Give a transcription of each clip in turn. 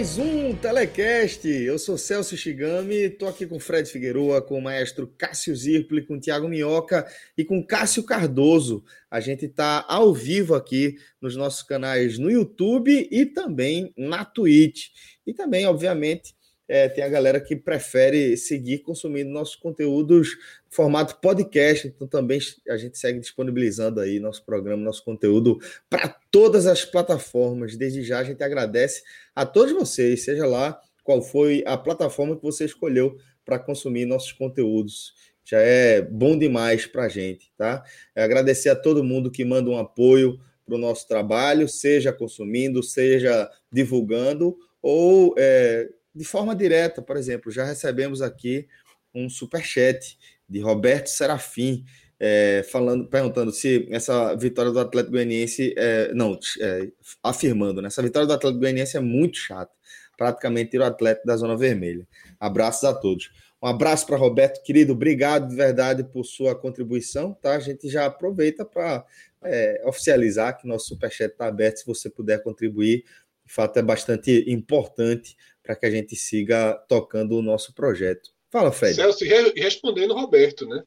Mais um Telecast. Eu sou Celso Shigami, estou aqui com Fred Figueroa, com o maestro Cássio Zirpoli, com o Tiago Minhoca e com Cássio Cardoso. A gente está ao vivo aqui nos nossos canais no YouTube e também na Twitch. E também, obviamente, é, tem a galera que prefere seguir consumindo nossos conteúdos formato podcast, então também a gente segue disponibilizando aí nosso programa, nosso conteúdo para todas as plataformas. Desde já a gente agradece a todos vocês, seja lá qual foi a plataforma que você escolheu para consumir nossos conteúdos. Já é bom demais para a gente, tá? É agradecer a todo mundo que manda um apoio para o nosso trabalho, seja consumindo, seja divulgando ou é, de forma direta, por exemplo, já recebemos aqui um super chat de Roberto Serafim, é, falando, perguntando se essa vitória do Atlético Goianiense, é, não, é, afirmando, né, essa vitória do Atlético Goianiense é muito chata, praticamente o Atlético da Zona Vermelha. Abraços a todos. Um abraço para Roberto, querido, obrigado de verdade por sua contribuição, tá? A gente já aproveita para é, oficializar que nosso superchat está aberto, se você puder contribuir, de fato é bastante importante para que a gente siga tocando o nosso projeto. Fala, Fred. Celso, respondendo Roberto, né?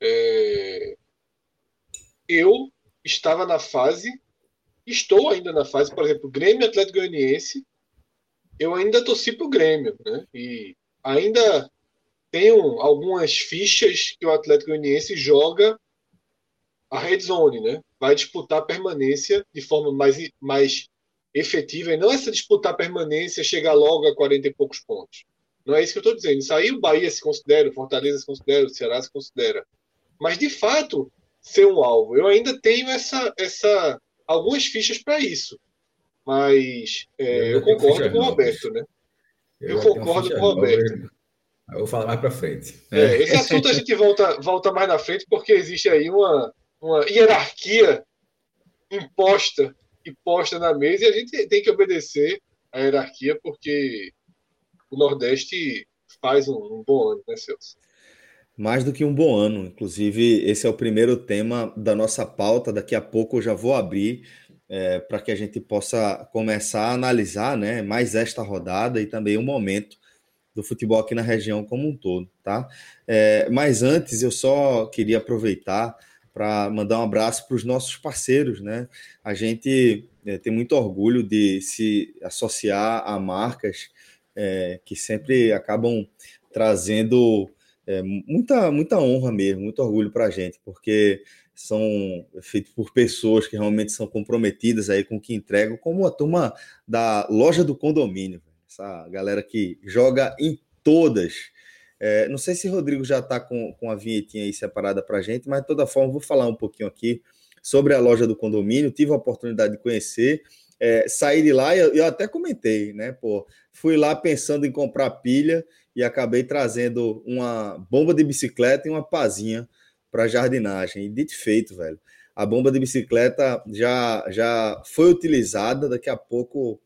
É... Eu estava na fase, estou ainda na fase, por exemplo, Grêmio Atlético Goianiense, eu ainda torci para o Grêmio, né? E ainda tenho algumas fichas que o Atlético Goianiense joga a red zone, né? Vai disputar permanência de forma mais, mais efetiva e não essa disputar permanência, chegar logo a 40 e poucos pontos. Não é isso que eu estou dizendo. Isso aí o Bahia se considera, o Fortaleza se considera, o Ceará se considera. Mas, de fato, ser um alvo. Eu ainda tenho essa, essa algumas fichas para isso. Mas é, eu, eu concordo com o Roberto, né? Eu, eu concordo com o Roberto. Eu vou falar mais para frente. É, esse assunto a gente volta, volta mais na frente, porque existe aí uma, uma hierarquia imposta posta na mesa e a gente tem que obedecer a hierarquia porque o Nordeste faz um, um bom ano, né, Celso? Mais do que um bom ano. Inclusive, esse é o primeiro tema da nossa pauta. Daqui a pouco eu já vou abrir é, para que a gente possa começar a analisar né, mais esta rodada e também o momento do futebol aqui na região como um todo, tá? É, mas antes eu só queria aproveitar para mandar um abraço para os nossos parceiros, né? A gente é, tem muito orgulho de se associar a marcas é, que sempre acabam trazendo é, muita, muita honra mesmo, muito orgulho para a gente, porque são feitos por pessoas que realmente são comprometidas aí com o que entregam, como a turma da loja do condomínio, essa galera que joga em todas é, não sei se Rodrigo já está com, com a vinhetinha aí separada para a gente, mas de toda forma vou falar um pouquinho aqui sobre a loja do condomínio. Tive a oportunidade de conhecer, é, saí de lá e eu, eu, até comentei, né? Pô, fui lá pensando em comprar pilha e acabei trazendo uma bomba de bicicleta e uma pazinha para jardinagem. E dito feito, velho. A bomba de bicicleta já, já foi utilizada, daqui a pouco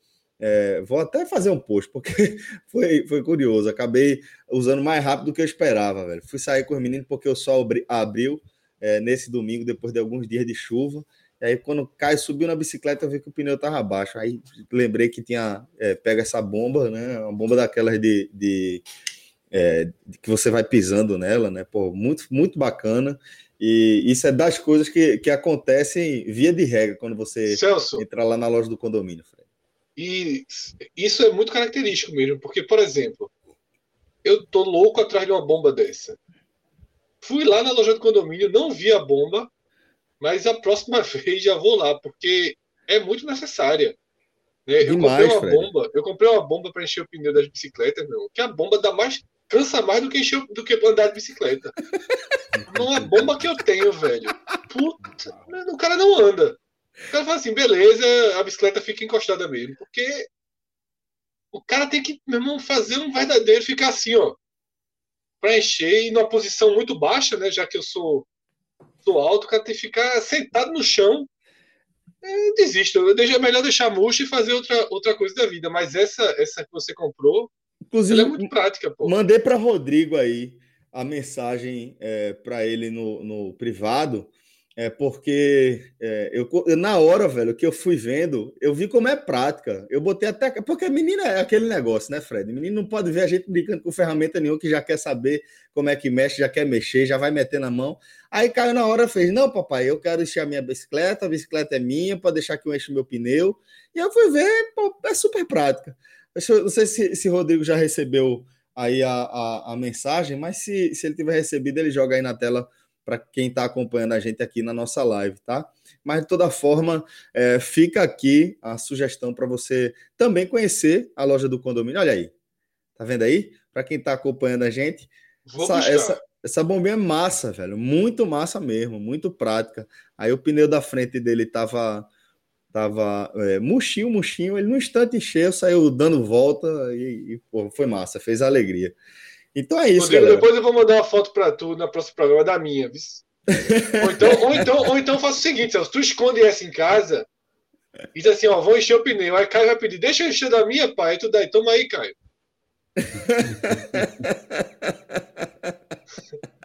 é, vou até fazer um post, porque foi, foi curioso. Acabei usando mais rápido do que eu esperava, velho. Fui sair com os meninos porque o sol abriu é, nesse domingo, depois de alguns dias de chuva. E aí, quando cai, subiu na bicicleta, eu vi que o pneu estava baixo. Aí lembrei que tinha é, pega essa bomba, né? Uma bomba daquelas de, de, é, que você vai pisando nela, né? Pô, muito, muito bacana. E isso é das coisas que, que acontecem via de regra quando você Celso. entra lá na loja do condomínio. Fred. E isso é muito característico mesmo, porque, por exemplo, eu tô louco atrás de uma bomba dessa. Fui lá na loja do condomínio, não vi a bomba, mas a próxima vez já vou lá, porque é muito necessária. Né? Eu comprei uma Fred. bomba, eu comprei uma bomba para encher o pneu das bicicletas, meu, que a bomba dá mais, cansa mais do que encher do que andar de bicicleta. não é bomba que eu tenho, velho. Puta, o cara não anda. O cara fala assim, beleza, a bicicleta fica encostada mesmo, porque o cara tem que, meu irmão, fazer um verdadeiro, ficar assim, ó, para encher e numa posição muito baixa, né, já que eu sou, sou alto, o cara tem que ficar sentado no chão. É, desisto, é melhor deixar murcho e fazer outra, outra coisa da vida, mas essa essa que você comprou, Inclusive, é muito prática, pô. Mandei para Rodrigo aí a mensagem é, para ele no, no privado é porque é, eu, na hora, velho, que eu fui vendo, eu vi como é prática. Eu botei até. Porque menina é aquele negócio, né, Fred? Menino não pode ver a gente brincando com ferramenta nenhuma que já quer saber como é que mexe, já quer mexer, já vai meter na mão. Aí caiu na hora fez: Não, papai, eu quero encher a minha bicicleta, a bicicleta é minha, pode deixar que eu enche o meu pneu. E eu fui ver, pô, é super prática. Eu não sei se, se Rodrigo já recebeu aí a, a, a mensagem, mas se, se ele tiver recebido, ele joga aí na tela para quem está acompanhando a gente aqui na nossa live, tá? Mas de toda forma, é, fica aqui a sugestão para você também conhecer a loja do condomínio. Olha aí, tá vendo aí? Para quem está acompanhando a gente, essa, essa, essa bombinha é massa, velho, muito massa mesmo, muito prática. Aí o pneu da frente dele tava tava é, murchinho, murchinho, ele no instante encheu, saiu dando volta e, e pô, foi massa, fez alegria. Então é isso, Rodrigo, Depois eu vou mandar uma foto para tu na próxima programa da minha, ou, então, ou, então, ou então faça o seguinte, se tu esconde essa em casa e diz assim, ó, vou encher o pneu. Aí Caio vai pedir, deixa eu encher da minha, pai. Aí tu dá, toma aí, Caio.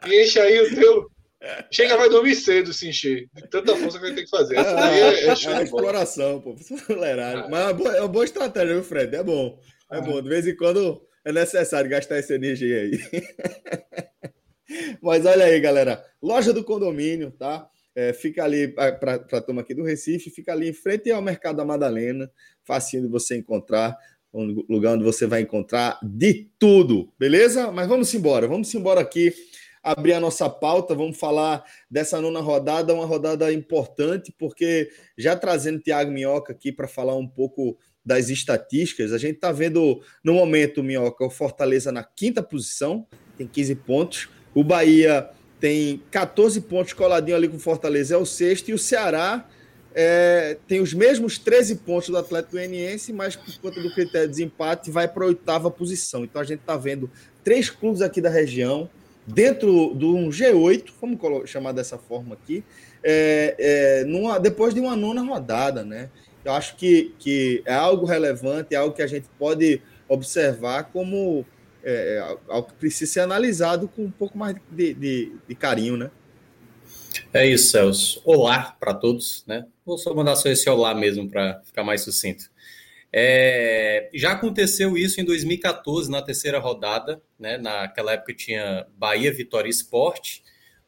enche aí o teu. Chega, vai dormir cedo se encher. De tanta força que gente tem que fazer. Essa daí é, é, é exploração, pô. Ah. Mas é uma, boa, é uma boa estratégia, viu, Fred? É bom. É ah. bom. De vez em quando é necessário gastar essa energia aí. Mas olha aí, galera. Loja do condomínio, tá? É, fica ali para a turma aqui do Recife, fica ali em frente ao Mercado da Madalena, facinho de você encontrar, um lugar onde você vai encontrar de tudo, beleza? Mas vamos embora, vamos embora aqui, abrir a nossa pauta, vamos falar dessa nona rodada, uma rodada importante, porque já trazendo Tiago Minhoca aqui para falar um pouco das estatísticas, a gente está vendo no momento, Minhoca, o Fortaleza na quinta posição, tem 15 pontos. O Bahia tem 14 pontos coladinho ali com o Fortaleza, é o sexto. E o Ceará é, tem os mesmos 13 pontos do Atlético Goianiense, mas por conta do critério de desempate vai para a oitava posição. Então a gente está vendo três clubes aqui da região dentro de um G8, vamos chamar dessa forma aqui, é, é, numa, depois de uma nona rodada, né? Eu acho que, que é algo relevante, é algo que a gente pode observar como é, é, algo que precisa ser analisado com um pouco mais de, de, de carinho, né? É isso, Celso. Olá para todos, né? Vou só mandar só esse olá mesmo para ficar mais sucinto. É, já aconteceu isso em 2014, na terceira rodada, né? Naquela época tinha Bahia Vitória Esporte,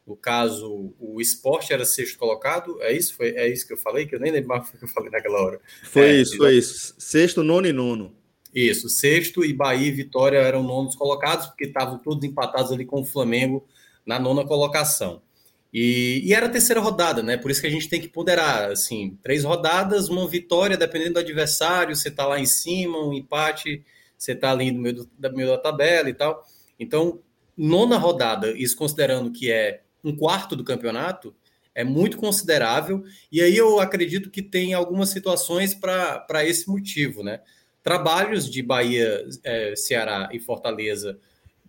no caso, o esporte era sexto colocado, é isso? Foi, é isso que eu falei, que eu nem lembro mais o que eu falei naquela hora. Foi é, isso, foi isso. Sexto, nono e nono. Isso, sexto e Bahia e Vitória eram nonos colocados, porque estavam todos empatados ali com o Flamengo na nona colocação. E, e, era a terceira rodada, né? Por isso que a gente tem que ponderar, assim, três rodadas, uma vitória, dependendo do adversário, você tá lá em cima, um empate, você tá ali no meio, do, no meio da tabela e tal. Então, nona rodada, isso considerando que é um quarto do campeonato, é muito considerável, e aí eu acredito que tem algumas situações para esse motivo, né? Trabalhos de Bahia, é, Ceará e Fortaleza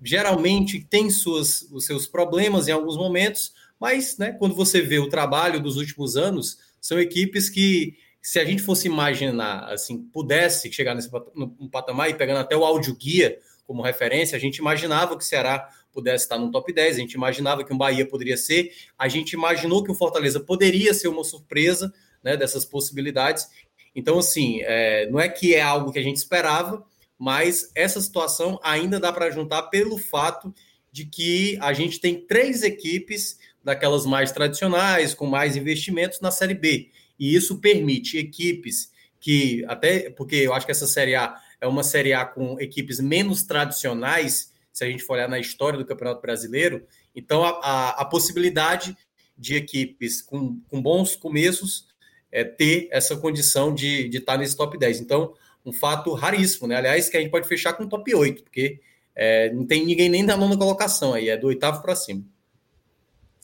geralmente têm suas, os seus problemas em alguns momentos, mas né, quando você vê o trabalho dos últimos anos, são equipes que, se a gente fosse imaginar, assim, pudesse chegar nesse um patamar e pegando até o áudio guia como referência, a gente imaginava que o Ceará pudesse estar no top 10, a gente imaginava que o Bahia poderia ser, a gente imaginou que o Fortaleza poderia ser uma surpresa né, dessas possibilidades. Então, assim, é, não é que é algo que a gente esperava, mas essa situação ainda dá para juntar pelo fato de que a gente tem três equipes daquelas mais tradicionais, com mais investimentos na Série B. E isso permite equipes que, até porque eu acho que essa Série A é uma Série A com equipes menos tradicionais, se a gente for olhar na história do Campeonato Brasileiro, Então, a, a, a possibilidade de equipes com, com bons começos é, ter essa condição de, de estar nesse top 10. Então, um fato raríssimo, né? Aliás, que a gente pode fechar com top 8, porque é, não tem ninguém nem da nona colocação aí, é do oitavo para cima.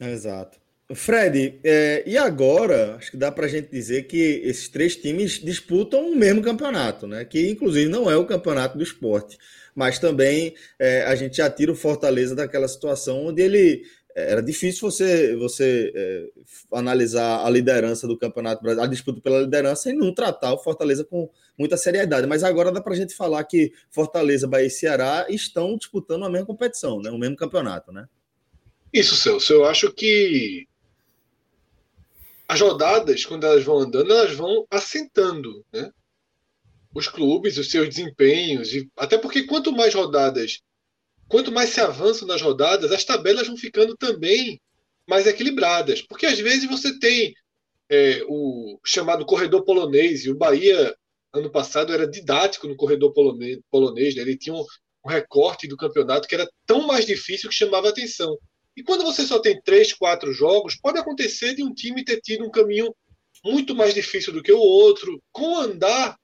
Exato. Fred, é, e agora, acho que dá para a gente dizer que esses três times disputam o mesmo campeonato, né? Que inclusive não é o campeonato do esporte, mas também é, a gente já tira o Fortaleza daquela situação onde ele é, era difícil você, você é, analisar a liderança do Campeonato Brasileiro, a disputa pela liderança e não tratar o Fortaleza com muita seriedade. Mas agora dá para a gente falar que Fortaleza, Bahia e Ceará estão disputando a mesma competição, né? o mesmo campeonato, né? Isso, Celso. Eu acho que as rodadas, quando elas vão andando, elas vão assentando, né? Os clubes, os seus desempenhos, e até porque quanto mais rodadas, quanto mais se avança nas rodadas, as tabelas vão ficando também mais equilibradas. Porque às vezes você tem é, o chamado corredor polonês, e o Bahia, ano passado, era didático no corredor polonês, né? ele tinha um, um recorte do campeonato que era tão mais difícil que chamava atenção. E quando você só tem três, quatro jogos, pode acontecer de um time ter tido um caminho muito mais difícil do que o outro. Com andar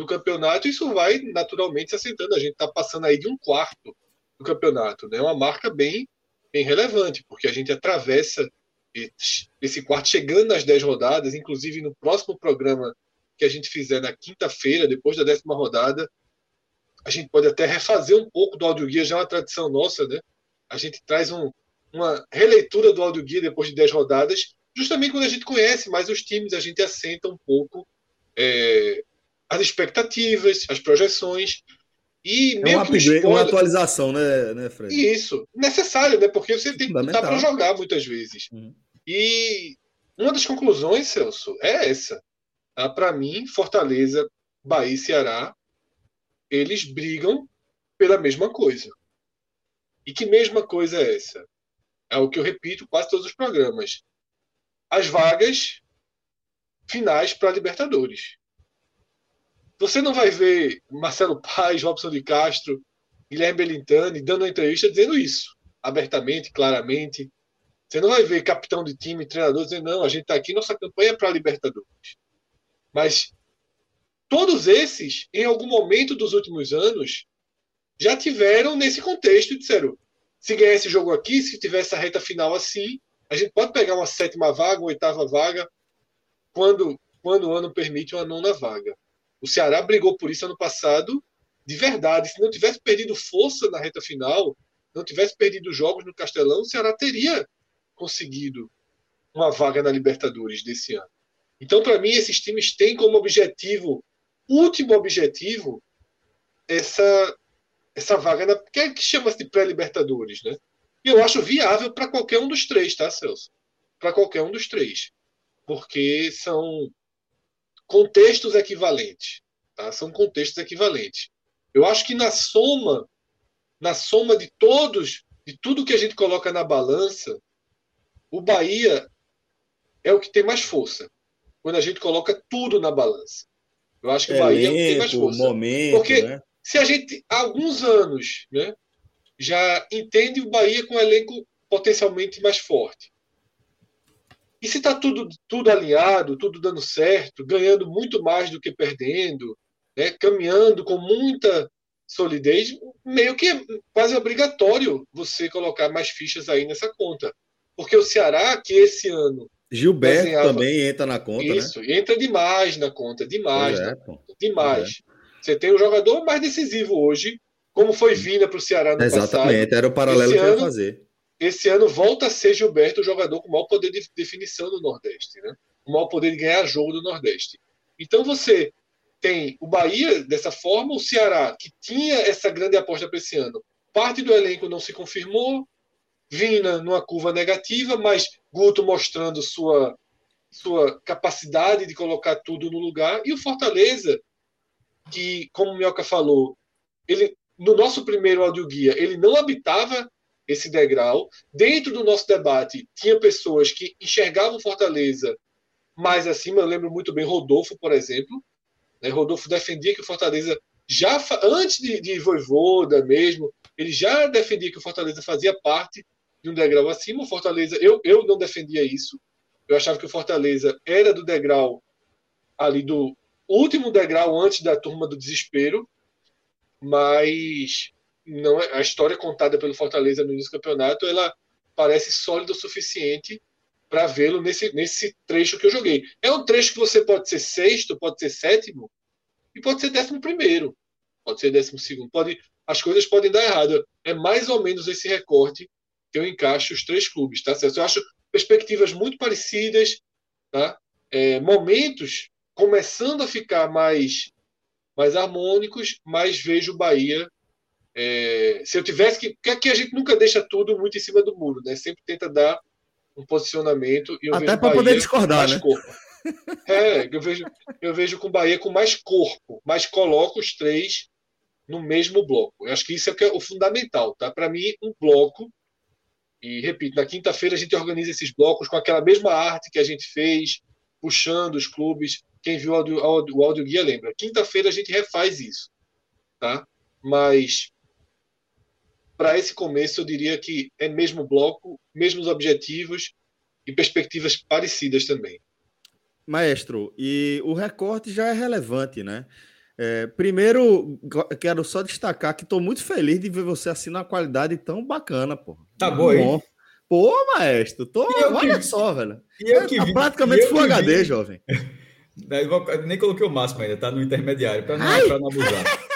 do campeonato, isso vai naturalmente se assentando. A gente está passando aí de um quarto do campeonato. Né? uma marca bem, bem relevante, porque a gente atravessa esse quarto chegando nas dez rodadas, inclusive no próximo programa que a gente fizer na quinta-feira, depois da décima rodada, a gente pode até refazer um pouco do audioguia, já é uma tradição nossa, né? A gente traz um, uma releitura do áudio guia depois de 10 rodadas, justamente quando a gente conhece mais os times, a gente assenta um pouco é, as expectativas, as projeções. E é meio um que spoiler... uma atualização, né, né, Fred? Isso, necessário, né? Porque você tem que estar para jogar muitas vezes. Uhum. E uma das conclusões, Celso, é essa. Ah, para mim, Fortaleza, Bahia e Ceará, eles brigam pela mesma coisa. E que mesma coisa é essa? É o que eu repito quase todos os programas. As vagas finais para a Libertadores. Você não vai ver Marcelo Paes, Robson de Castro, Guilherme Belintani dando uma entrevista dizendo isso, abertamente, claramente. Você não vai ver capitão de time, treinador dizendo, não, a gente está aqui, nossa campanha é para a Libertadores. Mas todos esses, em algum momento dos últimos anos, já tiveram nesse contexto e disseram: se ganhar esse jogo aqui, se tivesse a reta final assim, a gente pode pegar uma sétima vaga, uma oitava vaga, quando, quando o ano permite uma nona vaga. O Ceará brigou por isso ano passado, de verdade. Se não tivesse perdido força na reta final, não tivesse perdido jogos no Castelão, o Ceará teria conseguido uma vaga na Libertadores desse ano. Então, para mim, esses times têm como objetivo, último objetivo, essa essa vaga na, que, é, que chama-se de pré-libertadores, né? E eu acho viável para qualquer um dos três, tá, Celso? Para qualquer um dos três. Porque são contextos equivalentes. Tá? São contextos equivalentes. Eu acho que na soma, na soma de todos, de tudo que a gente coloca na balança, o Bahia é o que tem mais força. Quando a gente coloca tudo na balança. Eu acho que o Bahia é o que tem mais força. Momento, Porque né? se a gente, há alguns anos, né, já entende o Bahia com um elenco potencialmente mais forte. E se está tudo, tudo alinhado, tudo dando certo, ganhando muito mais do que perdendo, né, caminhando com muita solidez, meio que é quase obrigatório você colocar mais fichas aí nessa conta. Porque o Ceará, que esse ano. Gilberto desenhava... também entra na conta. Né? Isso, né? entra demais na conta, demais. É, demais. Você tem o jogador mais decisivo hoje, como foi Vina para o Ceará no Exatamente, passado. Exatamente, era o paralelo esse que eu ia fazer. Esse ano volta a ser Gilberto o jogador com maior poder de definição do Nordeste, né? o maior poder de ganhar jogo do Nordeste. Então você tem o Bahia dessa forma, o Ceará, que tinha essa grande aposta para esse ano. Parte do elenco não se confirmou, Vina numa curva negativa, mas Guto mostrando sua, sua capacidade de colocar tudo no lugar, e o Fortaleza, que, como o Mioca falou, ele, no nosso primeiro audioguia, ele não habitava esse degrau. Dentro do nosso debate, tinha pessoas que enxergavam Fortaleza mais acima. Eu lembro muito bem Rodolfo, por exemplo. Né? Rodolfo defendia que o Fortaleza, já antes de, de Voivoda mesmo, ele já defendia que o Fortaleza fazia parte de um degrau acima. O Fortaleza, eu, eu não defendia isso. Eu achava que o Fortaleza era do degrau ali do último degrau antes da turma do desespero, mas não é, a história contada pelo Fortaleza no início do campeonato, ela parece sólida o suficiente para vê-lo nesse, nesse trecho que eu joguei. É um trecho que você pode ser sexto, pode ser sétimo e pode ser décimo primeiro, pode ser décimo segundo, pode, as coisas podem dar errado. É mais ou menos esse recorte que eu encaixo os três clubes, tá certo? Eu acho perspectivas muito parecidas, tá? É, momentos começando a ficar mais mais harmônicos, mas vejo o Bahia. É, se eu tivesse que. Porque aqui a gente nunca deixa tudo muito em cima do muro, né? Sempre tenta dar um posicionamento. E eu Até para poder discordar, né? Corpo. É, eu vejo, eu vejo com o Bahia com mais corpo, mas coloco os três no mesmo bloco. Eu acho que isso é o, que é o fundamental, tá? Para mim, um bloco e repito, na quinta-feira a gente organiza esses blocos com aquela mesma arte que a gente fez, puxando os clubes. Quem viu o áudio, o áudio guia lembra. Quinta-feira a gente refaz isso, tá? Mas para esse começo eu diria que é mesmo bloco, mesmos objetivos e perspectivas parecidas também. Maestro, e o recorte já é relevante, né? É, primeiro, quero só destacar que estou muito feliz de ver você assim na qualidade tão bacana, pô. Tá bom, hein? Pô, maestro, tô, olha que... só, velho. E eu é, que tá vi, praticamente Full HD, vi. jovem. Nem coloquei o máximo ainda, tá no intermediário, para não, pra não abusar.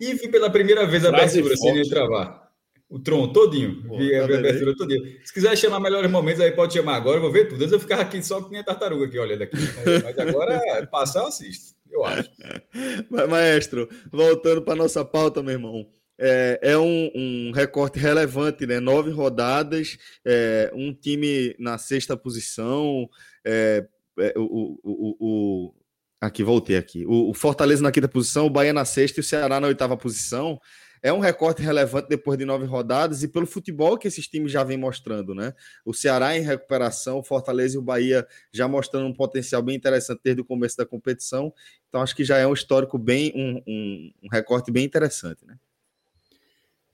e vi pela primeira vez a abertura sem nem travar. O Tron todinho. Pô, vi tá a abertura todinho. Se quiser chamar melhores momentos, aí pode chamar agora, eu vou ver tudo. Antes eu ficava aqui só com minha tartaruga aqui olhando aqui. Mas agora, passar, eu assisto eu acho. Maestro, voltando para nossa pauta, meu irmão. É, é um, um, recorte relevante, né? Nove rodadas, é, um time na sexta posição, é, é o, o, o, aqui voltei aqui. O, Fortaleza na quinta posição, o Bahia na sexta e o Ceará na oitava posição é um recorte relevante depois de nove rodadas e pelo futebol que esses times já vêm mostrando, né? O Ceará em recuperação, o Fortaleza e o Bahia já mostrando um potencial bem interessante desde o começo da competição. Então acho que já é um histórico bem, um, um, um recorte bem interessante, né?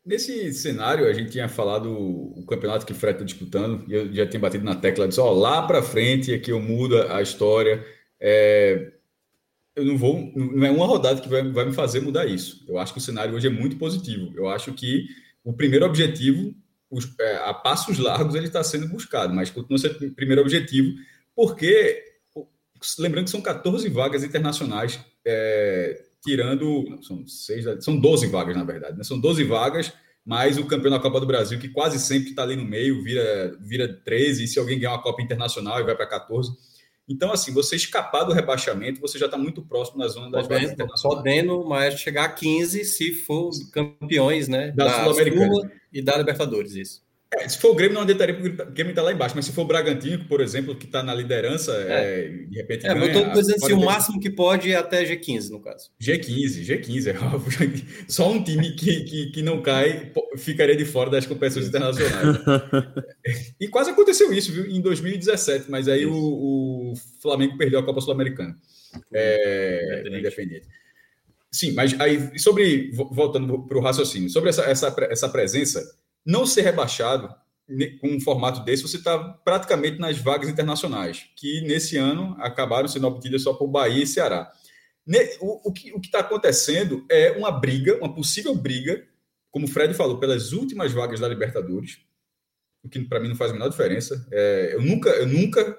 Nesse cenário, a gente tinha falado o campeonato que o Fred está disputando, e eu já tinha batido na tecla, disse, ó, lá para frente é que eu mudo a história. É, eu não vou. Não é uma rodada que vai, vai me fazer mudar isso. Eu acho que o cenário hoje é muito positivo. Eu acho que o primeiro objetivo, os, é, a passos largos, ele está sendo buscado, mas continua sendo o primeiro objetivo, porque, lembrando que são 14 vagas internacionais, é, tirando. São, seis, são 12 vagas, na verdade, né? São 12 vagas, mais o campeão da Copa do Brasil, que quase sempre está ali no meio, vira, vira 13, e se alguém ganhar uma Copa Internacional e vai para 14. Então, assim, você escapar do rebaixamento, você já está muito próximo da zona das vagas internacionais. Podendo, mas chegar a 15 se for campeões, né? Da, da Sul-Americana. E da Libertadores, isso. É, se for o Grêmio, não adiantaria, porque o Grêmio está lá embaixo. Mas se for o Bragantino, por exemplo, que está na liderança, é. É, de repente. É, ganha, eu estou dizendo assim, o máximo que pode é até G15, no caso. G15, G15, é. Só um time que, que, que não cai ficaria de fora das competições internacionais. e quase aconteceu isso, viu, em 2017, mas aí o, o, Flamengo perdeu a Copa Sul-Americana. É, independente. Sim, mas aí, sobre. Voltando para o raciocínio, sobre essa, essa, essa presença não ser rebaixado com um formato desse, você está praticamente nas vagas internacionais, que nesse ano acabaram sendo obtidas só por Bahia e Ceará. O, o que está acontecendo é uma briga, uma possível briga, como o Fred falou, pelas últimas vagas da Libertadores, o que para mim não faz a menor diferença. É, eu nunca, eu nunca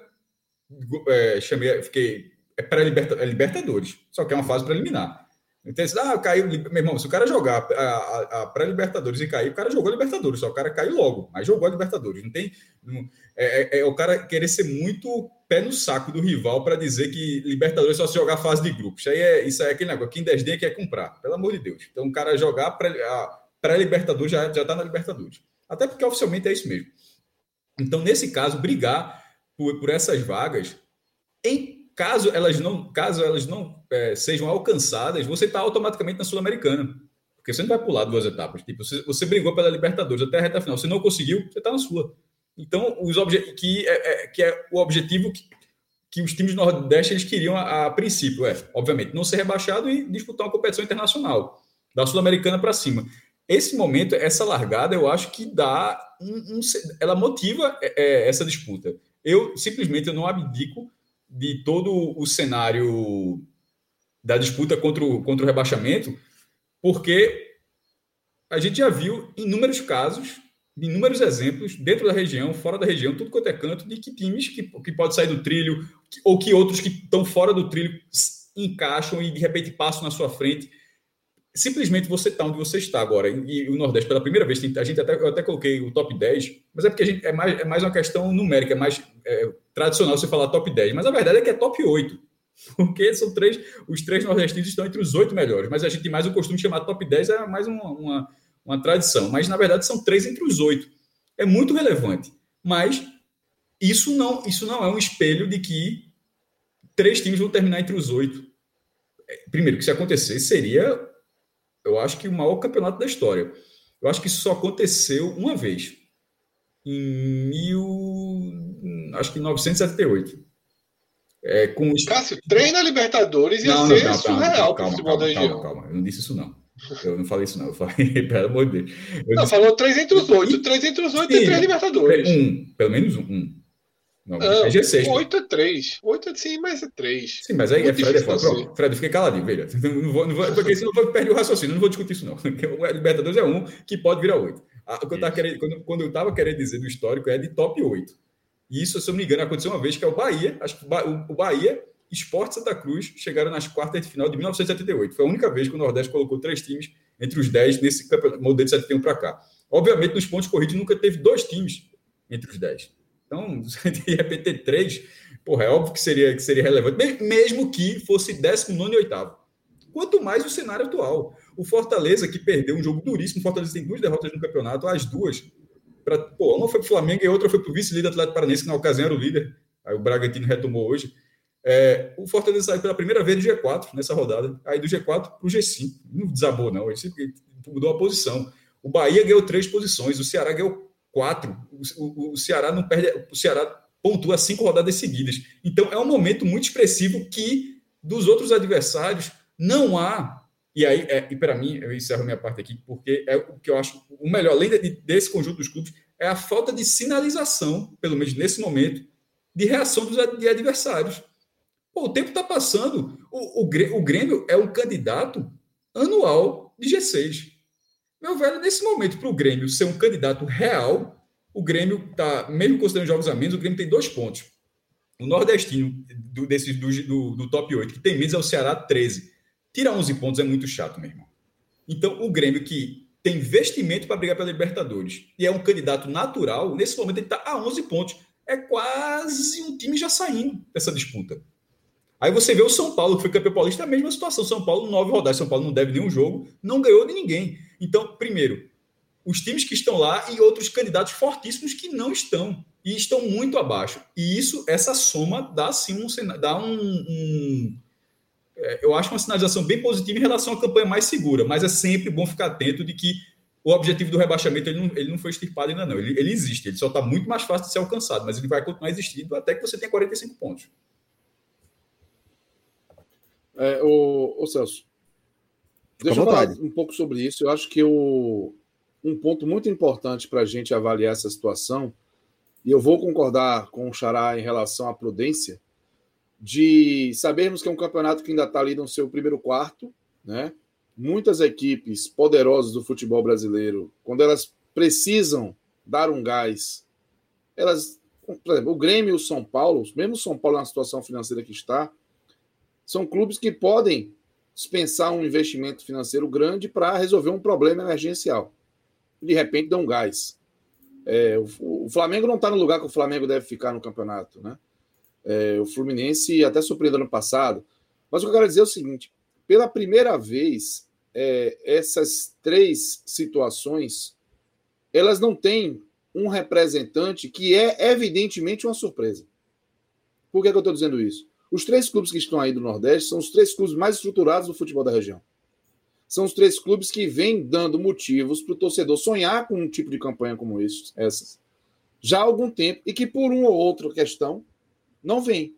é, chamei, fiquei é para liberta, é Libertadores, só que é uma fase preliminar. Então, ah, caiu. Meu irmão, se o cara jogar a, a, a pré-Libertadores e cair, o cara jogou a Libertadores, só o cara caiu logo, mas jogou a Libertadores. Não tem. Não, é, é, é, o cara querer ser muito pé no saco do rival para dizer que Libertadores é só se jogar a fase de grupos. Isso aí é, isso aí é aquele negócio. Quem desdenha quer comprar, pelo amor de Deus. Então, o cara jogar pré-Libertadores já, já tá na Libertadores. Até porque oficialmente é isso mesmo. Então, nesse caso, brigar por, por essas vagas, em Caso elas não, caso elas não é, sejam alcançadas, você está automaticamente na Sul-Americana. Porque você não vai pular duas etapas. Tipo, você, você brigou pela Libertadores até a reta final. Você não conseguiu, você está na sua. Então, os que, é, é, que é o objetivo que, que os times do Nordeste eles queriam a, a, princípio, é, obviamente, não ser rebaixado e disputar uma competição internacional, da Sul-Americana para cima. esse momento, essa largada, eu acho que dá um, um ela motiva é, é, essa disputa. Eu simplesmente eu não abdico de todo o cenário da disputa contra o, contra o rebaixamento, porque a gente já viu inúmeros casos, inúmeros exemplos, dentro da região, fora da região, tudo quanto é canto, de que times que, que podem sair do trilho, ou que outros que estão fora do trilho encaixam e de repente passam na sua frente. Simplesmente você está onde você está agora, e o Nordeste pela primeira vez, a gente até, eu até coloquei o top 10, mas é porque a gente, é, mais, é mais uma questão numérica, é mais é, tradicional você falar top 10, mas a verdade é que é top 8, porque são três, os três nordestinos estão entre os oito melhores, mas a gente tem mais o costume de chamar top 10, é mais uma, uma, uma tradição, mas na verdade são três entre os oito, é muito relevante, mas isso não, isso não é um espelho de que três times vão terminar entre os oito. É, primeiro, que se acontecer, seria eu acho que o maior campeonato da história. Eu acho que isso só aconteceu uma vez. Em mil. Acho que 1978. É, com os... Cássio, três na Libertadores ia não, ser não, não, surreal para o futebol calma, da região. Calma, calma, eu não disse isso não. Eu não falei isso não. Eu falei, pelo amor de Deus. Eu não, disse... falou três entre os oito. Três entre os oito e três Libertadores. Um, pelo menos um. um. Não, não, é G6. 8 é 3. 8 é sim, mas é 3. Sim, mas aí é Fred é foda. Pronto, Fred, fiquei caladinho, velho. Não vou, não vou, porque senão eu vou perder o raciocínio, não vou discutir isso, não. O Libertadores é um que pode virar 8. Ah, o que eu tava querendo, quando, quando eu estava querendo dizer do histórico é de top 8. E isso, se eu não me engano, aconteceu uma vez que é o Bahia, acho que o Bahia, Esporte Santa Cruz chegaram nas quartas de final de 1978. Foi a única vez que o Nordeste colocou três times entre os 10 nesse modelo de 71 para cá. Obviamente, nos pontos corridos nunca teve dois times entre os 10. Então, de repente ter três, porra, é óbvio que seria, que seria relevante, mesmo que fosse 19 e oitavo. Quanto mais o cenário atual. O Fortaleza, que perdeu um jogo duríssimo, o Fortaleza tem duas derrotas no campeonato, as duas. Pra, pô, uma foi para o Flamengo e outra foi para o vice-líder Atlético Paranense, que na ocasião era o líder. Aí o Bragantino retomou hoje. É, o Fortaleza saiu pela primeira vez do G4 nessa rodada. Aí do G4 para o G5. Não desabou, não. Ele mudou a posição. O Bahia ganhou três posições, o Ceará ganhou quatro. O, o, o, Ceará não perde, o Ceará pontua cinco rodadas seguidas. Então é um momento muito expressivo que dos outros adversários não há. E aí, é, e para mim, eu encerro minha parte aqui, porque é o que eu acho o melhor, além de, desse conjunto dos clubes, é a falta de sinalização, pelo menos nesse momento, de reação dos de adversários. Pô, o tempo está passando. O, o, o Grêmio é um candidato anual de G6. Meu velho, nesse momento, para o Grêmio ser um candidato real, o Grêmio está, mesmo considerando jogos a menos, o Grêmio tem dois pontos. O nordestino do, desses, do, do, do, top 8, que tem menos, é o Ceará 13. Tirar 11 pontos é muito chato, meu irmão. Então, o Grêmio que tem investimento para brigar pela Libertadores e é um candidato natural, nesse momento ele está a 11 pontos. É quase um time já saindo dessa disputa. Aí você vê o São Paulo, que foi campeão paulista, é a mesma situação. São Paulo, nove rodadas. São Paulo não deve nenhum jogo, não ganhou de ninguém. Então, primeiro, os times que estão lá e outros candidatos fortíssimos que não estão e estão muito abaixo. E isso, essa soma dá sim um, dá um, um eu acho uma sinalização bem positiva em relação à campanha mais segura, mas é sempre bom ficar atento de que o objetivo do rebaixamento ele não, ele não foi extirpado ainda não, ele, ele existe, ele só está muito mais fácil de ser alcançado, mas ele vai continuar existindo até que você tenha 45 pontos. É, o, o Celso, deixa eu falar um pouco sobre isso. Eu acho que o, um ponto muito importante para a gente avaliar essa situação, e eu vou concordar com o Xará em relação à prudência, de sabermos que é um campeonato que ainda está ali no seu primeiro quarto, né? Muitas equipes poderosas do futebol brasileiro, quando elas precisam dar um gás, elas, por exemplo, o Grêmio e o São Paulo, mesmo o São Paulo na situação financeira que está, são clubes que podem dispensar um investimento financeiro grande para resolver um problema emergencial. De repente, dá um gás. É, o, o, Flamengo não está no lugar que o Flamengo deve ficar no campeonato. Né? É, o Fluminense até surpreendeu ano passado. Mas o que eu quero dizer é o seguinte: pela primeira vez, é, essas três situações elas não têm um representante que é evidentemente uma surpresa. Por que, que eu estou dizendo isso? Os três clubes que estão aí do Nordeste são os três clubes mais estruturados do futebol da região. São os três clubes que vêm dando motivos para o torcedor sonhar com um tipo de campanha como esse, essas já há algum tempo e que por uma ou outra questão não vem.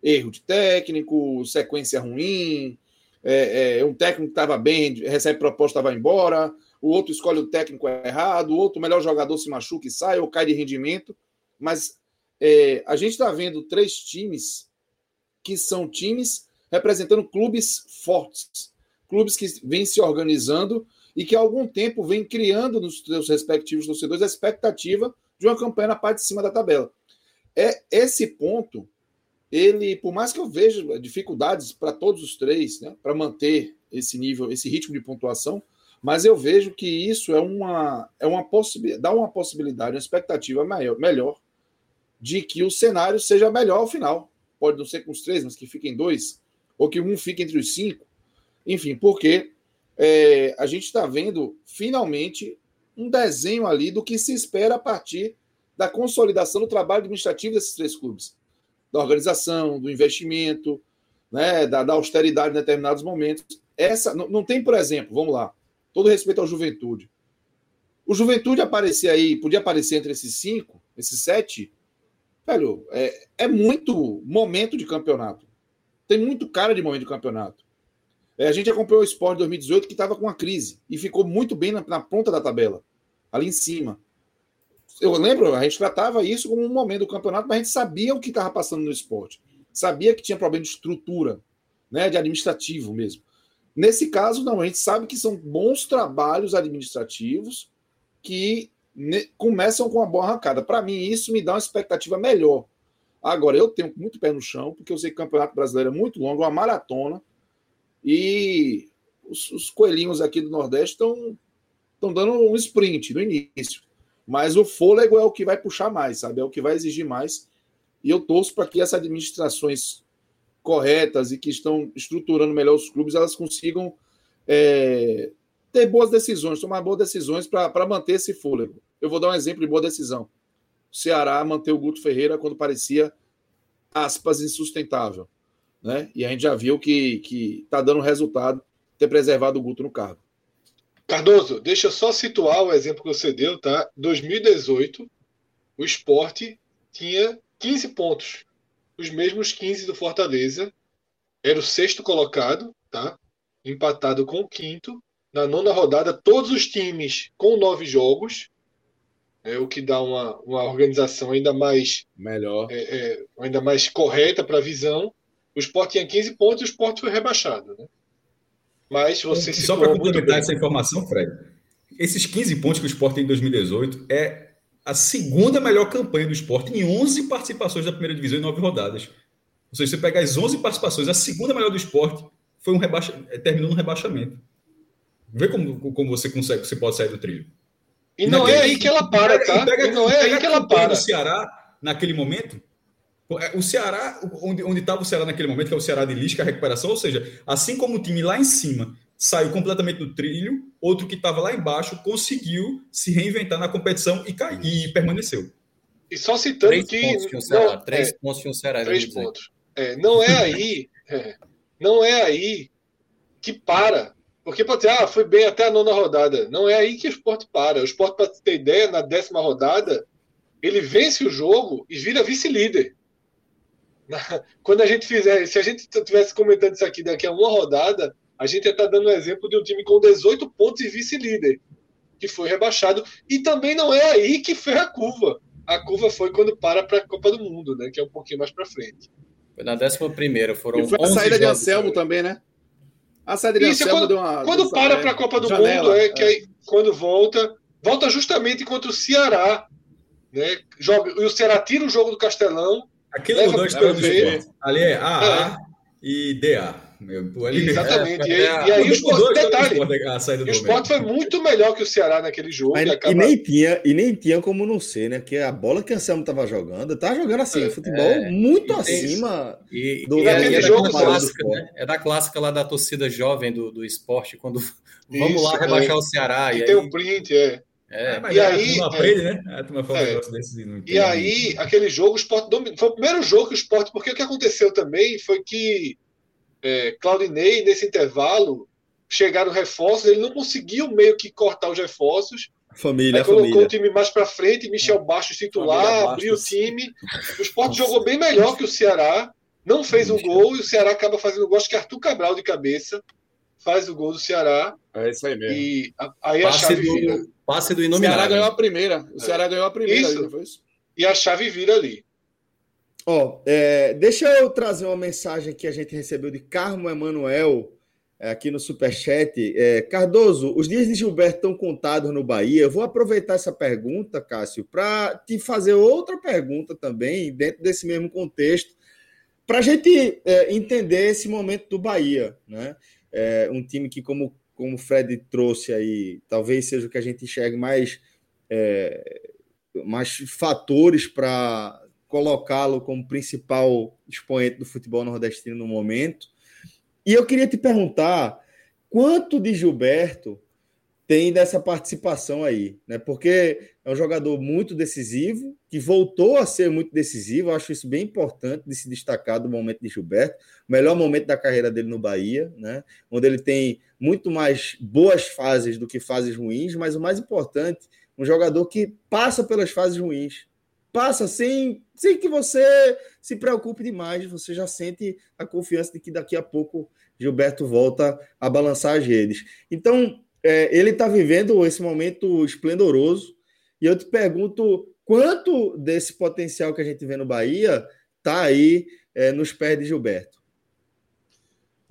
Erro de técnico, sequência ruim, é, é, um técnico que estava bem, recebe proposta, vai embora, o outro escolhe o técnico errado, o outro melhor jogador se machuca e sai ou cai de rendimento. Mas é, a gente está vendo três times que são times representando clubes fortes, clubes que vêm se organizando e que há algum tempo vem criando nos seus respectivos torcedores a expectativa de uma campanha na parte de cima da tabela. É esse ponto, ele, por mais que eu veja dificuldades para todos os três, né, para manter esse nível, esse ritmo de pontuação, mas eu vejo que isso é uma, é uma possibilidade, dá uma possibilidade, uma expectativa maior, melhor de que o cenário seja melhor ao final. Pode não ser com os três, mas que fiquem dois, ou que um fique entre os cinco. Enfim, porque é, a gente está vendo finalmente um desenho ali do que se espera a partir da consolidação do trabalho administrativo desses três clubes, da organização, do investimento, né, da, da austeridade em determinados momentos. Essa não, não tem, por exemplo, vamos lá, todo respeito ao Juventude. O Juventude aparecer aí, podia aparecer entre esses cinco, esses sete, velho, é, é muito momento de campeonato. Tem muito cara de momento de campeonato. É, a gente acompanhou o Sport 2018 que estava com uma crise e ficou muito bem na, na, ponta da tabela, ali em cima. Eu lembro, a gente tratava isso como um momento do campeonato, mas a gente sabia o que estava passando no esporte. Sabia que tinha problema de estrutura, né, de administrativo mesmo. Nesse caso, não, a gente sabe que são bons trabalhos administrativos que começam com uma boa arrancada. Para mim, isso me dá uma expectativa melhor. Agora, eu tenho muito pé no chão, porque eu sei que o Campeonato Brasileiro é muito longo, é uma maratona, e os, os coelhinhos aqui do Nordeste estão dando um sprint no início. Mas o fôlego é o que vai puxar mais, sabe? É o que vai exigir mais. E eu torço para que essas administrações corretas e que estão estruturando melhor os clubes, elas consigam é, ter boas decisões, tomar boas decisões para manter esse fôlego. Eu vou dar um exemplo de boa decisão. O Ceará manteve o Guto Ferreira quando parecia, aspas, insustentável. Né? E a gente já viu que está dando resultado ter preservado o Guto no cargo. Cardoso, deixa eu só situar o exemplo que você deu, tá? 2018, o esporte tinha 15 pontos. Os mesmos 15 do Fortaleza. Era o sexto colocado, tá? Empatado com o quinto na nona rodada, todos os times com nove jogos, é o que dá uma, uma organização ainda mais melhor, é, é, ainda mais correta para a visão. O Sport tinha 15 pontos e o Sport foi rebaixado, né? Mas você Só para complementar essa informação, Fred, esses 15 pontos que o Sport tem em 2018 é a segunda melhor campanha do Sport em 11 participações da primeira divisão em nove rodadas. Ou seja, você pegar as 11 participações, a segunda melhor do Sport foi um rebaixa... terminou no rebaixamento. Vê como, como você consegue, você pode sair do trilho. E não é aí que ela para, tá? Pega, e não é aí que ela para. O Ceará, naquele momento, é, o Ceará, onde estava o Ceará naquele momento, que é o Ceará de Lisca, a recuperação, ou seja, assim como o time lá em cima saiu completamente do trilho, outro que estava lá embaixo conseguiu se reinventar na competição e, cai, e permaneceu. E só citando três que. Pontos Ceará, não, três é, pontos no Ceará. Três pontos. É, não é aí. é, não é aí que para porque pode dizer, ah, foi bem até a nona rodada. Não é aí que o esporte para. O esporte, para ter ideia, na décima rodada, ele vence o jogo e vira vice-líder. Quando a gente fizer, se a gente estivesse comentando isso aqui daqui a uma rodada, a gente ia estar dando um exemplo de um time com 18 pontos e vice-líder, que foi rebaixado. E também não é aí que foi a curva. A curva foi quando para para a Copa do Mundo, né? Que é um pouquinho mais para frente. Foi na décima primeira, foram. E foi a saída de Anselmo também, né? A saída de Isso, Anselmo quando, deu uma. Quando para para a Copa do janela, Mundo, é, é que aí, quando volta, volta justamente enquanto o Ceará. Né, joga, e o Ceará tira o jogo do Castelão. Aquele mudou a Ali é AA é. e DA. Meu, ali, Exatamente. É, e, é, e, aí o Sport, detalhe, o Sport foi muito melhor que o Ceará naquele jogo. Mas, e, acaba... e, nem tinha, e nem tinha como não ser, né? Porque a bola que o Anselmo estava jogando, estava jogando assim, é, futebol é, muito acima e, do e é, jogo clássico, né? É da clássica lá da torcida jovem do, do esporte, quando vamos Isso, lá rebaixar o Ceará. E, e aí... tem o print, é. É, e aí, a aprende, né? A turma fala é, desses e, e aí, aquele jogo, o Sport dominou. Foi o primeiro jogo que o Sport. Porque o que aconteceu também foi que é, Claudinei, nesse intervalo, chegaram reforços, ele não conseguiu meio que cortar os reforços. Família, aí colocou família. o time mais para frente, Michel Baixo titular, abriu o time. O Sport jogou bem melhor que o Ceará, não fez um gol e o Ceará acaba fazendo gol. Acho que Arthur Cabral de cabeça faz o gol do Ceará. É isso aí mesmo. E aí passe a chave do, vira. Passe do inominável. O Ceará ganhou a primeira. O Ceará é. ganhou a primeira. Isso. Ali, isso? E a chave vira ali. Ó, é, deixa eu trazer uma mensagem que a gente recebeu de Carmo Emanuel é, aqui no Superchat. É, Cardoso, os dias de Gilberto estão contados no Bahia. Eu vou aproveitar essa pergunta, Cássio, para te fazer outra pergunta também, dentro desse mesmo contexto, para a gente é, entender esse momento do Bahia. Né? É, um time que, como, como o Fred trouxe aí, talvez seja o que a gente enxergue mais, é, mais fatores para colocá-lo como principal expoente do futebol nordestino no momento. E eu queria te perguntar quanto de Gilberto tem dessa participação aí, né? Porque um jogador muito decisivo, que voltou a ser muito decisivo. Eu acho isso bem importante de se destacar do momento de Gilberto, o melhor momento da carreira dele no Bahia, né? Onde ele tem muito mais boas fases do que fases ruins, mas o mais importante, um jogador que passa pelas fases ruins, passa sem, sem que você se preocupe demais, você já sente a confiança de que daqui a pouco Gilberto volta a balançar as redes. Então, é, ele está vivendo esse momento esplendoroso, e eu te pergunto quanto desse potencial que a gente vê no Bahia está aí é, nos pés de Gilberto.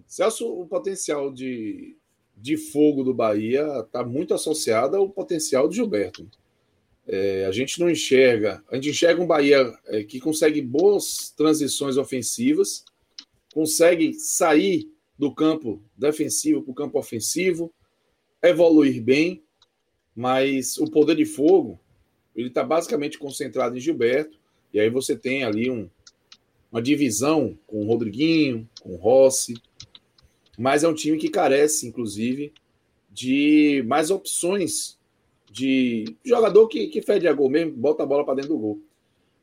Celso, o potencial de, de fogo do Bahia está muito associado ao potencial de Gilberto. É, a gente não enxerga, a gente enxerga um Bahia é, que consegue boas transições ofensivas, consegue sair do campo defensivo para o campo ofensivo, evoluir bem, mas o poder de fogo ele está basicamente concentrado em Gilberto, e aí você tem ali um, uma divisão com o Rodriguinho, com o Rossi, mas é um time que carece, inclusive, de mais opções de jogador que, que fede a gol mesmo, bota a bola para dentro do gol.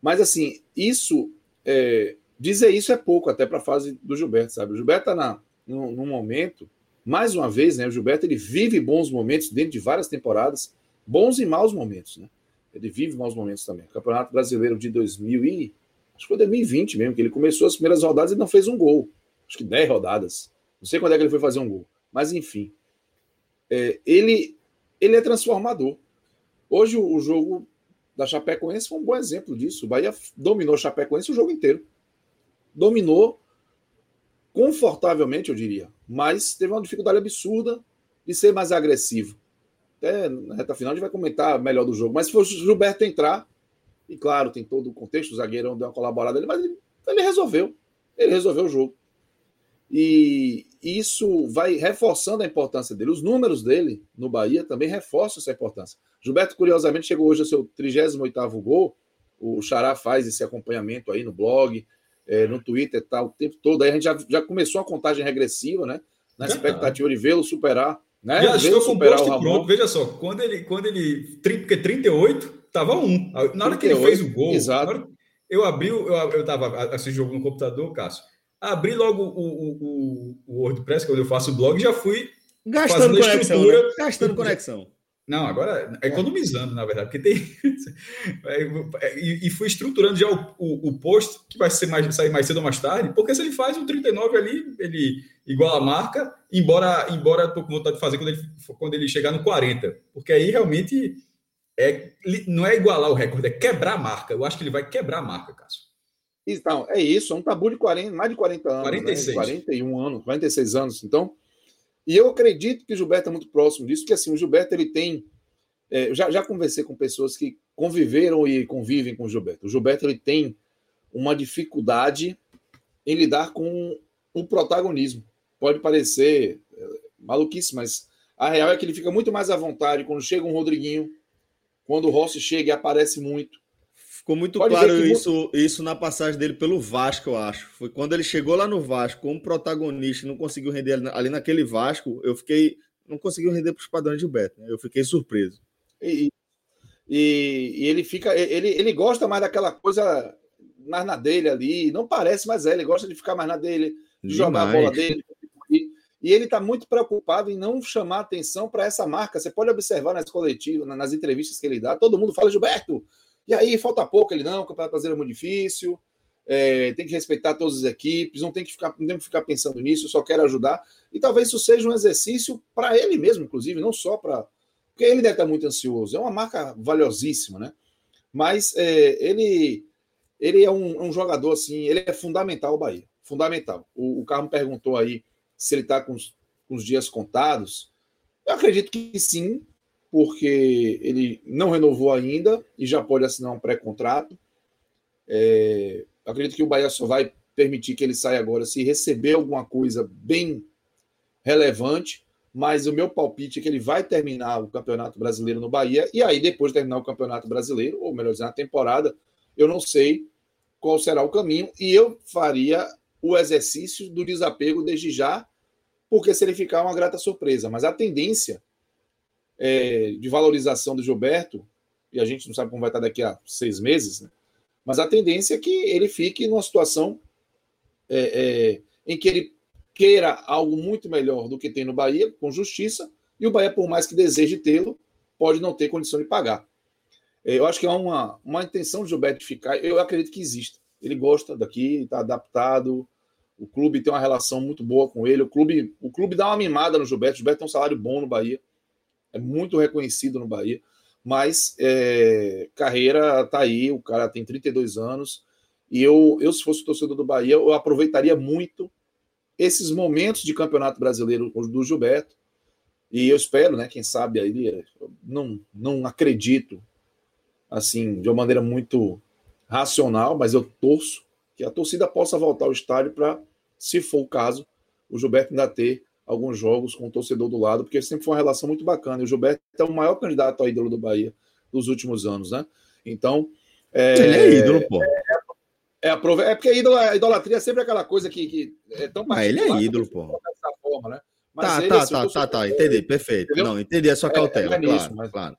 Mas assim, isso é, dizer isso é pouco até para a fase do Gilberto, sabe? O Gilberto está num, num momento, mais uma vez, né? O Gilberto ele vive bons momentos dentro de várias temporadas, bons e maus momentos, né? Ele vive maus momentos também. O Campeonato Brasileiro de 2000 e acho que foi 2020 mesmo, que ele começou as primeiras rodadas e não fez um gol. Acho que 10 rodadas. Não sei quando é que ele foi fazer um gol. Mas enfim. É, ele ele é transformador. Hoje o jogo da Chapecoense foi um bom exemplo disso. O Bahia dominou a Chapecoense o jogo inteiro. Dominou confortavelmente, eu diria, mas teve uma dificuldade absurda de ser mais agressivo. Até na reta final a gente vai comentar melhor do jogo. Mas se fosse o Gilberto entrar, e claro, tem todo o contexto, o zagueirão deu uma colaborada ali, mas ele, ele resolveu. Ele resolveu o jogo. E isso vai reforçando a importância dele. Os números dele no Bahia também reforçam essa importância. Gilberto, curiosamente, chegou hoje ao seu 38 gol. O Xará faz esse acompanhamento aí no blog, é, no Twitter tá, o tempo todo. Aí a gente já, já começou a contagem regressiva, né? Na expectativa de vê-lo superar. Né? Já estou com o posto pronto. Veja só, quando ele, quando ele. Porque 38 estava 1. Na hora 38, que ele fez o gol, exato. eu abri, eu estava assistindo jogo no computador, Cássio abri logo o, o, o, WordPress, quando eu faço o blog, já fui gastando conexão. Né? Gastando conexão. Não, agora economizando, na verdade, porque tem. e, e fui estruturando já o, o, o, post, que vai ser mais, sair mais cedo ou mais tarde, porque se ele faz o 39 ali, ele igual a marca, embora embora tô com vontade de fazer quando ele, quando ele chegar no 40. Porque aí realmente é, não é igualar o recorde, é quebrar a marca. Eu acho que ele vai quebrar a marca, Cássio. Então, é isso, é um tabu de 40, mais de 40 anos. 46. Né? 41 anos, 46 anos. Então, e eu acredito que o Gilberto é muito próximo disso, porque assim, o Gilberto ele tem. É, já, já conversei com pessoas que conviveram e convivem com o Gilberto. O Gilberto ele tem uma dificuldade em lidar com o protagonismo. Pode parecer é, maluquice, mas a real é que ele fica muito mais à vontade quando chega um Rodriguinho, quando o Rossi chega e aparece muito. Ficou muito Pode claro isso, isso na passagem dele pelo Vasco, eu acho. Foi quando ele chegou lá no Vasco como protagonista não conseguiu render ali naquele Vasco, eu fiquei. Não conseguiu render para os padrões de Gilberto. Né? Eu fiquei surpreso. E, e, e, ele fica. Ele, ele gosta mais daquela coisa mais na dele ali. Não parece, mas é. Ele gosta de ficar mais na dele, de Demais. jogar a bola dele. E, e ele está muito preocupado em não chamar atenção para essa marca. Você pode observar nas coletivas, nas entrevistas que ele dá, todo mundo fala, Gilberto, e aí falta pouco, ele não, o Campeonato Brasileiro é muito difícil. é, tem que respeitar todas as equipes, não tem que ficar, não tem que ficar pensando nisso, só quero ajudar. E talvez isso seja um exercício para ele mesmo, inclusive, não só para. Porque ele deve estar muito ansioso. É uma marca valiosíssima, né? Mas é, ele, ele é um, um, jogador assim, ele é fundamental ao Bahia. Fundamental. O, o Carmo perguntou aí se ele está com, com os dias contados. Eu acredito que sim, porque ele não renovou ainda e já pode assinar um pré-contrato. É, acredito que o Bahia só vai permitir que ele saia agora se receber alguma coisa bem relevante, mas o meu palpite é que ele vai terminar o Campeonato Brasileiro no Bahia, e aí depois de terminar o Campeonato Brasileiro, ou melhor dizendo, a temporada, eu não sei qual será o caminho, e eu faria o exercício do desapego desde já, porque se ele ficar uma grata surpresa, mas a tendência é, de valorização do Gilberto, e a gente não sabe como vai estar daqui a seis meses, né? Mas a tendência é que ele fique numa situação é, é, em que ele queira algo muito melhor do que tem no Bahia, com justiça, e o Bahia, por mais que deseje tê-lo, pode não ter condição de pagar. É, eu acho que há uma, uma intenção de Gilberto ficar, eu acredito que existe. Ele gosta daqui, está adaptado, o clube tem uma relação muito boa com ele, o clube, o clube dá uma mimada no Gilberto, o Gilberto tem um salário bom no Bahia, é muito reconhecido no Bahia mas é, carreira tá aí, o cara tem 32 anos, e eu, eu, se fosse torcedor do Bahia, eu aproveitaria muito esses momentos de campeonato brasileiro do Gilberto, e eu espero, né, quem sabe aí, não, não acredito, assim, de uma maneira muito racional, mas eu torço que a torcida possa voltar ao estádio para, se for o caso, o Gilberto ainda ter alguns jogos com o torcedor do lado, porque sempre foi uma relação muito bacana. E o Gilberto é o maior candidato a ídolo do Bahia dos últimos anos, né? Então. É, Ele é ídolo, pô. É, é, é, é porque ídolo, a idolatria é sempre aquela coisa que, que é tão Mas ele é ídolo, pô. Dessa forma, né? Mas tá, ele, tá, assim, tá, tá, tá, entendi, perfeito. Entendeu? Não, entendi a sua é, cautela, é, claro, mas, claro,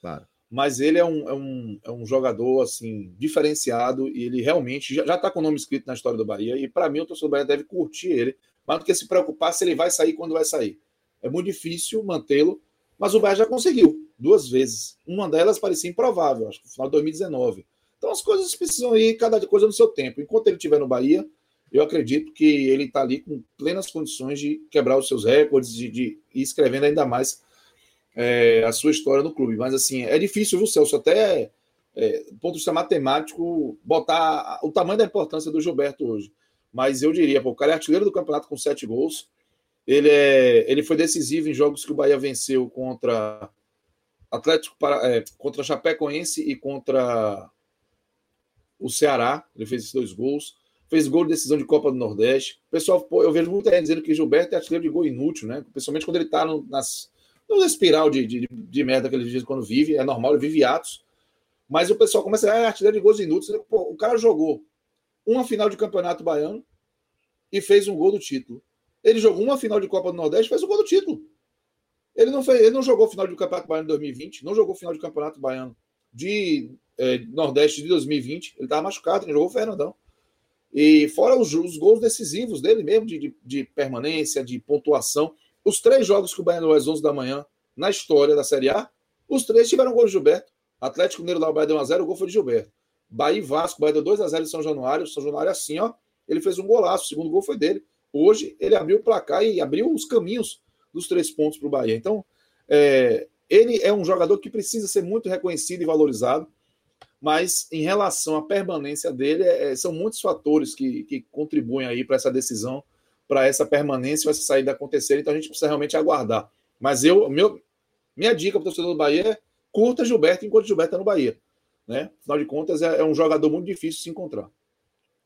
claro. Mas ele é um, é, um, é um jogador, assim, diferenciado e ele realmente já, já tá com o nome escrito na história do Bahia e para mim o torcedor do Bahia deve curtir ele mais do que se preocupar se ele vai sair quando vai sair. É muito difícil mantê-lo, mas o Bahia já conseguiu duas vezes. Uma delas parecia improvável, acho que no final de 2019. Então as coisas precisam ir cada coisa no seu tempo. Enquanto ele estiver no Bahia, eu acredito que ele está ali com plenas condições de quebrar os seus recordes, de, de ir escrevendo ainda mais é, a sua história no clube. Mas assim, é difícil, viu, Celso? Até é, do ponto de vista matemático, botar o tamanho da importância do Gilberto hoje mas eu diria, pô, o cara é artilheiro do campeonato com sete gols. Ele, é, ele foi decisivo em jogos que o Bahia venceu contra Atlético para, é, contra Chapecoense e contra o Ceará. Ele fez esses dois gols. Fez gol de decisão de Copa do Nordeste. Pessoal, pô, eu vejo muita gente dizendo que Gilberto é artilheiro de gol inútil, né? Principalmente quando ele tá no, nas, numa espiral de, de, de merda que ele diz quando vive. É normal, ele vive atos. Mas o pessoal começa a ah, é artilheiro de gols inúteis. Pô, o cara jogou uma final de campeonato baiano e fez um gol do título. Ele jogou uma final de Copa do Nordeste e fez um gol do título. Ele não, fez, ele não jogou final de Campeonato Baiano de 2020, não jogou final de Campeonato Baiano de é, Nordeste de 2020. Ele estava machucado, ele jogou o Fernandão. E fora os, os gols decisivos dele mesmo, de, de, de, permanência, de pontuação. Os três jogos que o Bahia às 11 da manhã, na história da Série A, os três tiveram gol de Gilberto. Atlético Mineiro o Bahia deu 1x0, o gol foi de Gilberto. Bahia e Vasco, Bahia deu 2x0 em São Januário. São Januário assim, ó. Ele fez um golaço, o segundo gol foi dele. Hoje ele abriu o placar e abriu os caminhos dos três pontos para o Bahia. Então, é, ele é um jogador que precisa ser muito reconhecido e valorizado, mas em relação à permanência dele, é, são muitos fatores que, que contribuem aí para essa decisão, para essa permanência, essa saída acontecer. Então a gente precisa realmente aguardar. Mas eu, meu, minha dica para o torcedor do Bahia é curta Gilberto enquanto Gilberto está no Bahia. Né? Afinal de contas, é, é um jogador muito difícil de se encontrar.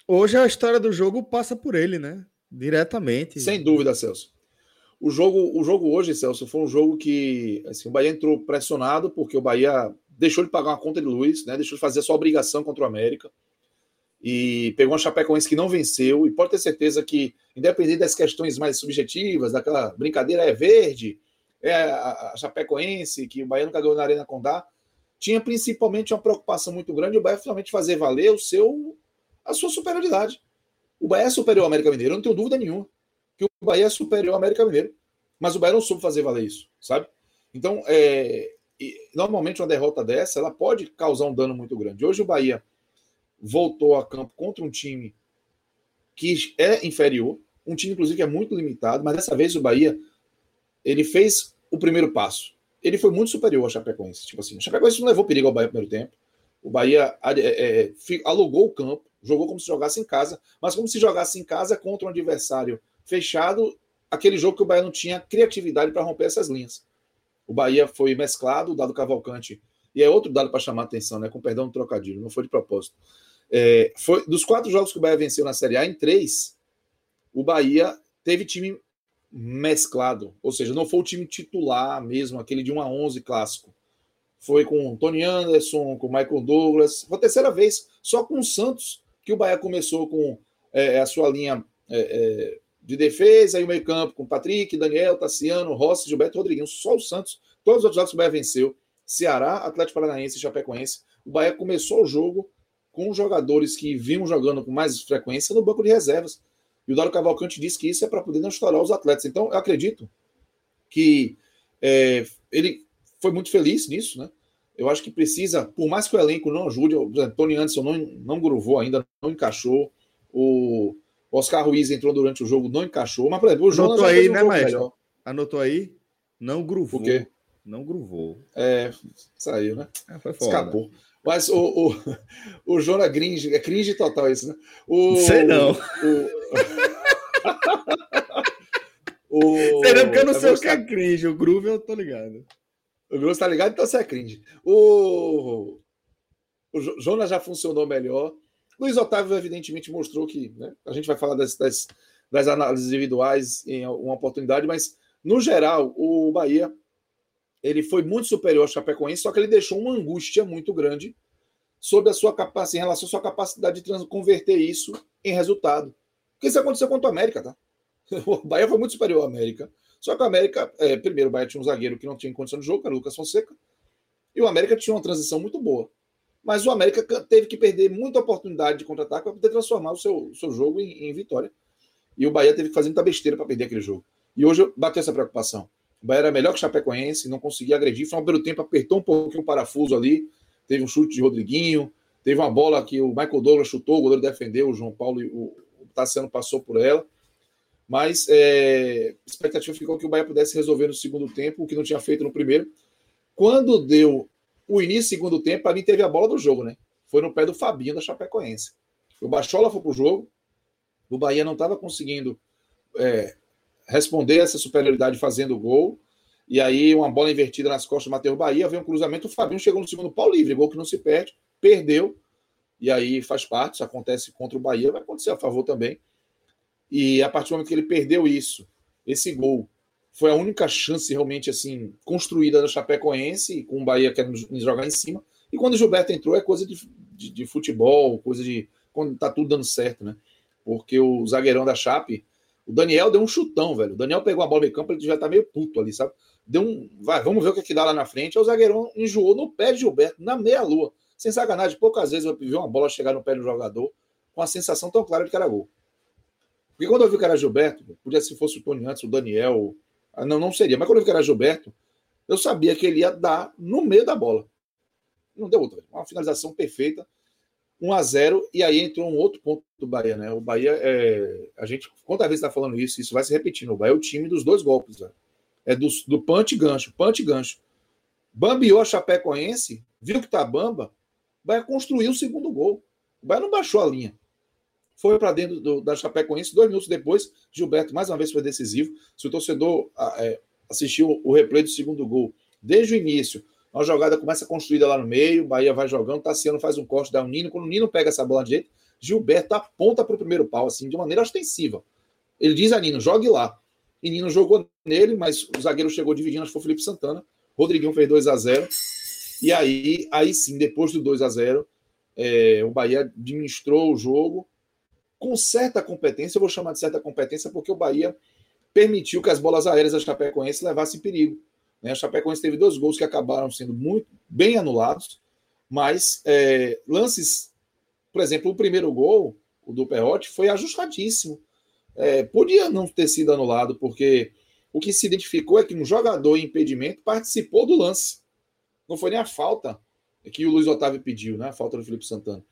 Hoje a história do jogo passa por ele, né? Diretamente. Sem dúvida, Celso. O jogo, o jogo hoje, Celso, foi um jogo que assim, o Bahia entrou pressionado, porque o Bahia deixou de pagar uma conta de luz, né? deixou de fazer a sua obrigação contra o América. E pegou uma Chapecoense que não venceu. E pode ter certeza que, independente das questões mais subjetivas, daquela brincadeira é verde, é a Chapecoense, que o Bahia nunca ganhou na Arena Condá, tinha principalmente uma preocupação muito grande o Bahia finalmente fazer valer o seu, a sua superioridade. O Bahia é superior ao América Mineiro, eu não tenho dúvida nenhuma que o Bahia é superior ao América Mineiro, mas o Bahia não soube fazer valer isso, sabe? Então, é, normalmente uma derrota dessa, ela pode causar um dano muito grande. Hoje o Bahia voltou a campo contra um time que é inferior, um time, inclusive, que é muito limitado, mas dessa vez o Bahia ele fez o primeiro passo. Ele foi muito superior ao Chapecoense. Tipo assim, o Chapecoense não levou perigo ao Bahia no primeiro tempo. O Bahia é, é, alugou o campo, jogou como se jogasse em casa, mas como se jogasse em casa contra um adversário fechado, aquele jogo que o Bahia não tinha criatividade para romper essas linhas. O Bahia foi mesclado, dado Cavalcante, e é outro dado para chamar a atenção, né? Com perdão do trocadilho, não foi de propósito. É, foi dos quatro jogos que o Bahia venceu na Série A, em três, o Bahia teve time mesclado, ou seja, não foi o time titular mesmo, aquele de 1 a 11 clássico. Foi com Tony Anderson, com Michael Douglas. Foi a terceira vez, só com o Santos, que o Bahia começou com é, a sua linha é, é, de defesa e o meio-campo, com Patrick, Daniel, Tassiano, Rossi, Gilberto Rodriguinho. Só o Santos. Todos os outros jogos o Bahia venceu. Ceará, Atlético Paranaense e Chapecoense. O Bahia começou o jogo com jogadores que vinham jogando com mais frequência no banco de reservas. E o Dário Cavalcante disse que isso é para poder não estourar os atletas. Então, eu acredito que é, ele foi muito feliz nisso, né? Eu acho que precisa, por mais que o elenco não ajude, o Tony Anderson não, não gruvou ainda, não encaixou. O Oscar Ruiz entrou durante o jogo, não encaixou. Mas, por exemplo, o Jonas Anotou aí, um né, Maestro? Anotou aí? Não gruvou. O quê? Não gruvou. É, saiu, né? É, foi foda. Escapou. Mas o, o, o Jona Gringe, é cringe total isso, né? O, Sei não. O, o, Sei não, porque eu não sei o que é cringe. O groove eu tô ligado. O groove tá ligado, então você é cringe. O, o Jonas já funcionou melhor. Luiz Otávio, evidentemente, mostrou que né, a gente vai falar das, das, das análises individuais em uma oportunidade, mas no geral, o Bahia ele foi muito superior ao Chapecoense, só que ele deixou uma angústia muito grande sobre a sua capacidade, em relação à sua capacidade de converter isso em resultado. Porque isso aconteceu contra o América, tá? O Bahia foi muito superior ao América. Só que o América, é, primeiro, o Bahia tinha um zagueiro que não tinha condição de jogo, que era o Lucas Fonseca, e o América tinha uma transição muito boa. Mas o América teve que perder muita oportunidade de contra-ataque para poder transformar o seu, seu jogo em, em vitória. E o Bahia teve que fazer muita besteira para perder aquele jogo. E hoje bateu essa preocupação. O Bahia era melhor que o Chapecoense, não conseguia agredir. Foi um primeiro tempo, apertou um pouquinho o parafuso ali. Teve um chute de Rodriguinho, teve uma bola que o Michael Douglas chutou, o goleiro defendeu, o João Paulo e o, Tassiano passou por ela. Mas é, a expectativa ficou que o Bahia pudesse resolver no segundo tempo, o que não tinha feito no primeiro. Quando deu o início do segundo tempo, ali teve a bola do jogo, né? Foi no pé do Fabinho da Chapecoense. O Bachola foi pro jogo, o Bahia não estava conseguindo é, responder essa superioridade fazendo gol. E aí, uma bola invertida nas costas do Matheus Bahia, veio um cruzamento, o Fabinho chegou no segundo pau livre, gol que não se perde, perdeu. E aí faz parte, isso acontece contra o Bahia, vai acontecer a favor também. E a partir do momento que ele perdeu isso, esse gol, foi a única chance realmente assim construída da Chapecoense, com o Bahia querendo jogar em cima. E quando o Gilberto entrou, é coisa de, de, de futebol, coisa de. quando tá tudo dando certo, né? Porque o zagueirão da Chape o Daniel deu um chutão, velho. O Daniel pegou a bola no campo, ele já tá meio puto ali, sabe? Deu um. Vai, vamos ver o que, é que dá lá na frente. Aí o zagueirão enjoou no pé de Gilberto, na meia-lua. Sem sacanagem, poucas vezes eu vi uma bola chegar no pé do jogador com a sensação tão clara de que era gol. Porque quando eu vi que era Gilberto, podia se fosse o Tony antes, o Daniel. Ah, não, não seria. Mas quando eu vi que era Gilberto, eu sabia que ele ia dar no meio da bola. Não deu outra. Uma finalização perfeita. 1 a 0 e aí entrou um outro ponto do Bahia, né? O Bahia é. A gente, quantas vezes está falando isso? Isso vai se repetindo. O Bahia é o time dos dois golpes, velho. É do, do punch e gancho, punch e gancho. Bambiou a Chapecoense, viu que tá bamba, o Bahia construiu o segundo gol. O Bahia não baixou a linha. Foi para dentro do, da Chapecoense, dois minutos depois, Gilberto mais uma vez foi decisivo. Se o torcedor é, assistiu o replay do segundo gol desde o início, uma jogada começa construída lá no meio, Bahia vai jogando, Tassiano faz um corte, dá um Nino. Quando o Nino pega essa bola de jeito, Gilberto aponta para o primeiro pau, assim, de maneira ostensiva. Ele diz a Nino, jogue lá. E Nino jogou nele, mas o zagueiro chegou dividindo, acho que foi Felipe Santana. Rodriguinho fez 2 a 0 E aí, aí sim, depois do 2 a 0 é, o Bahia administrou o jogo com certa competência. Eu vou chamar de certa competência porque o Bahia permitiu que as bolas aéreas da Chapecoense levassem perigo. Né? A Chapecoense teve dois gols que acabaram sendo muito bem anulados, mas é, lances, por exemplo, o primeiro gol, o do Perrotti, foi ajustadíssimo. É, podia não ter sido anulado, porque o que se identificou é que um jogador em impedimento participou do lance. Não foi nem a falta que o Luiz Otávio pediu, né? A falta do Felipe Santana.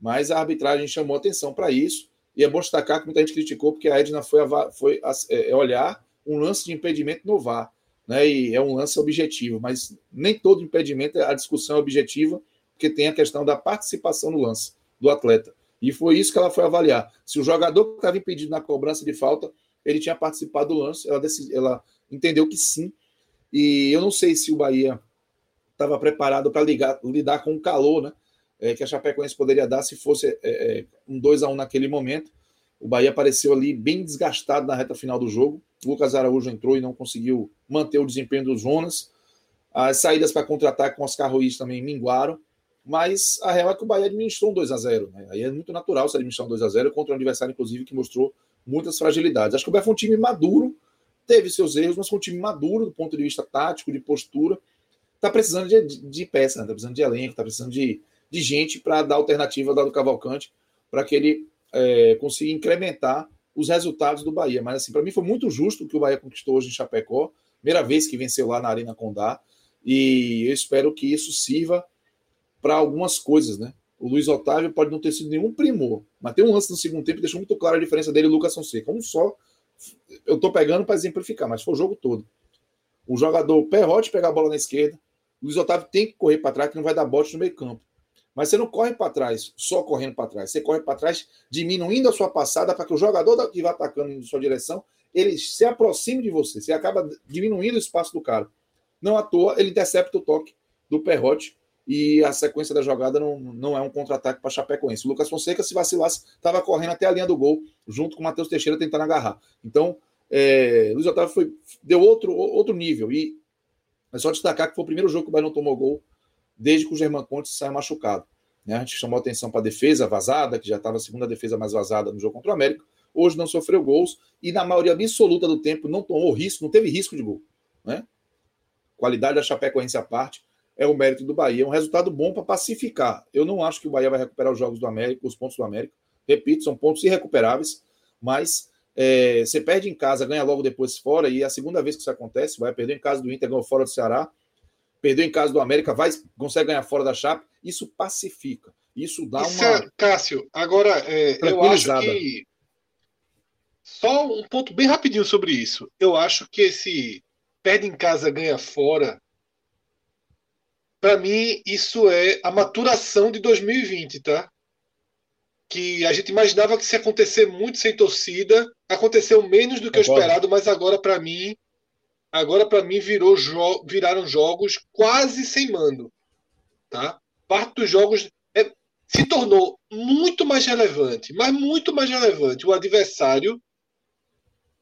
Mas a arbitragem chamou atenção para isso. E é bom destacar que muita gente criticou, porque a Edna foi, foi é, olhar um lance de impedimento no VAR. Né? E é um lance objetivo, mas nem todo impedimento, a discussão é objetiva, porque tem a questão da participação no lance do atleta. E foi isso que ela foi avaliar. Se o jogador que estava impedido na cobrança de falta, ele tinha participado do lance, ela, ela entendeu que sim. E eu não sei se o Bahia estava preparado para lidar com o calor, né? É, que a Chapecoense poderia dar se fosse é, um 2 a 1 naquele momento. O Bahia apareceu ali bem desgastado na reta final do jogo. O Lucas Araújo entrou e não conseguiu manter o desempenho dos Jonas. As saídas para contra-ataque com Oscar Ruiz também minguaram. Mas a real é que o Bahia administrou um 2 a 0 né? Aí é muito natural se administrar um 2 a 0 contra um adversário, inclusive, que mostrou muitas fragilidades. Acho que o Bahia foi um time maduro, teve seus erros, mas foi um time maduro do ponto de vista tático, de postura. Está precisando de, de, de peça, está né? precisando de elenco, está precisando de, de gente para dar alternativa ao Dado Cavalcante, para que ele é, consiga incrementar os resultados do Bahia. Mas, assim, para mim foi muito justo o que o Bahia conquistou hoje em Chapecó. Primeira vez que venceu lá na Arena Condá. E eu espero que isso sirva para algumas coisas, né? O Luiz Otávio pode não ter sido nenhum primor, mas tem um lance no segundo tempo que deixou muito clara a diferença dele e Lucas Fonseca. Um só, eu estou pegando para exemplificar, mas foi o jogo todo. O jogador Perrote pegar a bola na esquerda, Luiz Otávio tem que correr para trás, que não vai dar bote no meio campo. Mas você não corre para trás só correndo para trás. Você corre para trás diminuindo a sua passada para que o jogador que vai atacando em sua direção ele se aproxime de você. Você acaba diminuindo o espaço do cara. Não à toa, ele intercepta o toque do Perrote e a sequência da jogada não, não é um contra-ataque para Chapecoense. O Lucas Fonseca, se vacilasse, estava correndo até a linha do gol, junto com o Matheus Teixeira tentando agarrar. Então, é, Luiz Otávio foi, deu outro, outro nível. E é só destacar que foi o primeiro jogo que o Bahia não tomou gol desde que o Germán Conte saiu machucado. Né? A gente chamou atenção para a defesa vazada, que já estava a segunda defesa mais vazada no jogo contra o América. Hoje não sofreu gols e, na maioria absoluta do tempo, não tomou risco, não teve risco de gol. Né? Qualidade da Chapecoense à parte é o mérito do Bahia. É um resultado bom para pacificar. Eu não acho que o Bahia vai recuperar os jogos do América, os pontos do América. Repito, são pontos irrecuperáveis, mas é, você perde em casa, ganha logo depois fora, e é a segunda vez que isso acontece, vai perder em casa do Inter, ganhou fora do Ceará perdeu em casa do América, vai consegue ganhar fora da Chape, isso pacifica. Isso dá isso uma. É, Cássio, agora é, eu acho que. Só um ponto bem rapidinho sobre isso. Eu acho que esse perde em casa, ganha fora. Para mim, isso é a maturação de 2020, tá? Que a gente imaginava que se acontecer muito sem torcida, aconteceu menos do que o esperado, mas agora, para mim, agora para mim virou jo viraram jogos quase sem mando, tá? Parte dos jogos é, se tornou muito mais relevante, mas muito mais relevante o adversário,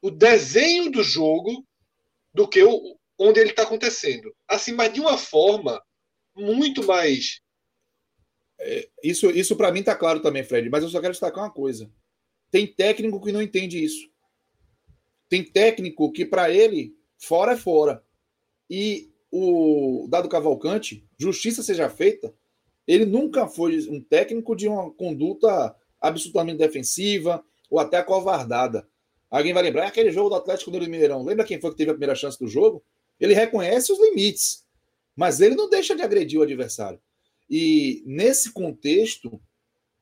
o desenho do jogo do que o, onde ele está acontecendo. Assim, mas de uma forma muito mais é, isso, isso para mim tá claro também, Fred, mas eu só quero destacar uma coisa. Tem técnico que não entende isso. Tem técnico que, para ele, fora é fora. E o Dado Cavalcante, justiça seja feita, ele nunca foi um técnico de uma conduta absolutamente defensiva ou até acovardada. Alguém vai lembrar é aquele jogo do Atlético do Mineirão. Lembra quem foi que teve a primeira chance do jogo? Ele reconhece os limites, mas ele não deixa de agredir o adversário. E nesse contexto,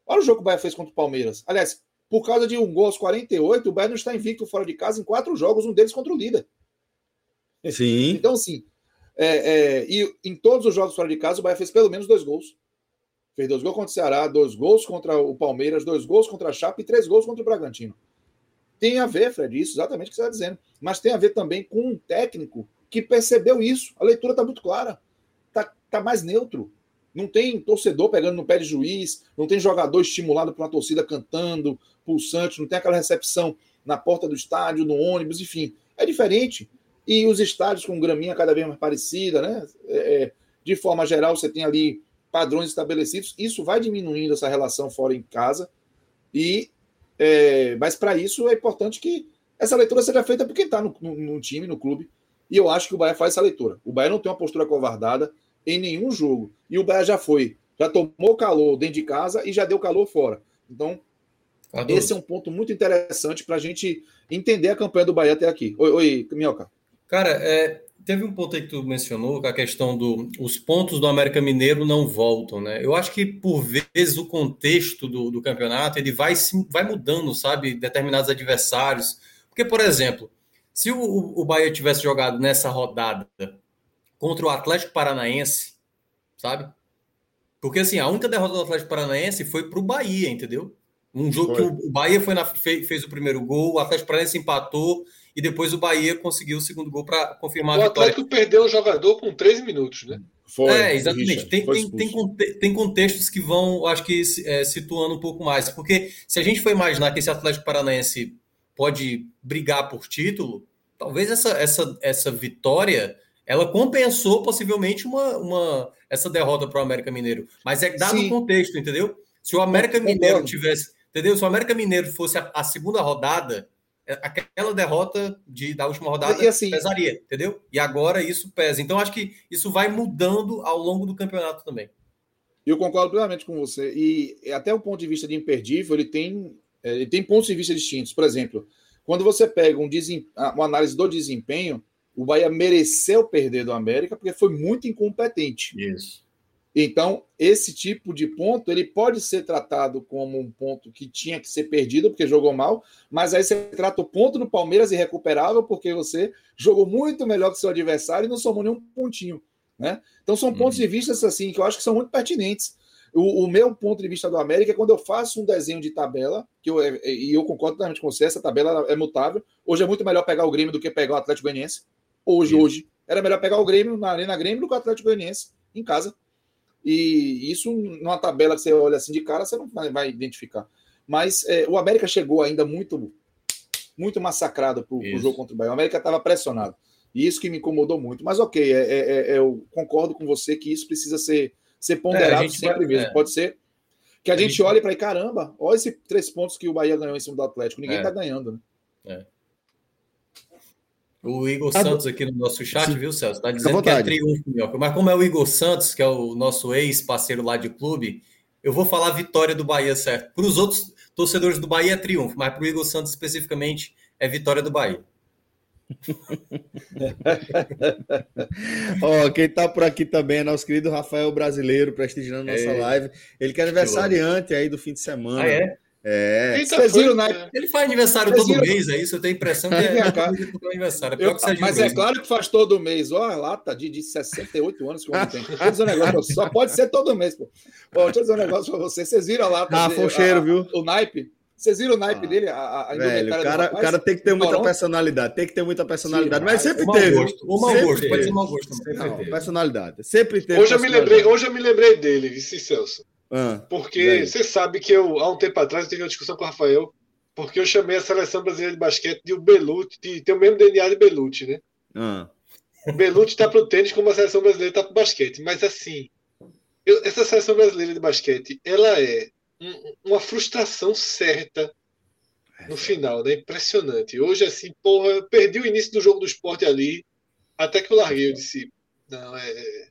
olha o jogo que o Bahia fez contra o Palmeiras. Aliás, por causa de um gol aos 48, o Bahia não está invicto fora de casa em quatro jogos, um deles contra o líder. Sim. Então, assim, é, é, e em todos os jogos fora de casa, o Bahia fez pelo menos dois gols. Fez dois gols contra o Ceará, dois gols contra o Palmeiras, dois gols contra a Chape e três gols contra o Bragantino. Tem a ver, Fred, isso exatamente o que você está dizendo. Mas tem a ver também com um técnico que percebeu isso. A leitura está muito clara. Está tá mais neutro. Não tem torcedor pegando no pé de juiz, não tem jogador estimulado por uma torcida cantando, pulsante, não tem aquela recepção na porta do estádio, no ônibus, enfim. É diferente. E os estádios com graminha cada vez mais parecida, né? É, é, de forma geral, você tem ali padrões estabelecidos. Isso vai diminuindo essa relação fora em casa. E é, mas para isso é importante que essa leitura seja feita por quem está no, no, no, time, no clube. E eu acho que o Bahia faz essa leitura. O Bahia não tem uma postura covardada em nenhum jogo. E o Bahia já foi, já tomou calor dentro de casa e já deu calor fora. Então, esse é um ponto muito interessante para a gente entender a campanha do Bahia até aqui. Oi, oi Minhoca. Cara, é, teve um ponto aí que tu mencionou, com a questão dos do, pontos do América Mineiro não voltam, né? Eu acho que, por vezes, o contexto do, do campeonato ele vai, vai mudando, sabe? Determinados adversários. Porque, por exemplo, se o, o Bahia tivesse jogado nessa rodada contra o Atlético Paranaense, sabe? Porque, assim, a única derrota do Atlético Paranaense foi para o Bahia, entendeu? Um jogo foi. que o Bahia foi na, fez, fez, o primeiro gol, o Atlético Paranaense empatou e depois o Bahia conseguiu o segundo gol para confirmar a vitória. O Atlético perdeu o jogador com 13 minutos, né? Foi, é, exatamente. Tem, tem, tem, tem, contextos que vão, acho que, é, situando um pouco mais. Porque se a gente for imaginar que esse Atlético Paranaense pode brigar por título, talvez essa, essa, essa vitória ela compensou possivelmente uma, uma essa derrota para o América Mineiro. Mas é dado o contexto, entendeu? Se o América Mineiro tivesse Entendeu? Se o América Mineiro fosse a, a segunda rodada, é, aquela derrota de, da última rodada e assim, pesaria, entendeu? E agora isso pesa. Então, acho que isso vai mudando ao longo do campeonato também. Eu concordo plenamente com você. E até o ponto de vista de imperdível, ele tem, é, ele tem pontos de vista distintos. Por exemplo, quando você pega um desem... uma análise do desempenho, o Bahia mereceu perder do América porque foi muito incompetente. Isso. Então, esse tipo de ponto, ele pode ser tratado como um ponto que tinha que ser perdido porque jogou mal, mas aí você trata o ponto do Palmeiras irrecuperável porque você jogou muito melhor que seu adversário e não somou nenhum pontinho, né? Então, são pontos uhum. de vista assim que eu acho que são muito pertinentes. O, o, meu ponto de vista do América é quando eu faço um desenho de tabela, que eu, é, e eu concordo totalmente com você, essa tabela é mutável. Hoje é muito melhor pegar o Grêmio do que pegar o Atlético Goianiense. Hoje, hoje. Era melhor pegar o Grêmio na Arena Grêmio do que o Atlético Goianiense em casa. E isso, numa tabela que você olha assim de cara, você não vai, vai identificar. Mas é, o América chegou ainda muito muito massacrado para o jogo contra o Bahia. O América estava pressionado. E isso que me incomodou muito. Mas ok, é, é, é, eu concordo com você que isso precisa ser, ser ponderado sempre vai, mesmo. É. Pode ser que a, a gente, gente olhe para aí, caramba, olha esses três pontos que o Bahia ganhou em cima do Atlético. Ninguém está é. ganhando, né? O Igor ah, Santos aqui no nosso chat, sim. viu, Celso? Está dizendo que é triunfo, Minhoca. Mas como é o Igor Santos, que é o nosso ex-parceiro lá de clube, eu vou falar vitória do Bahia, certo? Para os outros torcedores do Bahia é triunfo, mas para o Igor Santos especificamente é vitória do Bahia. Ó, oh, quem tá por aqui também é nosso querido Rafael Brasileiro, prestigiando nossa é. live. Ele que é aniversariante aí do fim de semana. Ah, é? É, vocês viram, né? Ele faz aniversário todo viram? mês, é isso? Eu tenho a impressão que é, é aniversário. É eu, mas é claro que faz todo mês. Olha lá, tá de, de 68 anos que o homem tem. Deixa eu dizer um negócio, só pode ser todo mês, pô. Pô, deixa eu dizer um negócio pra vocês. Vocês viram lá? Tá, ah, cheiro, viu? O naipe. Vocês viram o naipe ah, dele? A, a velho, o cara, o cara tem que ter muita personalidade, tem que ter muita personalidade, Sim, mas sempre teve. Gosto, o mau gosto, pode ser mau gosto. Não, personalidade. Sempre teve. Hoje eu me lembrei, hoje eu me lembrei dele, Vici Celso. Ah, porque você sabe que eu, há um tempo atrás, eu tive uma discussão com o Rafael, porque eu chamei a seleção brasileira de basquete de o Belucci, de, tem o mesmo DNA de Belucci, né? Ah. O Belucci está para o tênis como a seleção brasileira está para o basquete. Mas assim, eu, essa seleção brasileira de basquete, ela é um, uma frustração certa no final, né? Impressionante. Hoje, assim, porra, eu perdi o início do jogo do esporte ali, até que eu larguei. Eu disse, não, é.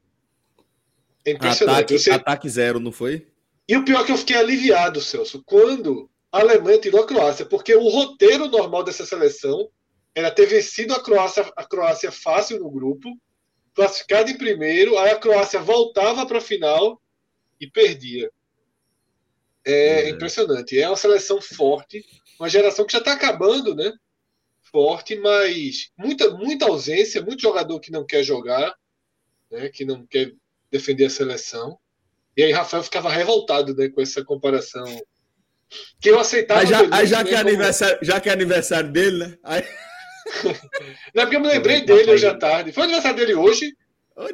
É impressionante. Ataque, Você... ataque zero, não foi? E o pior é que eu fiquei aliviado, Celso, quando a Alemanha tirou a Croácia, porque o roteiro normal dessa seleção era ter vencido a Croácia, a Croácia fácil no grupo, classificado em primeiro, aí a Croácia voltava para a final e perdia. É, é, impressionante. É uma seleção forte, uma geração que já está acabando, né? Forte, mas muita, muita ausência, muito jogador que não quer jogar, né? que não quer defender a seleção. E aí Rafael ficava revoltado né, com essa comparação. Que eu aceitava. Aí já, aí já, que é aniversário, já que é aniversário dele, né? Aí... Não, é porque eu me lembrei dele hoje à tarde. Foi aniversário dele hoje?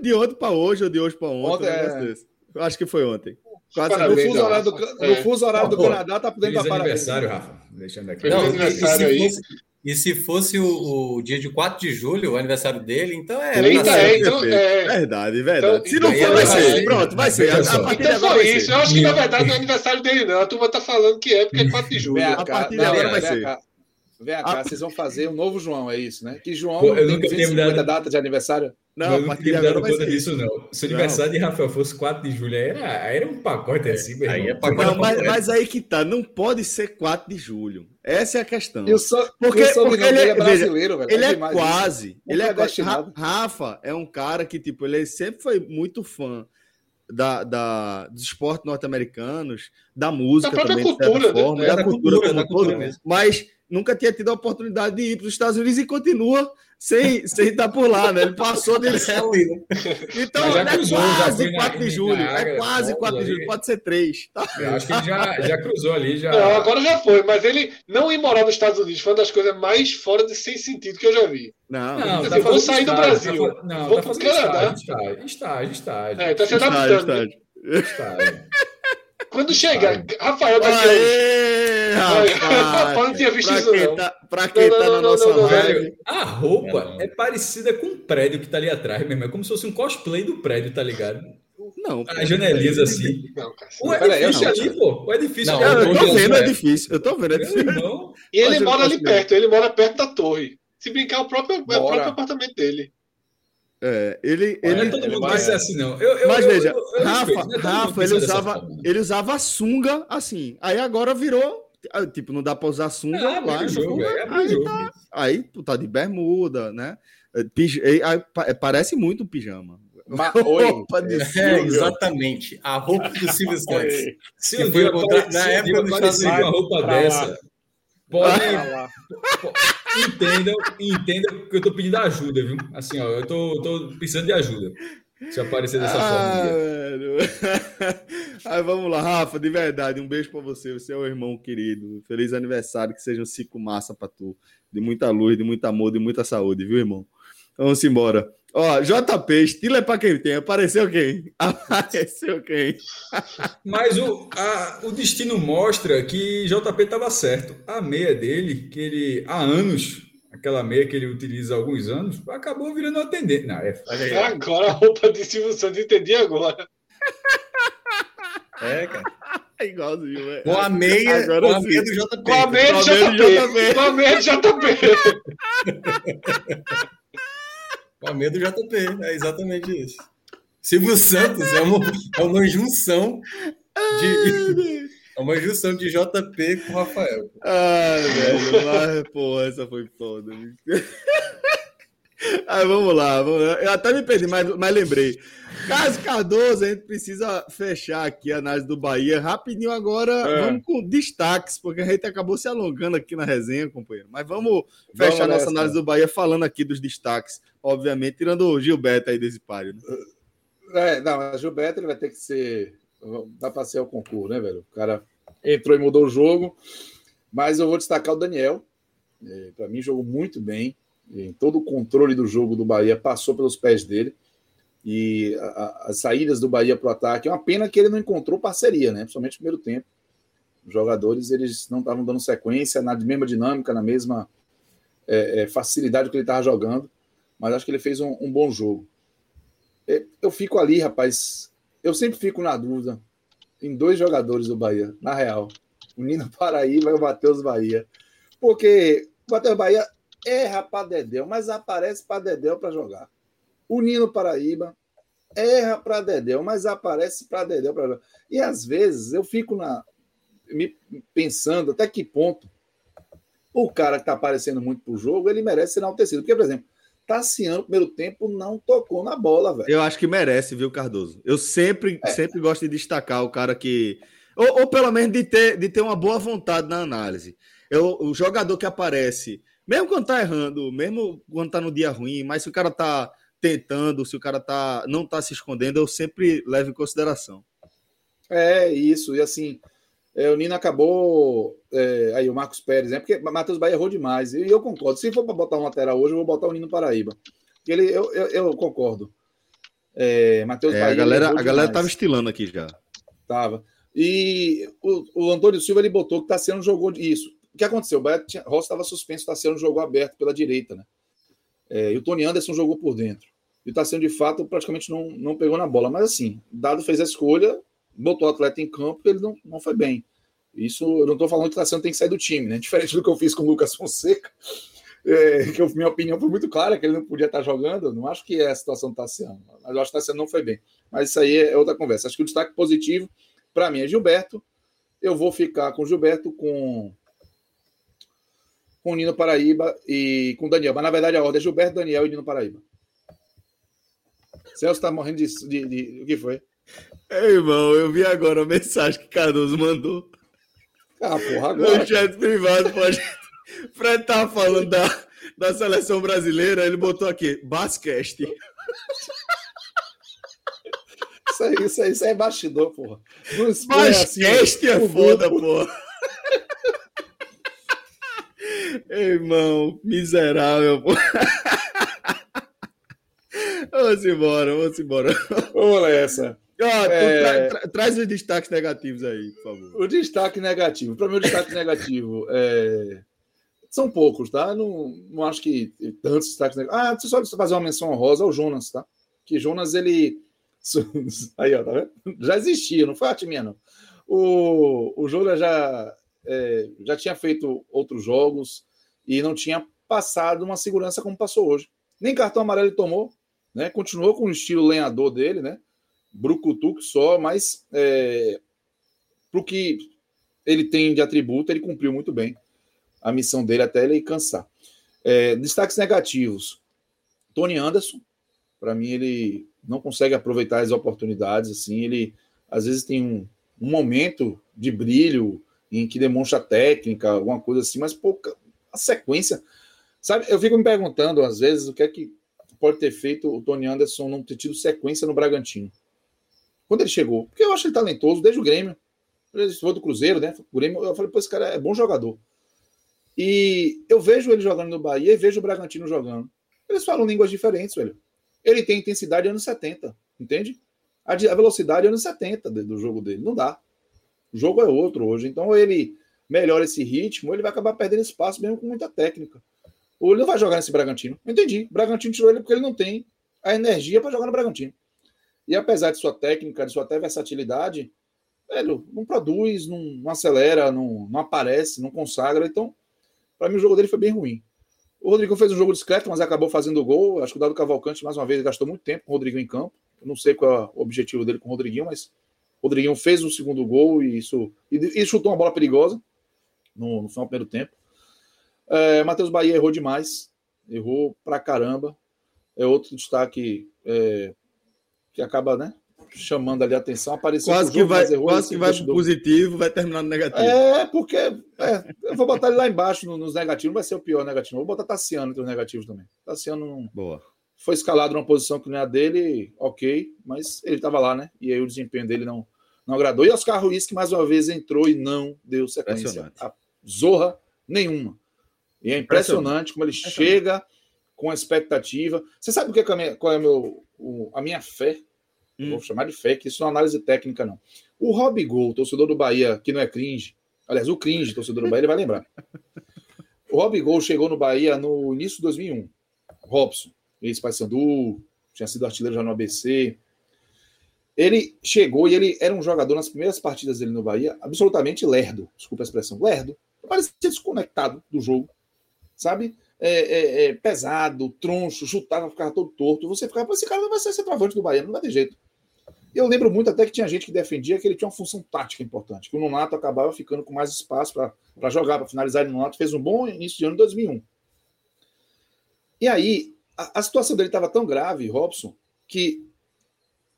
De ontem para hoje, ou de hoje para ontem. ontem é... Eu acho que foi ontem. Quase Parabéns, no fuso horário do, no é. fuso horário do Canadá, tá podendo dar aniversário, Rafa. Deixando aqui. Não, aniversário aí. E se fosse o, o, dia de 4 de julho, o aniversário dele, então é. Eita, é, então, é... Verdade, verdade. Então, se não for, vai ser. Pronto, vai ser. A, a então foi isso. Eu acho que na verdade não é aniversário dele, não. A turma tá falando que é porque é 4 de julho. A partir de agora vai ser. Vem cá, vocês vão fazer um novo João, é isso, né? Que João eu nunca tenho dado data de aniversário. Não, eu não tinha dado conta disso, não. Se o aniversário de Rafael fosse 4 de julho, era, era um pacote assim, meu aí é pacote não, mas, mas, aí que tá, não pode ser 4 de julho. Essa é a questão. Eu sou, porque, eu porque ele é brasileiro, veja, velho. Ele é, é quase. Ele é quase. Rafa é um cara que, tipo, ele sempre foi muito fã da, da, dos esportes norte-americanos, da música da também, cultura, né? forma, é, da, da, cultura, cultura como da cultura todo, mesmo. mas nunca tinha tido a oportunidade de ir para os Estados Unidos e continua sem, sem estar por lá, né? Ele passou dele. então, já é cruzou, quase 4 de julho. é quase 4 de julho, pode ser 3. Tá? Eu acho que ele já, já cruzou ali. Já... Não, agora já foi, mas ele não ir morar nos Estados Unidos foi uma das coisas mais fora de sem sentido que eu já vi. Não, não tá vou sair do Brasil. Tá, não, vou tá para o Canadá. Estágio, estágio, estágio. É, tá se adaptando. Estágio, estágio. Quando chega, Rafael daqui Aê, rapaz, não tinha visto isso, não. Tá, pra quem tá na nossa live. A roupa é parecida com o prédio que tá ali atrás mesmo. É como se fosse um cosplay do prédio, tá ligado? Não. As janelinhas assim. Não, o edifício não, ali, pô. O edifício não, ali. Eu tô vendo o edifício. Eu tô vendo o edifício. E ele mora ali perto. Ele mora perto da torre. Se brincar, o próprio, é o próprio apartamento dele. É, ele, ele, é todo mundo vai ser assim, não. Eu, eu, mas eu, veja, Rafa, respeito? Rafa ele usava, ele usava sunga assim. Aí agora virou, ah, tipo, não dá para usar sunga é, lá. Jogo, é, aí, tá, aí tu tá de bermuda, né? É, pij, aí, aí, parece muito um pijama. Ma roupa de é, exatamente. A roupa do Silvio Santos. Se um dia na época do Estados Unidos uma roupa dessa, pode, entendam, entendam que eu tô pedindo ajuda, viu? Assim, ó, eu tô, tô precisando de ajuda. Se aparecer dessa ah, forma. Aí vamos lá, Rafa, de verdade, um beijo para você, você é o irmão querido. Feliz aniversário, que seja um ciclo massa para tu. De muita luz, de muito amor, de muita saúde, viu, irmão? Vamos embora. Ó, JP, estilo é para quem tem. Apareceu quem? Apareceu quem? Mas o, a, o destino mostra que JP estava certo. A meia dele, que ele há anos, aquela meia que ele utiliza há alguns anos, acabou virando uma tendência. Não, é, é agora a roupa de Silvio Santos, entendi agora. É, cara. É igualzinho, é. Com a meia, Agora com a meia do JP. Com a meia do JP. Com a meia do JP. Meia do JP. É exatamente isso. Silvio Santos é uma, é uma junção de. É uma junção de JP com Rafael. Ai, velho, mas, porra, essa foi foda. Aí vamos lá, vamos lá, Eu até me perdi, mas, mas lembrei. Carlos Cardoso, a gente precisa fechar aqui a análise do Bahia. Rapidinho agora, é. vamos com destaques, porque a gente acabou se alongando aqui na resenha, companheiro. Mas vamos fechar vamos nossa análise do Bahia falando aqui dos destaques, obviamente, tirando o Gilberto aí desse páreo. Né? É, não, o Gilberto ele vai ter que ser. Vai passear o concurso, né, velho? O cara entrou e mudou o jogo. Mas eu vou destacar o Daniel. É, Para mim, jogou muito bem em todo o controle do jogo do Bahia passou pelos pés dele. E a, a, as saídas do Bahia para o ataque. É uma pena que ele não encontrou parceria, né? Principalmente no primeiro tempo. Os jogadores eles não estavam dando sequência, na mesma dinâmica, na mesma é, é, facilidade que ele estava jogando. Mas acho que ele fez um, um bom jogo. É, eu fico ali, rapaz. Eu sempre fico na dúvida em dois jogadores do Bahia, na real. O Nino Paraíba e o Matheus Bahia. Porque o Matheus Bahia erra para Dedéu, mas aparece para Dedéu para jogar. O Nino Paraíba erra para Dedéu, mas aparece para Dedéu para jogar. E às vezes eu fico na me pensando até que ponto o cara que está aparecendo muito pro jogo, ele merece ser enaltecido. Porque, por exemplo, Tassiano, no primeiro tempo, não tocou na bola, velho. Eu acho que merece, viu, Cardoso? Eu sempre, é. sempre gosto de destacar o cara que. Ou, ou, pelo menos de ter, de ter uma boa vontade na análise. Eu, o jogador que aparece mesmo quando tá errando, mesmo quando tá no dia ruim, mas se o cara tá tentando, se o cara tá, não tá se escondendo, eu sempre levo em consideração. É, isso. E assim, é, o Nino acabou. É, aí o Marcos Pérez, né? Porque Matheus Bahia errou demais. E eu concordo. Se for para botar um lateral hoje, eu vou botar o Nino Paraíba. Ele, eu, eu, eu concordo. É, Matheus é, Bahia. A galera, a galera tava estilando aqui já. Tava. E o, o Antônio Silva ele botou que tá sendo jogou isso que aconteceu? O Bahia Rossi estava suspenso, está sendo um jogo aberto pela direita, né? É, e o Tony Anderson jogou por dentro. E o Tassiano, de fato, praticamente não, não pegou na bola. Mas assim, Dado fez a escolha, botou o atleta em campo, ele não, não foi bem. Isso eu não estou falando que o Tassiano tem que sair do time, né? Diferente do que eu fiz com o Lucas Fonseca, é, que eu, minha opinião foi muito clara, que ele não podia estar jogando. Não acho que é a situação do Tassiano, mas eu acho que o Tassiano não foi bem. Mas isso aí é outra conversa. Acho que o destaque positivo para mim é Gilberto. Eu vou ficar com Gilberto, com com Nino Paraíba e com Daniel. Mas na verdade a ordem é Gilberto, Daniel e Nino Paraíba. Celso está morrendo de, de, de, O que foi? Ei, irmão, eu vi agora a mensagem que Cardoso mandou. Ah, porra, agora. No chat privado, pode. Fred tá falando da, da seleção brasileira, ele botou aqui, basquete. Isso aí, isso aí, isso aí é bastidor, porra. Basquete assim, é foda, porra. Irmão, miserável, porra. Vamos embora, vamos embora. Vamos nessa. Ah, é... tra tra traz os destaques negativos aí, por favor. O destaque negativo. Para mim, o destaque negativo é... são poucos, tá? Não, não acho que tantos destaques negativos. Ah, só fazer uma menção honrosa ao Jonas, tá? Que Jonas, ele. Aí, ó, tá vendo? Já existia, não foi a minha, não. O, o Jonas já, é, já tinha feito outros jogos e não tinha passado uma segurança como passou hoje. Nem cartão amarelo ele tomou, né? Continuou com o estilo lenhador dele, né? Brucutu só, mas é, para o que ele tem de atributo, ele cumpriu muito bem a missão dele até ele cansar. É, destaques negativos: Tony Anderson, para mim, ele não consegue aproveitar as oportunidades. Assim, ele às vezes tem um, um momento de brilho em que demonstra técnica, alguma coisa assim, mas pouca a sequência. Sabe, eu fico me perguntando às vezes o que é que pode ter feito o Tony Anderson não ter tido sequência no Bragantino. Quando ele chegou, porque eu acho ele talentoso desde o Grêmio. Ele foi do Cruzeiro, né? O Grêmio, eu falei, pô, esse cara é bom jogador. E eu vejo ele jogando no Bahia e vejo o Bragantino jogando. Eles falam línguas diferentes, velho. Ele tem intensidade anos 70, entende? A, velocidade anos 70 do jogo dele. Não dá. O jogo é outro hoje. Então ele melhora esse ritmo, ele vai acabar perdendo espaço mesmo com muita técnica. Ou ele não vai jogar nesse Bragantino. Entendi. O Bragantino tirou ele porque ele não tem a energia para jogar no Bragantino. E apesar de sua técnica, de sua até versatilidade, velho, não produz, não, não acelera, não, não, aparece, não consagra. Então, para mim, o jogo dele foi bem ruim. O Rodrigo fez um jogo discreto, mas acabou fazendo gol. Acho que o Dado Cavalcante, mais uma vez, gastou muito tempo com o Rodrigo em campo. Eu não sei qual é o objetivo dele com o Rodriguinho, mas Rodriguinho fez o segundo gol e isso e, e chutou uma bola perigosa no, no final do primeiro tempo. É, Matheus Bahia errou demais, errou pra caramba. É outro destaque é, que acaba, né? Chamando ali a atenção, apareceu quase que vai, errou, quase que vai positivo, vai terminar no negativo. É, porque é, eu vou botar ele lá embaixo nos negativos, não vai ser o pior negativo. Vou botar Tassiano entre os negativos também. Tassiano Boa. Foi escalado numa posição que não é a dele, ok, mas ele estava lá, né? E aí o desempenho dele não, não agradou. E Oscar Ruiz, que mais uma vez entrou e não deu sequência. A zorra nenhuma. E é impressionante como ele chega com a expectativa. Você sabe o que é, a minha, qual é a, meu, o, a minha fé? Hum. Vou chamar de fé, que isso não é análise técnica, não. O Rob Gol, torcedor do Bahia, que não é cringe, aliás, o cringe, torcedor do Bahia, ele vai lembrar. O Rob Gol chegou no Bahia no início de 2001. Robson, ex-Paysandu, tinha sido artilheiro já no ABC. Ele chegou e ele era um jogador nas primeiras partidas dele no Bahia, absolutamente lerdo, desculpa a expressão, lerdo. Parecia desconectado do jogo sabe? É, é, é, pesado, troncho, chutava, ficava todo torto. Você ficava, esse cara não vai ser centroavante do Bahia, não vai ter jeito. Eu lembro muito até que tinha gente que defendia que ele tinha uma função tática importante, que o Nonato acabava ficando com mais espaço para jogar, para finalizar. E o Nonato fez um bom início de ano 2001. E aí, a, situação dele estava tão grave, Robson, que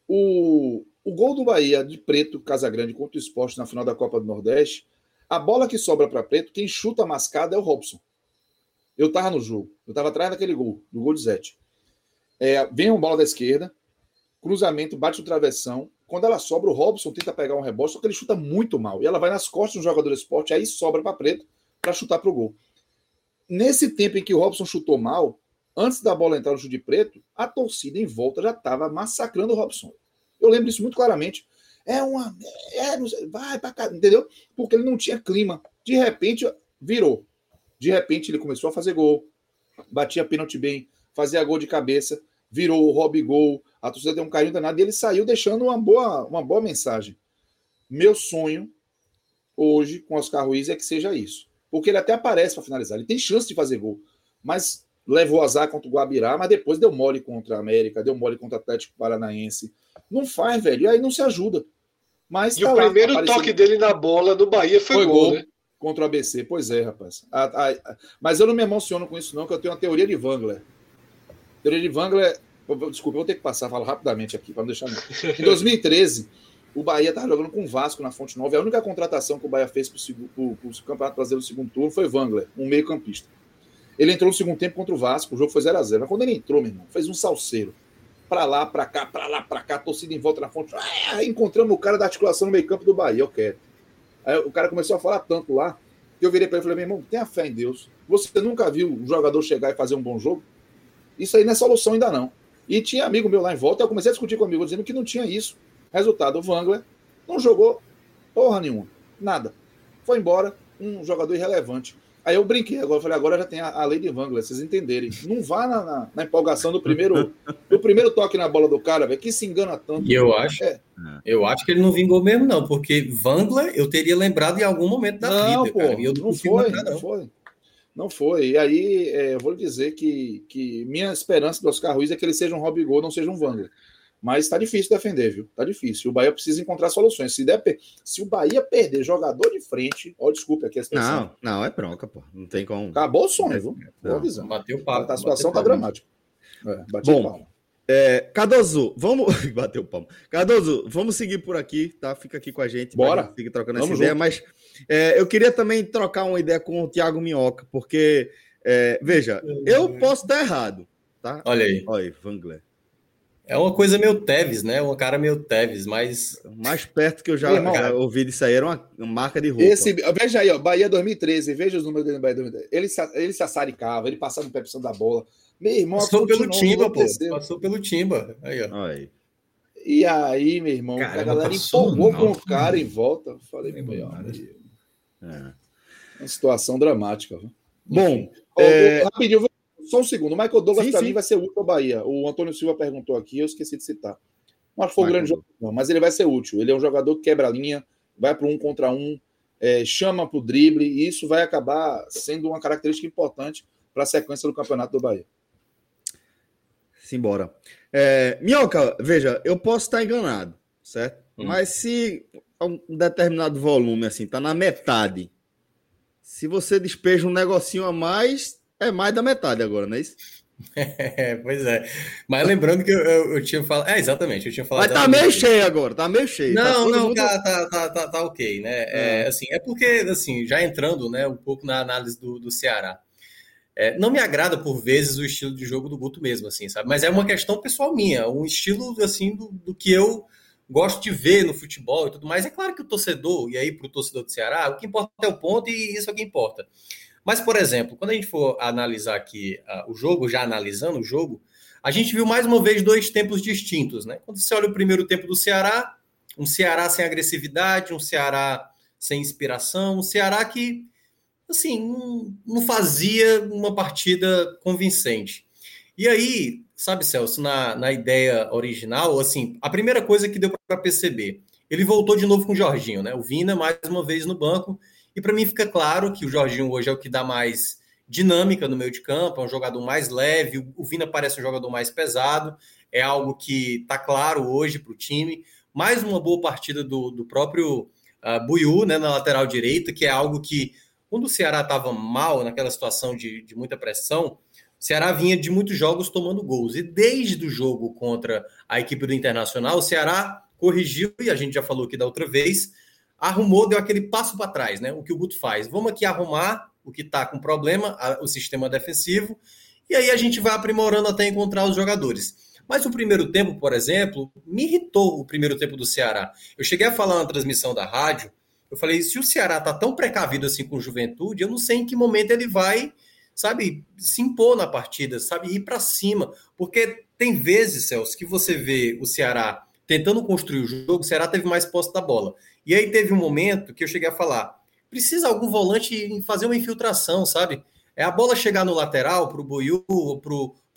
o, o gol do Bahia de Preto Casagrande contra o esporte na final da Copa do Nordeste, a bola que sobra para Preto, quem chuta a mascada é o Robson. Eu estava no jogo, eu estava atrás daquele gol, do gol de Zete. É, vem uma bola da esquerda, cruzamento, bate o travessão. Quando ela sobra, o Robson tenta pegar um rebote, só que ele chuta muito mal. E ela vai nas costas do jogador do esporte, aí sobra para Preto para chutar para o gol. Nesse tempo em que o Robson chutou mal, antes da bola entrar no chute Preto, a torcida em volta já estava massacrando o Robson. Eu lembro disso muito claramente. É uma. É, vai para cá, entendeu? Porque ele não tinha clima. De repente, virou. De repente ele começou a fazer gol, batia pênalti bem, fazia gol de cabeça, virou o Rob Gol, a torcida deu um carinho danado e ele saiu deixando uma boa, uma boa mensagem. Meu sonho, hoje com Oscar Ruiz é que seja isso. Porque ele até aparece para finalizar, ele tem chance de fazer gol, mas levou azar contra o Guabirá, mas depois deu mole contra a América, deu mole contra o Atlético Paranaense. Não faz, velho, e aí não se ajuda. Mas e tá o lá, primeiro aparecendo... toque dele na bola no Bahia foi, foi gol, gol, né? Contra o ABC, pois é, rapaz. A, a, a, mas eu não me emociono com isso, não, que eu tenho uma teoria de Wangler. Teoria de Wangler. Desculpa, eu vou ter que passar, falo rapidamente aqui, para não deixar. Em 2013, o Bahia estava jogando com o Vasco na Fonte Nova. A única contratação que o Bahia fez para o Campeonato Brasileiro do segundo turno foi Wangler, um meio-campista. Ele entrou no segundo tempo contra o Vasco, o jogo foi 0x0. Mas quando ele entrou, meu irmão, fez um salseiro. Para lá, para cá, para lá, para cá, torcida em volta na fonte. Ah, encontramos o cara da articulação no meio-campo do Bahia, eu quero. Aí o cara começou a falar tanto lá, que eu virei para ele e falei: meu irmão, tenha fé em Deus. Você nunca viu um jogador chegar e fazer um bom jogo? Isso aí não é solução ainda não. E tinha amigo meu lá em volta, eu comecei a discutir com o amigo, dizendo que não tinha isso. Resultado, o Wangler não jogou porra nenhuma, nada. Foi embora, um jogador irrelevante. Aí eu brinquei, agora eu falei, agora já tem a, a lei de Wangler, vocês entenderem. Não vá na, na, na, empolgação do primeiro, do primeiro toque na bola do cara, velho, que se engana tanto. E eu acho, é. eu acho que ele não vingou mesmo, não, porque Wangler eu teria lembrado em algum momento da não, vida, pô, cara, não, não foi, lembrar, não. não foi. Não foi. E aí, é, eu vou dizer que, que minha esperança do Oscar Ruiz é que ele seja um Rob Gol, não seja um Wangler. Mas está difícil defender, viu? Está difícil. O Bahia precisa encontrar soluções. Se, der, se o Bahia perder jogador de frente, ó, desculpe aqui a expressão. Não, não, é bronca, pô. Não tem como. Acabou o sonho, viu? Boa visão. Bateu o papo. A situação está dramática. É, Bom, é, Cardoso, vamos. Bateu o palmo. Cardoso, vamos seguir por aqui, tá? Fica aqui com a gente. Bora. Fica trocando vamos essa junto. ideia. Mas é, eu queria também trocar uma ideia com o Thiago Minhoca, porque, é, veja, eu posso estar errado, tá? Olha aí. Olha aí, Vangler. É uma coisa meio Teves, né? Uma cara meio Teves, mas. Mais perto que eu já, irmão, ouvi disso aí era uma, uma, marca de roupa. Esse, veja aí, ó, Bahia 2013, veja os números dele no Bahia 2013. Ele, ele se assaricava, ele passava no pé da bola. Meu irmão, passou pelo Timba, pô. Passou pelo Timba. Aí, ó. Aí. E aí, meu irmão, Caramba, a galera empolgou com o cara em volta. Falei, meu é. Uma situação dramática. Viu? Bom, é... rapidinho, só um segundo. O Michael Douglas, para mim, vai ser útil ao Bahia. O Antônio Silva perguntou aqui, eu esqueci de citar. Que foi um grande jogador, não, mas ele vai ser útil. Ele é um jogador que quebra a linha, vai para um contra um, é, chama para o drible, e isso vai acabar sendo uma característica importante para a sequência do campeonato do Bahia. Simbora. É, Minhoca, veja, eu posso estar enganado, certo? Hum. Mas se um determinado volume, assim, tá na metade, se você despeja um negocinho a mais, é mais da metade agora, não é isso? É, pois é. Mas lembrando que eu, eu, eu, tinha falado. É, exatamente, eu tinha falado. Mas tá meio cheio agora, tá meio cheio. Não, tá não, mundo... tá, tá, tá, tá, tá, ok, né? É. é. assim, é porque, assim, já entrando né, um pouco na análise do, do Ceará. É, não me agrada por vezes o estilo de jogo do Guto mesmo, assim, sabe? Mas é uma questão pessoal minha, um estilo assim do, do que eu gosto de ver no futebol e tudo mais. É claro que o torcedor, e aí para o torcedor do Ceará, o que importa é o ponto e isso é o que importa. Mas, por exemplo, quando a gente for analisar aqui uh, o jogo, já analisando o jogo, a gente viu mais uma vez dois tempos distintos, né? Quando você olha o primeiro tempo do Ceará, um Ceará sem agressividade, um Ceará sem inspiração, um Ceará que, assim, não fazia uma partida convincente. E aí, sabe, Celso, na, na ideia original, assim, a primeira coisa que deu para perceber, ele voltou de novo com o Jorginho, né? O Vina, mais uma vez no banco, e para mim fica claro que o Jorginho hoje é o que dá mais dinâmica no meio de campo, é um jogador mais leve, o Vina parece um jogador mais pesado, é algo que está claro hoje para o time. Mais uma boa partida do, do próprio uh, Buiu né, na lateral direita, que é algo que, quando o Ceará estava mal, naquela situação de, de muita pressão, o Ceará vinha de muitos jogos tomando gols. E desde o jogo contra a equipe do Internacional, o Ceará corrigiu, e a gente já falou aqui da outra vez, arrumou, deu aquele passo para trás, né? O que o Guto faz. Vamos aqui arrumar o que está com problema, a, o sistema defensivo, e aí a gente vai aprimorando até encontrar os jogadores. Mas o primeiro tempo, por exemplo, me irritou o primeiro tempo do Ceará. Eu cheguei a falar na transmissão da rádio, eu falei, se o Ceará está tão precavido assim com juventude, eu não sei em que momento ele vai, sabe, se impor na partida, sabe, ir para cima. Porque tem vezes, Celso, que você vê o Ceará tentando construir o jogo, o Ceará teve mais posse da bola. E aí teve um momento que eu cheguei a falar: precisa algum volante fazer uma infiltração, sabe? É a bola chegar no lateral para o Boiú, para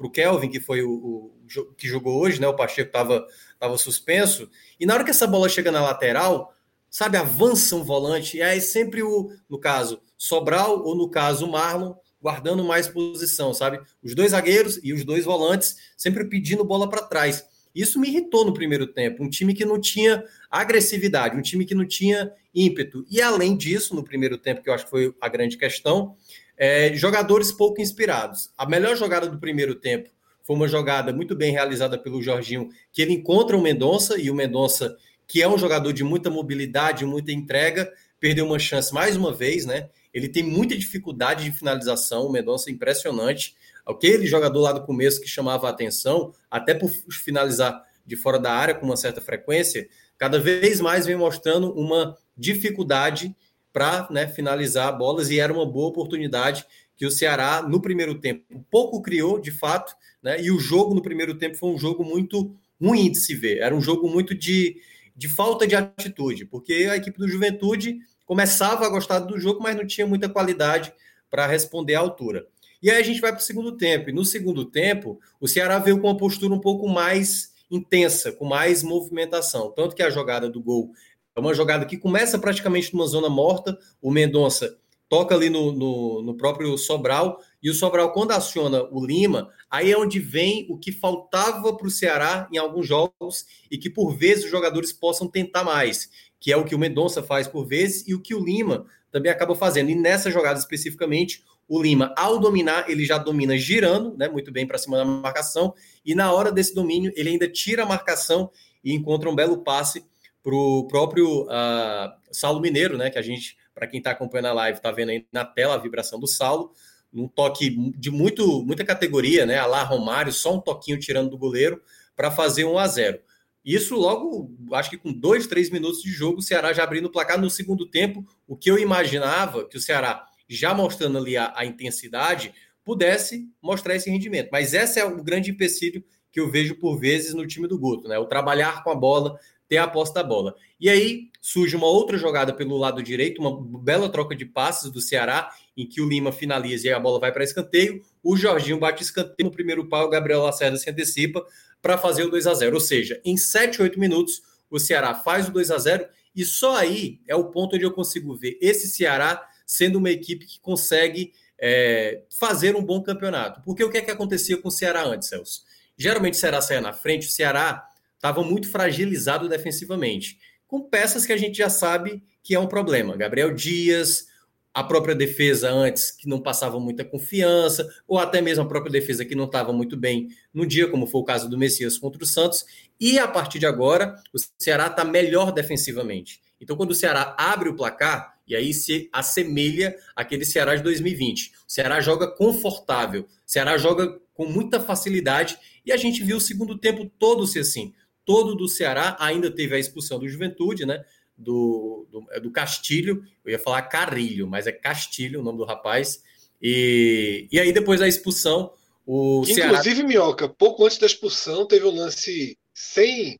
o Kelvin, que foi o, o, que jogou hoje, né? O Pacheco estava tava suspenso. E na hora que essa bola chega na lateral, sabe, avança um volante, e aí sempre o, no caso, Sobral ou no caso, Marlon, guardando mais posição, sabe? Os dois zagueiros e os dois volantes sempre pedindo bola para trás. Isso me irritou no primeiro tempo. Um time que não tinha agressividade, um time que não tinha ímpeto. E além disso, no primeiro tempo, que eu acho que foi a grande questão, é, jogadores pouco inspirados. A melhor jogada do primeiro tempo foi uma jogada muito bem realizada pelo Jorginho, que ele encontra o Mendonça, e o Mendonça, que é um jogador de muita mobilidade, muita entrega, perdeu uma chance mais uma vez, né? Ele tem muita dificuldade de finalização, o Mendonça é impressionante. Aquele jogador lá do começo que chamava a atenção, até por finalizar de fora da área com uma certa frequência, cada vez mais vem mostrando uma dificuldade para né, finalizar bolas e era uma boa oportunidade que o Ceará, no primeiro tempo, pouco criou, de fato, né, e o jogo no primeiro tempo foi um jogo muito ruim de se ver. Era um jogo muito de, de falta de atitude, porque a equipe do Juventude começava a gostar do jogo, mas não tinha muita qualidade para responder à altura. E aí a gente vai para o segundo tempo. E no segundo tempo, o Ceará veio com uma postura um pouco mais intensa, com mais movimentação. Tanto que a jogada do gol é uma jogada que começa praticamente numa zona morta. O Mendonça toca ali no, no, no, próprio Sobral, e o Sobral, quando aciona o Lima, aí é onde vem o que faltava para o Ceará em alguns jogos e que por vezes os jogadores possam tentar mais, que é o que o Mendonça faz por vezes e o que o Lima também acaba fazendo. E nessa jogada especificamente, o Lima, ao dominar, ele já domina girando, né, muito bem para cima da marcação, e na hora desse domínio, ele ainda tira a marcação e encontra um belo passe para o próprio uh, Saulo Mineiro, né, que a gente, para quem está acompanhando a live, está vendo aí na tela a vibração do Saulo, um toque de muito, muita categoria, né, a lá Romário, só um toquinho tirando do goleiro para fazer 1 a 0 isso logo, acho que com dois, três minutos de jogo, o Ceará já abrindo o placar. No segundo tempo, o que eu imaginava que o Ceará já mostrando ali a, a intensidade, pudesse mostrar esse rendimento. Mas esse é o grande empecilho que eu vejo por vezes no time do Guto, né? O trabalhar com a bola, ter a posse da bola. E aí surge uma outra jogada pelo lado direito, uma bela troca de passes do Ceará, em que o Lima finaliza e a bola vai para escanteio. O Jorginho bate escanteio no primeiro pau, o Gabriel Lacerda se antecipa para fazer o 2 a 0 Ou seja, em 7, 8 minutos, o Ceará faz o 2 a 0 e só aí é o ponto onde eu consigo ver esse Ceará sendo uma equipe que consegue é, fazer um bom campeonato. Porque o que é que acontecia com o Ceará antes, Celso? Geralmente o Ceará saia na frente, o Ceará estava muito fragilizado defensivamente, com peças que a gente já sabe que é um problema. Gabriel Dias, a própria defesa antes que não passava muita confiança, ou até mesmo a própria defesa que não estava muito bem no dia, como foi o caso do Messias contra o Santos. E a partir de agora, o Ceará está melhor defensivamente. Então, quando o Ceará abre o placar, e aí se assemelha àquele Ceará de 2020. O Ceará joga confortável, o Ceará joga com muita facilidade e a gente viu o segundo tempo todo ser assim. Todo do Ceará ainda teve a expulsão do Juventude, né? Do, do, é do Castilho, eu ia falar Carrilho, mas é Castilho o nome do rapaz. E, e aí, depois da expulsão, o Inclusive, Ceará... Minhoca, pouco antes da expulsão, teve um lance sem,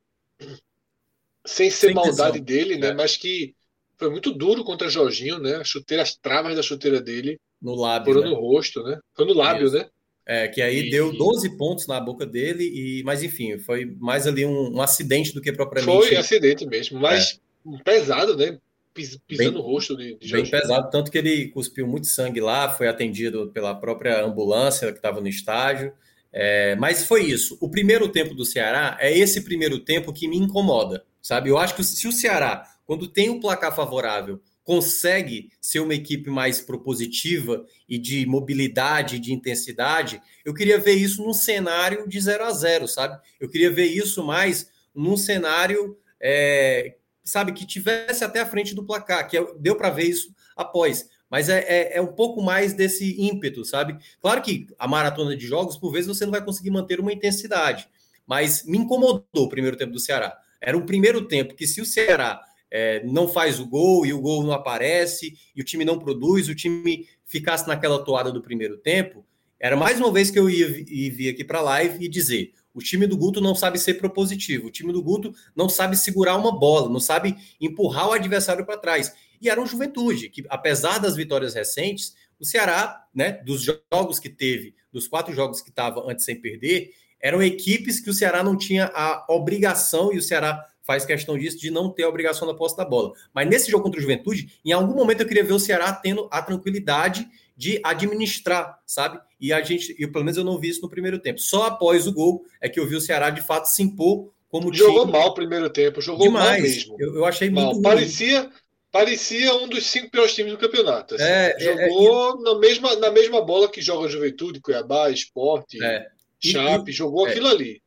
sem ser sem maldade dele, né? É. Mas que foi muito duro contra Jorginho, né? A chuteira, as travas da chuteira dele. No lábio. Foram né? no rosto, né? Foi no lábio, Isso. né? É, que aí e... deu 12 pontos na boca dele, e mas enfim, foi mais ali um, um acidente do que propriamente. Foi acidente mesmo, mas é. pesado, né? Pisando bem, no rosto de, de Bem pesado, tanto que ele cuspiu muito sangue lá, foi atendido pela própria ambulância que estava no estádio. É, mas foi isso. O primeiro tempo do Ceará é esse primeiro tempo que me incomoda, sabe? Eu acho que se o Ceará quando tem um placar favorável, consegue ser uma equipe mais propositiva e de mobilidade, de intensidade, eu queria ver isso num cenário de 0 a 0 sabe? Eu queria ver isso mais num cenário, é, sabe, que tivesse até a frente do placar, que é, deu para ver isso após. Mas é, é, é, um pouco mais desse ímpeto, sabe? Claro que a maratona de jogos, por vezes, você não vai conseguir manter uma intensidade. Mas me incomodou o primeiro tempo do Ceará. Era um primeiro tempo que, se o Ceará é, não faz o gol e o gol não aparece e o time não produz, o time ficasse naquela toada do primeiro tempo, era mais uma vez que eu ia, ia vir aqui para a live e dizer: o time do Guto não sabe ser propositivo, o time do Guto não sabe segurar uma bola, não sabe empurrar o adversário para trás. E era um Juventude, que apesar das vitórias recentes, o Ceará, né, dos jogos que teve, dos quatro jogos que estava antes sem perder, eram equipes que o Ceará não tinha a obrigação e o Ceará faz questão disso, de não ter a obrigação da posse da bola. Mas nesse jogo contra o Juventude, em algum momento eu queria ver o Ceará tendo a tranquilidade de administrar, sabe? E a gente, eu, pelo menos eu não vi isso no primeiro tempo. Só após o gol é que eu vi o Ceará de fato se impor como jogou time. mal o primeiro tempo, jogou Demais. mal mesmo. Eu, eu achei mal. muito parecia parecia um dos cinco piores times do campeonato. Assim. É, é jogou é, na mesma na mesma bola que joga a Juventude, Cuiabá, Esporte, é. Chape, e, jogou é. aquilo ali.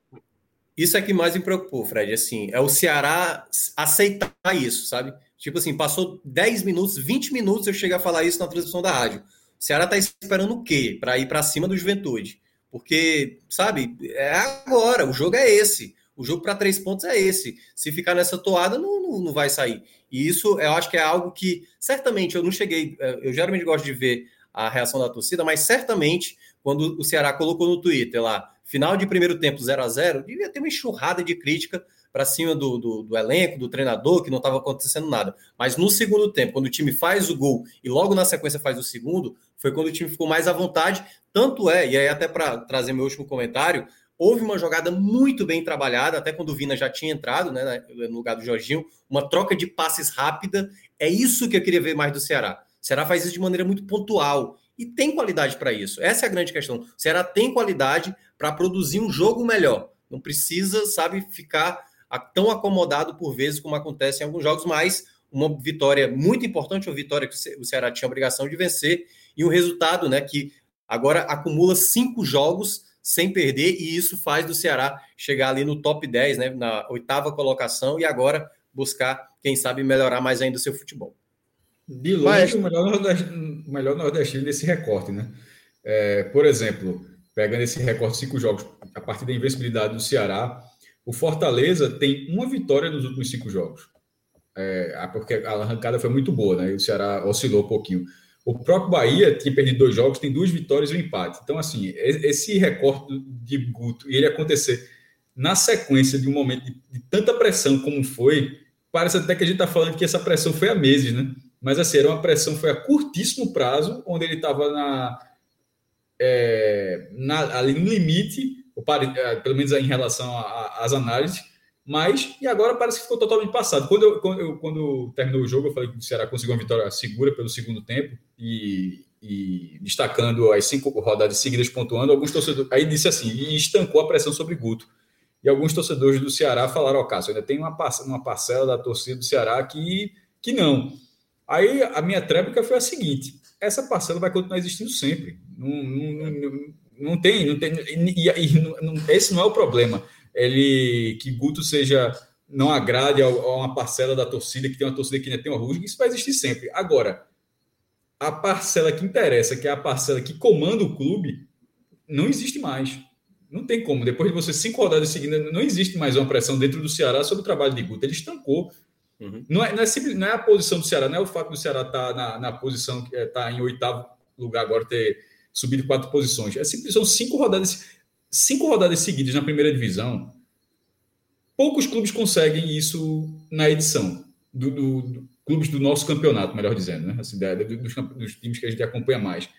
Isso é que mais me preocupou, Fred. Assim, é o Ceará aceitar isso, sabe? Tipo assim, passou 10 minutos, 20 minutos eu cheguei a falar isso na transmissão da rádio. O Ceará tá esperando o quê? Para ir para cima do Juventude. Porque, sabe, é agora, o jogo é esse. O jogo para três pontos é esse. Se ficar nessa toada, não, não, não, vai sair. E isso eu acho que é algo que, certamente, eu não cheguei. Eh, eu geralmente gosto de ver a reação da torcida, mas certamente, quando o Ceará colocou no Twitter lá, final de primeiro tempo 0 a 0 devia ter uma enxurrada de crítica para cima do, do, do, elenco, do treinador, que não estava acontecendo nada. Mas no segundo tempo, quando o time faz o gol e logo na sequência faz o segundo, foi quando o time ficou mais à vontade. Tanto é, e aí até para trazer meu último comentário, Houve uma jogada muito bem trabalhada, até quando o Vina já tinha entrado né, no lugar do Jorginho, uma troca de passes rápida. É isso que eu queria ver mais do Ceará. O Ceará faz isso de maneira muito pontual e tem qualidade para isso. Essa é a grande questão. O Ceará tem qualidade para produzir um jogo melhor. Não precisa, sabe, ficar tão acomodado por vezes como acontece em alguns jogos, mas uma vitória muito importante, uma vitória que o Ceará tinha obrigação de vencer e um resultado, né, que agora acumula cinco jogos sem perder, e isso faz do Ceará chegar ali no top 10, né, na oitava colocação, e agora buscar, quem sabe, melhorar mais ainda o seu futebol. De longe, Mas... o melhor nordestino, melhor nordestino desse recorte, né? É, por exemplo, pegando esse recorte de cinco jogos, a partir da invencibilidade do Ceará, o Fortaleza tem uma vitória nos últimos cinco jogos. É, porque a arrancada foi muito boa, né? E o Ceará oscilou um pouquinho. O próprio Bahia tinha perdido dois jogos, tem duas vitórias e um empate. Então, assim, esse recorte de Guto e ele acontecer na sequência de um momento de, de, tanta pressão como foi, parece até que a gente está falando que essa pressão foi há meses, né? Mas, assim, era uma pressão, foi a curtíssimo prazo, onde ele estava na, é, na, ali no limite, é, pelo menos em relação às análises, mas, e agora parece que ficou totalmente passado. Quando, eu, quando, eu, quando terminou o jogo, eu falei que o Ceará conseguiu uma vitória segura pelo segundo tempo e, e destacando as cinco rodadas seguidas, pontuando. Alguns torcedores. Aí disse assim, e estancou a pressão sobre Guto. E alguns torcedores do Ceará falaram: Ó, oh, Cássio, ainda tem uma uma parcela da torcida do Ceará que, que não. Aí a minha tréplica foi a seguinte: essa parcela vai continuar existindo sempre. Não, não, não, não tem, não tem. E, e, não, esse não é o problema ele que Guto seja não agrade a, uma parcela da torcida que tem uma torcida que ainda tem uma rusga, isso vai existir sempre. Agora, a parcela que interessa, que é a parcela que comanda o clube, não existe mais. Não tem como. Depois de você cinco rodadas seguidas, não existe mais uma pressão dentro do Ceará sobre o trabalho de Guto. Ele estancou. Uhum. Não, é, não, é simples, não é a posição do Ceará, não é o fato do Ceará estar tá na, na posição que está em oitavo lugar agora, ter subido quatro posições. É simples, são cinco rodadas cinco rodadas seguidas na primeira divisão, poucos clubes conseguem isso na edição do, do, do clubes do nosso campeonato, melhor dizendo, né? Assim, da, dos, dos, times que a gente acompanha mais.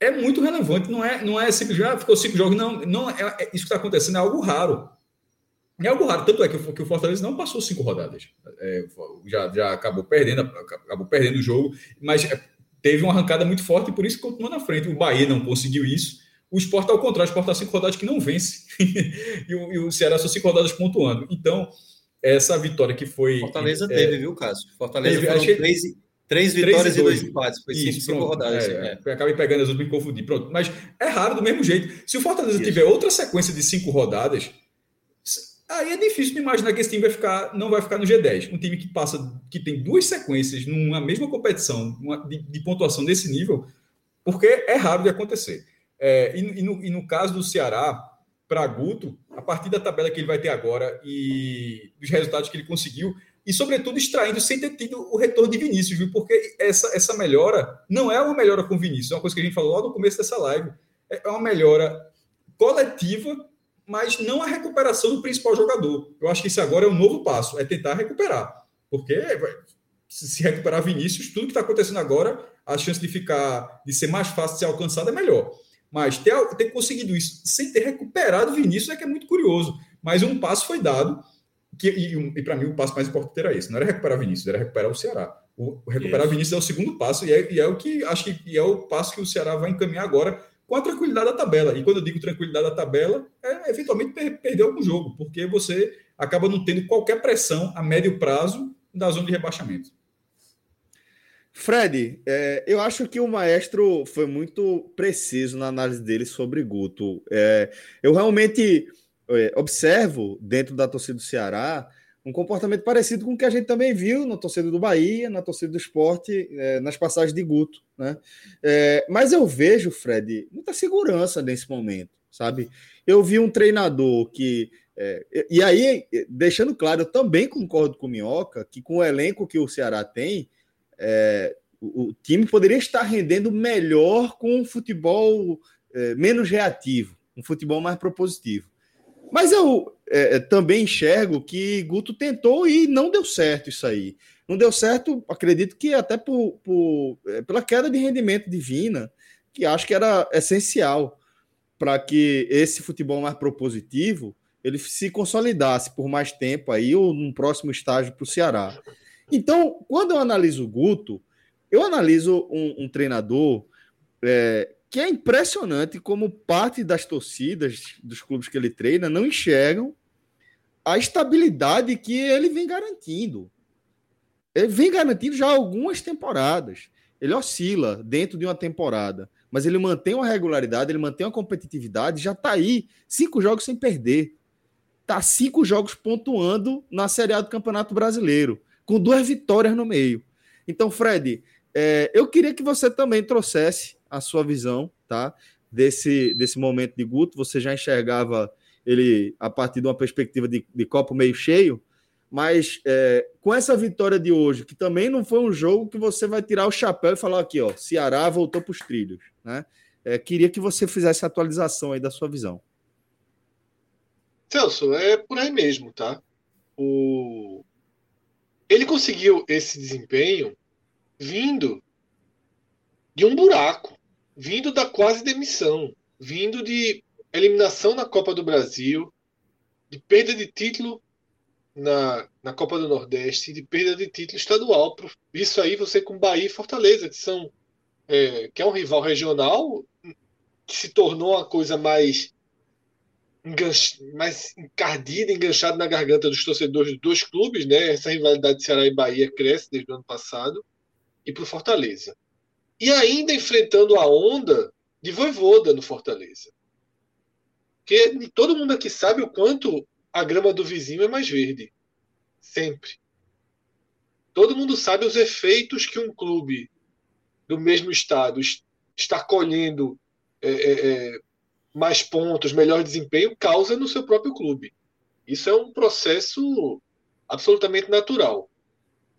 É muito relevante, não é, não é simplesmente, ah, ficou cinco jogos, não, não é, é isso que está acontecendo é algo raro. É algo raro, tanto é que, que o Fortaleza não passou cinco rodadas. É, já, já acabou perdendo, acabou perdendo o jogo, mas é, teve uma arrancada muito forte e por isso continua na frente. O Bahia não conseguiu isso. O esporte, ao contrário, o esporte está cinco rodadas que não vence. e, o, e, o, Ceará são cinco rodadas pontuando. Então, essa vitória que foi. Fortaleza é, teve, viu, Cássio? Fortaleza teve, foram três, três vitórias e dois empates. Foi Isso, cinco, cinco rodadas. É, é. Acabei pegando as e me confundi. Pronto. Mas é raro do mesmo jeito. Se o Fortaleza Isso. tiver outra sequência de cinco rodadas, aí é difícil de imaginar que esse time vai ficar, não vai ficar no G10. Um time que passa, que tem duas sequências numa mesma competição uma, de, de pontuação desse nível, porque é raro de acontecer. É, e, e, no, e, no, caso do Ceará, para Guto, a partir da tabela que ele vai ter agora e dos resultados que ele conseguiu, e sobretudo extraindo sem ter tido o retorno de Vinícius, viu? porque essa, essa melhora não é uma melhora com Vinícius, é uma coisa que a gente falou lá no começo dessa live, é uma melhora coletiva, mas não a recuperação do principal jogador. Eu acho que isso agora é um novo passo, é tentar recuperar, porque se recuperar Vinícius, tudo que está acontecendo agora, a chance de ficar, de ser mais fácil de ser alcançado é melhor. Mas ter, ter conseguido isso sem ter recuperado o Vinícius é que é muito curioso. Mas um passo foi dado que, e, e para mim o passo mais importante era esse, não era recuperar Vinícius, era recuperar o Ceará. O, recuperar Isso. Vinícius é o segundo passo e é, e é o que acho que é o passo que o Ceará vai encaminhar agora com a tranquilidade da tabela. E quando eu digo tranquilidade da tabela, é eventualmente per perder algum jogo, porque você acaba não tendo qualquer pressão a médio prazo da zona de rebaixamento. Fred, é, eu acho que o maestro foi muito preciso na análise dele sobre Guto. É, eu realmente é, observo dentro da torcida do Ceará um comportamento parecido com o que a gente também viu na torcida do Bahia, na torcida do esporte, é, nas passagens de Guto. Né? É, mas eu vejo, Fred, muita segurança nesse momento, sabe? Eu vi um treinador que. É, e aí, deixando claro, eu também concordo com o Minhoca que com o elenco que o Ceará tem, é, o, o, time poderia estar rendendo melhor com um futebol é, menos reativo, um futebol mais propositivo. Mas eu é, é, também enxergo que Guto tentou e não deu certo isso aí. Não deu certo, acredito que até por, por é, pela queda de rendimento divina, que acho que era essencial para que esse futebol mais propositivo ele se consolidasse por mais tempo aí ou num próximo estágio para o Ceará. Então, quando eu analiso o Guto, eu analiso um, um treinador é, que é impressionante como parte das torcidas dos clubes que ele treina não enxergam a estabilidade que ele vem garantindo. Ele vem garantindo já algumas temporadas. Ele oscila dentro de uma temporada, mas ele mantém uma regularidade, ele mantém uma competitividade, já está aí cinco jogos sem perder. Está cinco jogos pontuando na Série A do Campeonato Brasileiro, com duas vitórias no meio. Então, Fred, é, eu queria que você também trouxesse a sua visão, tá? Desse, desse momento de Guto. Você já enxergava ele a partir de uma perspectiva de, de copo meio cheio, mas é, com essa vitória de hoje, que também não foi um jogo que você vai tirar o chapéu e falar aqui, ó, Ceará voltou para os trilhos, né? É, queria que você fizesse a atualização aí da sua visão. Celso, é por aí mesmo, tá? O... Ele conseguiu esse desempenho vindo de um buraco, vindo da quase demissão, vindo de eliminação na Copa do Brasil, de perda de título na, na Copa do Nordeste, de perda de título estadual. Isso aí você com Bahia e Fortaleza, que são é, que é um rival regional, que se tornou uma coisa mais mais encardida, enganchada na garganta dos torcedores dos dois clubes, né? Essa rivalidade de Ceará e Bahia cresce desde o ano passado e para o Fortaleza. E ainda enfrentando a onda de Voivoda no Fortaleza. Porque todo mundo aqui sabe o quanto a grama do vizinho é mais verde. Sempre. Todo mundo sabe os efeitos que um clube do mesmo estado está colhendo é, é, é, mais pontos, melhor desempenho, causa no seu próprio clube. Isso é um processo absolutamente natural.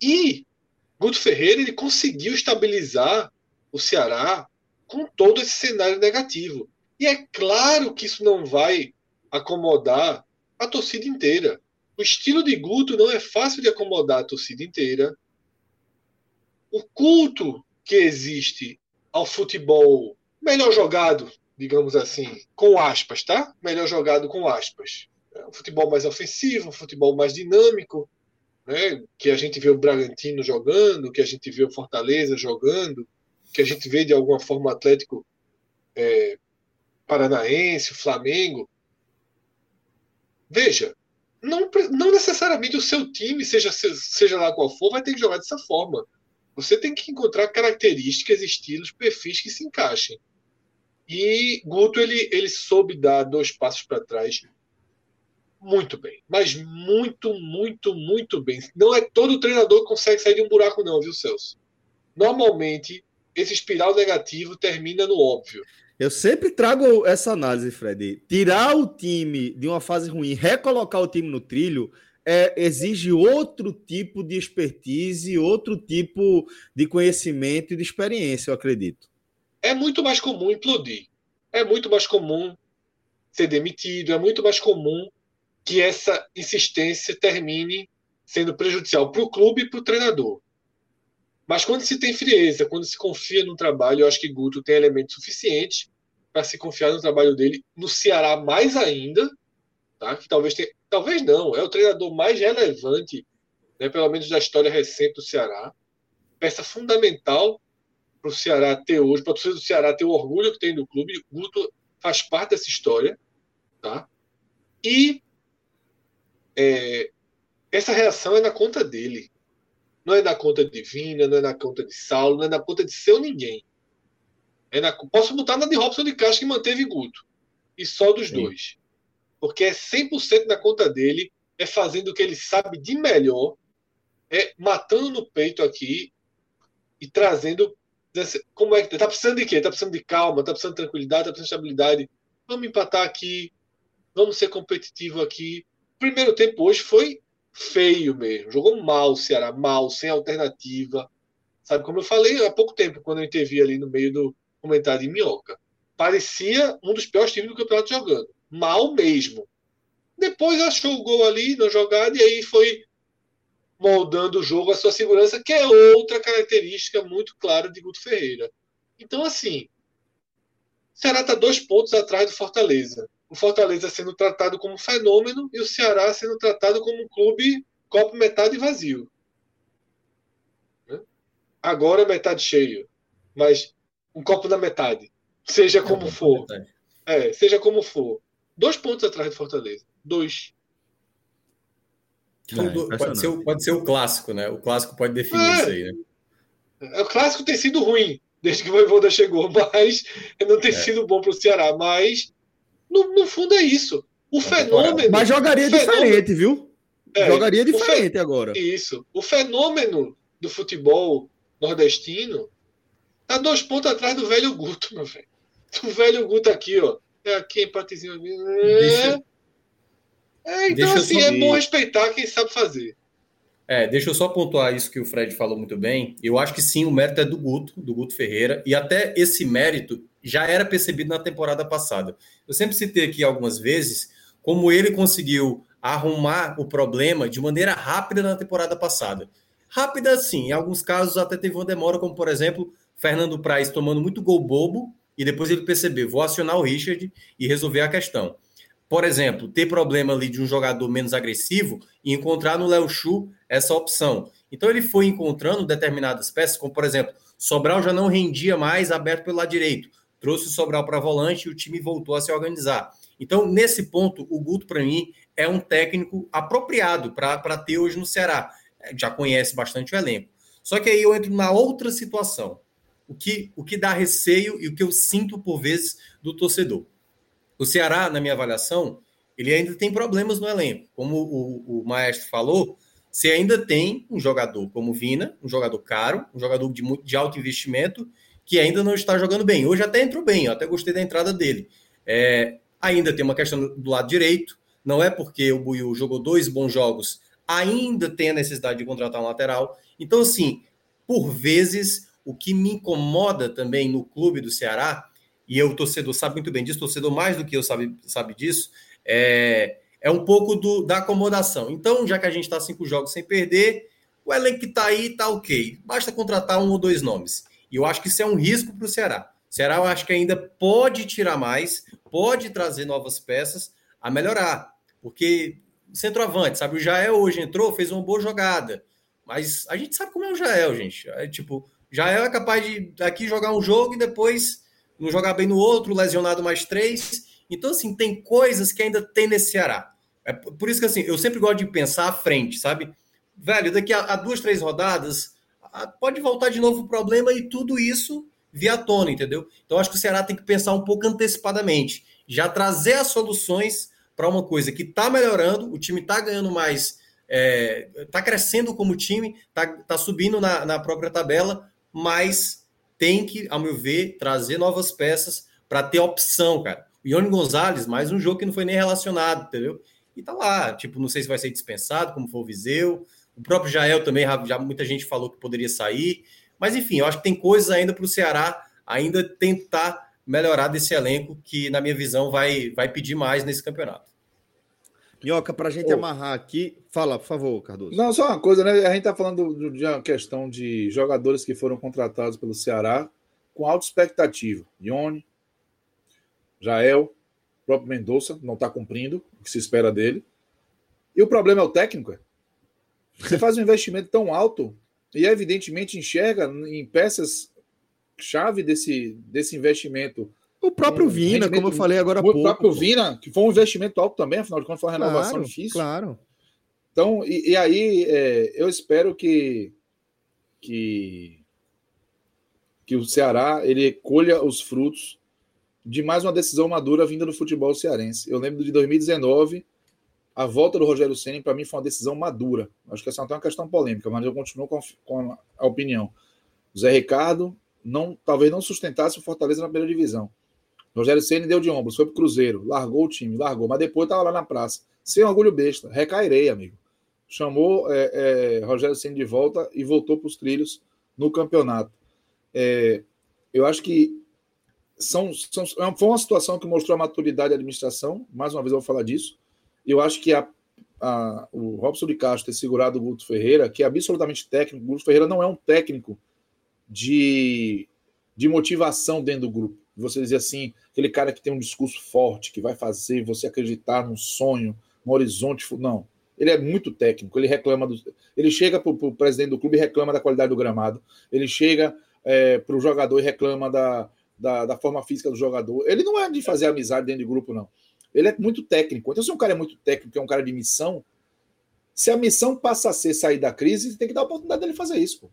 E Guto Ferreira ele conseguiu estabilizar o Ceará com todo esse cenário negativo. E é claro que isso não vai acomodar a torcida inteira. O estilo de Guto não é fácil de acomodar a torcida inteira. O culto que existe ao futebol melhor jogado, digamos assim, com aspas, tá? Melhor jogado com aspas. É um futebol mais ofensivo, um futebol mais dinâmico, né, que a gente vê o Bragantino jogando, que a gente vê o Fortaleza jogando, que a gente vê de alguma forma o Atlético é, Paranaense, Flamengo. Veja, não, não necessariamente o seu time, seja, seja lá qual for, vai ter que jogar dessa forma. Você tem que encontrar características, estilos, perfis que se encaixem. E Guto ele, ele soube dar dois passos para trás muito bem. Mas muito, muito, muito bem. Não é todo treinador que consegue sair de um buraco, não, viu, Celso? Normalmente, esse espiral negativo termina no óbvio. Eu sempre trago essa análise, Fred. Tirar o time de uma fase ruim, recolocar o time no trilho, é, exige outro tipo de expertise, outro tipo de conhecimento e de experiência, eu acredito. É muito mais comum implodir. É muito mais comum ser demitido, é muito mais comum que essa insistência termine sendo prejudicial para o clube e para o treinador. Mas quando se tem frieza, quando se confia no trabalho, eu acho que Guto tem elementos suficientes para se confiar no trabalho dele, no Ceará mais ainda, tá? que talvez tenha, talvez não, é o treinador mais relevante, né, pelo menos da história recente do Ceará. Peça fundamental para o Ceará ter hoje, para a torcida do Ceará ter o orgulho que tem do clube. O Guto faz parte dessa história. Tá? E é, essa reação é na conta dele. Não é na conta de Vina, não é na conta de Saulo, não é na conta de seu ninguém. É na, posso botar na de Robson de Castro que manteve Guto. E só dos Sim. dois. Porque é 100% na conta dele, é fazendo o que ele sabe de melhor, é matando no peito aqui e trazendo. Como é que tá precisando de quê? Tá precisando de calma, tá precisando de tranquilidade, tá precisando de estabilidade. Vamos empatar aqui, vamos ser competitivo aqui. O primeiro tempo hoje foi feio mesmo. Jogou mal o Ceará, mal, sem alternativa. Sabe, como eu falei há pouco tempo, quando eu intervi ali no meio do comentário de Minhoca. Parecia um dos piores times do campeonato jogando. Mal mesmo. Depois achou o gol ali na jogada e aí foi moldando o jogo a sua segurança, que é outra característica muito clara de Guto Ferreira. Então, assim, Ceará está dois pontos atrás do Fortaleza o Fortaleza sendo tratado como fenômeno e o Ceará sendo tratado como um clube copo metade vazio. Né? Agora é metade cheio, mas um copo na metade. Seja é como for. É, seja como for. Dois pontos atrás do Fortaleza. Dois. Então, é, pode, ser, pode ser o clássico, né? O clássico pode definir é. isso aí, né? É, o clássico tem sido ruim desde que o Voivoda chegou, mas não tem é. sido bom para o Ceará. Mas no, no fundo é isso. O fenômeno. Mas jogaria fenômeno, diferente, viu? É, jogaria diferente fe... agora. Isso. O fenômeno do futebol nordestino tá dois pontos atrás do velho Guto, meu velho. O velho Guto aqui, ó. É aqui, empatezinho ali. É... Deixa... é então, assim, é bom respeitar quem sabe fazer. É, deixa eu só pontuar isso que o Fred falou muito bem. Eu acho que sim, o mérito é do Guto, do Guto Ferreira, e até esse mérito já era percebido na temporada passada. Eu sempre citei aqui algumas vezes como ele conseguiu arrumar o problema de maneira rápida na temporada passada. Rápida, sim, em alguns casos até teve uma demora, como por exemplo, Fernando Praz tomando muito gol bobo e depois ele percebeu, vou acionar o Richard e resolver a questão. Por exemplo, ter problema ali de um jogador menos agressivo e encontrar no Léo Chu essa opção. Então ele foi encontrando determinadas peças, como por exemplo, Sobral já não rendia mais aberto pelo lado direito trouxe o Sobral para volante e o time voltou a se organizar. Então, nesse ponto, o Guto, para mim, é um técnico apropriado para ter hoje no Ceará. É, já conhece bastante o elenco. Só que aí eu entro na outra situação. O que, o que dá receio e o que eu sinto por vezes do torcedor. O Ceará, na minha avaliação, ele ainda tem problemas no elenco. Como o, o maestro falou, você ainda tem um jogador como Vina, um jogador caro, um jogador de, de alto investimento, que ainda não está jogando bem. Hoje até entrou bem, eu até gostei da entrada dele. É, ainda tem uma questão do lado direito, não é porque o Buiu jogou dois bons jogos, ainda tem a necessidade de contratar um lateral. Então, assim, por vezes, o que me incomoda também no clube do Ceará, e eu, torcedor, sabe muito bem disso, torcedor mais do que eu sabe, sabe disso, é, é um pouco do, da acomodação. Então, já que a gente está cinco jogos sem perder, o elenco que está aí está ok. Basta contratar um ou dois nomes. E eu acho que isso é um risco para o Ceará. O Ceará eu acho que ainda pode tirar mais, pode trazer novas peças a melhorar. Porque centroavante, sabe? O Jael hoje entrou, fez uma boa jogada. Mas a gente sabe como é o Jael, gente. É tipo, Jael é capaz de aqui jogar um jogo e depois não jogar bem no outro, lesionado mais três. Então, assim, tem coisas que ainda tem nesse Ceará. É por isso que, assim, eu sempre gosto de pensar à frente, sabe? Velho, daqui a, a duas, três rodadas, pode voltar de novo o problema e tudo isso via tona, entendeu? Então acho que o Ceará tem que pensar um pouco antecipadamente, já trazer as soluções para uma coisa que está melhorando, o time está ganhando mais, está é, tá crescendo como time, está tá subindo na, na própria tabela, mas tem que, ao meu ver, trazer novas peças para ter opção, cara. O Ione Gonzalez, mais um jogo que não foi nem relacionado, entendeu? E tá lá, tipo, não sei se vai ser dispensado, como for o Viseu, o próprio Jael também, já muita gente falou que poderia sair. Mas, enfim, eu acho que tem coisas ainda para o Ceará ainda tentar melhorar desse elenco, que, na minha visão, vai, vai pedir mais nesse campeonato. Minhoca, para a gente amarrar aqui, fala, por favor, Cardoso. Não, só uma coisa, né? A gente está falando de uma questão de jogadores que foram contratados pelo Ceará com alta expectativa. Ione, Jael, próprio Mendonça não está cumprindo o que se espera dele. E o problema é o técnico. É. Você faz um investimento tão alto e evidentemente enxerga em peças chave desse, desse investimento. O próprio um Vina, como eu falei agora há pouco. O próprio Vina, que foi um investimento alto também, afinal de contas, foi uma renovação claro, difícil. Claro. Então, e, e aí é, eu espero que, que, que o Ceará ele colha os frutos de mais uma decisão madura vinda do futebol cearense. Eu lembro de 2019, a volta do Rogério Ceni para mim foi uma decisão madura. Acho que essa é uma questão polêmica, mas eu continuo com, com a opinião. O Zé Ricardo não, talvez não sustentasse o Fortaleza na primeira divisão. Rogério Ceni deu de ombros, foi pro Cruzeiro, largou o time, largou, mas depois estava lá na praça. Sem orgulho besta, recairei, amigo. Chamou é, é, Rogério Ceni de volta e voltou para os trilhos no campeonato. É, eu acho que são, são, é foi uma situação que mostrou a maturidade da administração. Mais uma vez eu vou falar disso. Eu acho que a, a, o Robson de Castro ter segurado o Guto Ferreira, que é absolutamente técnico, o Guto Ferreira não é um técnico de, de motivação dentro do grupo. Você dizer assim, aquele cara que tem um discurso forte, que vai fazer você acreditar num sonho, num horizonte. Não. Ele é muito técnico, ele reclama do. Ele chega para o presidente do clube e reclama da qualidade do gramado. Ele chega é, para o jogador e reclama da, da, da, forma física do jogador. Ele não é de fazer amizade dentro de grupo, não. Ele é muito técnico. Então, se um cara é muito técnico, é um cara de missão, se a missão passa a ser sair da crise, tem que dar a oportunidade dele fazer isso. Pô.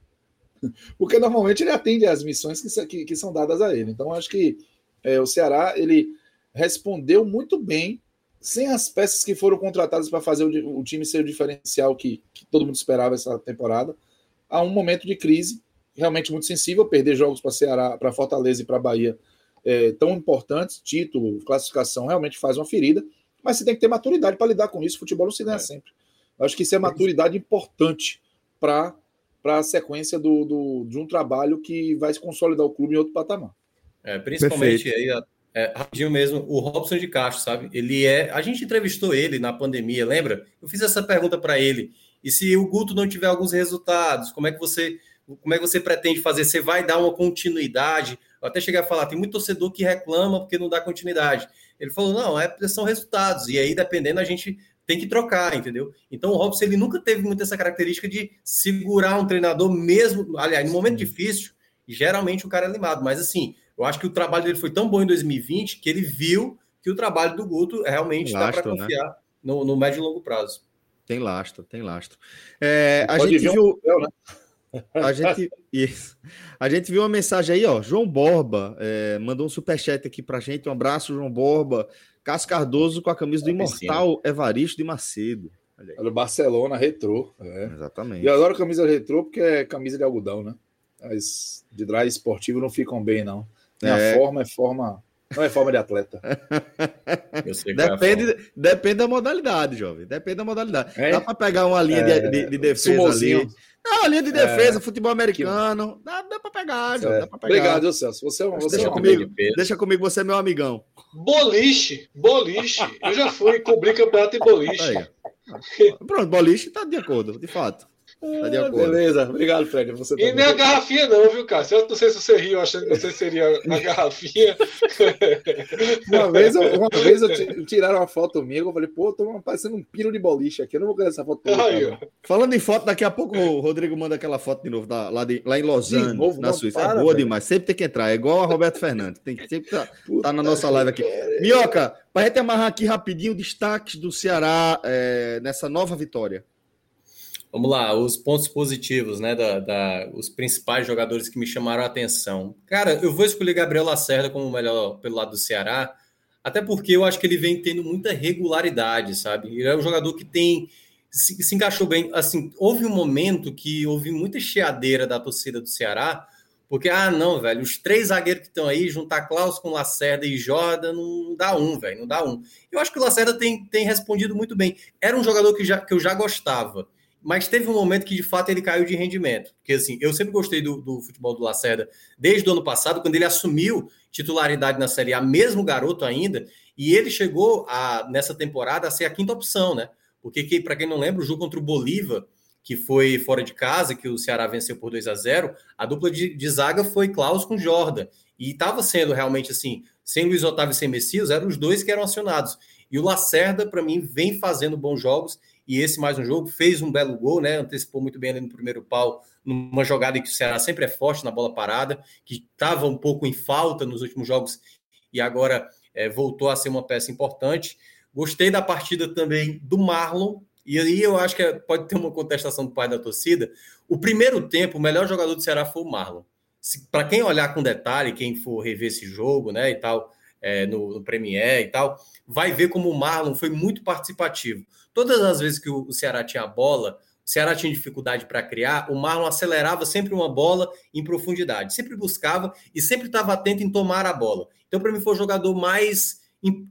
Porque normalmente ele atende às missões que, que, que são dadas a ele. Então, acho que é, o Ceará ele respondeu muito bem, sem as peças que foram contratadas para fazer o, o, time ser o diferencial que, que todo mundo esperava essa temporada, a um momento de crise realmente muito sensível. Perder jogos para Ceará, para Fortaleza e para Bahia é, tão importantes, título, classificação, realmente faz uma ferida, mas você tem que ter maturidade para lidar com isso. Futebol não se ganha é. sempre. acho que isso é maturidade importante para para a sequência do, do, de um trabalho que vai se consolidar o clube em outro patamar. É, principalmente aí, é, rapidinho mesmo, o Robson de Castro, sabe? Ele é. A gente entrevistou ele na pandemia, lembra? Eu fiz essa pergunta para ele. E se o Guto não tiver alguns resultados, como é que você como é que você pretende fazer? Você vai dar uma continuidade? Eu até cheguei a falar, tem muito torcedor que reclama porque não dá continuidade. Ele falou, não, é, são resultados. E aí, dependendo, a gente tem que trocar, entendeu? Então o Robson ele nunca teve muito essa característica de segurar um treinador mesmo, aliás, no momento difícil, geralmente o cara é limado, mas assim, eu acho que o trabalho dele foi tão bom em 2020 que ele viu que o trabalho do Guto realmente dá para né? confiar né? no, no, médio e longo prazo. Tem lastro, tem lastro. É, a gente viu, um... né? A gente, isso. a gente viu uma mensagem aí, ó. João Borba é, mandou um superchat aqui pra gente. Um abraço, João Borba. Cássio Cardoso com a camisa do imortal Evaristo de Macedo. Olha, Barcelona retrô. É. Exatamente. E adoro camisa retrô porque é camisa de algodão, né? As de dry esportivo não ficam bem, não. É. A forma é forma. Não é forma de atleta. É depende, é depende da modalidade, jovem. Depende da modalidade. É? Dá para pegar uma linha de, de, de defesa Sumozinho. ali não, linha de defesa, é, futebol americano. Que... Dá, dá pra pegar, João. Dá pra pegar. Obrigado, Celso. Você, é você deixa, é comigo, deixa comigo, você é meu amigão. Boliche, boliche. Eu já fui cobrir campeonato em boliche. Aí. Pronto, boliche tá de acordo, de fato. Tá de acordo. Beleza, obrigado, Fred. Você e nem a garrafinha, não, viu, cara? Eu não sei se você riu achando que você seria a garrafinha. uma vez, uma vez eu tiraram uma foto minha, eu falei, pô, tô parecendo um piro de boliche aqui, eu não vou ganhar essa foto toda. Aí, Falando em foto, daqui a pouco o Rodrigo manda aquela foto de novo, da, lá, de, lá em novo, na Suíça. Para, é boa velho. demais, sempre tem que entrar, é igual a Roberto Fernandes, tem que sempre tá, tá na nossa live aqui. Minhoca, para gente amarrar aqui rapidinho, destaques do Ceará é, nessa nova vitória. Vamos lá, os pontos positivos, né? Da, da, os principais jogadores que me chamaram a atenção. Cara, eu vou escolher Gabriel Lacerda como melhor pelo lado do Ceará, até porque eu acho que ele vem tendo muita regularidade, sabe? Ele é um jogador que tem. Se, se encaixou bem. Assim, houve um momento que houve muita cheadeira da torcida do Ceará, porque, ah, não, velho, os três zagueiros que estão aí, juntar Klaus com Lacerda e Jordan, não dá um, velho, não dá um. Eu acho que o Lacerda tem, tem respondido muito bem. Era um jogador que, já, que eu já gostava mas teve um momento que de fato ele caiu de rendimento. Porque assim, eu sempre gostei do, do, futebol do Lacerda desde o ano passado, quando ele assumiu titularidade na Série A, mesmo garoto ainda, e ele chegou a, nessa temporada a ser a quinta opção, né? Porque, que, para quem não lembra, o jogo contra o Bolívar, que foi fora de casa, que o Ceará venceu por 2 a 0 a dupla de, de zaga foi Klaus com Jordan. E estava sendo realmente assim, sem Luiz Otávio e sem Messias, eram os dois que eram acionados. E o Lacerda, para mim, vem fazendo bons jogos, e esse mais um jogo, fez um belo gol, né? Antecipou muito bem ali no primeiro pau, numa jogada que o Ceará sempre é forte na bola parada, que estava um pouco em falta nos últimos jogos e agora é, voltou a ser uma peça importante. Gostei da partida também do Marlon, e aí eu acho que é, pode ter uma contestação do pai da torcida. O primeiro tempo, o melhor jogador do Ceará foi o Marlon. Para quem olhar com detalhe, quem for rever esse jogo, né, e tal, é, no, no Premier e tal, vai ver como o Marlon foi muito participativo. Todas as vezes que o, Ceará tinha a bola, o Ceará tinha dificuldade para criar, o Marlon acelerava sempre uma bola em profundidade, sempre buscava e sempre estava atento em tomar a bola. Então, para mim, foi o jogador mais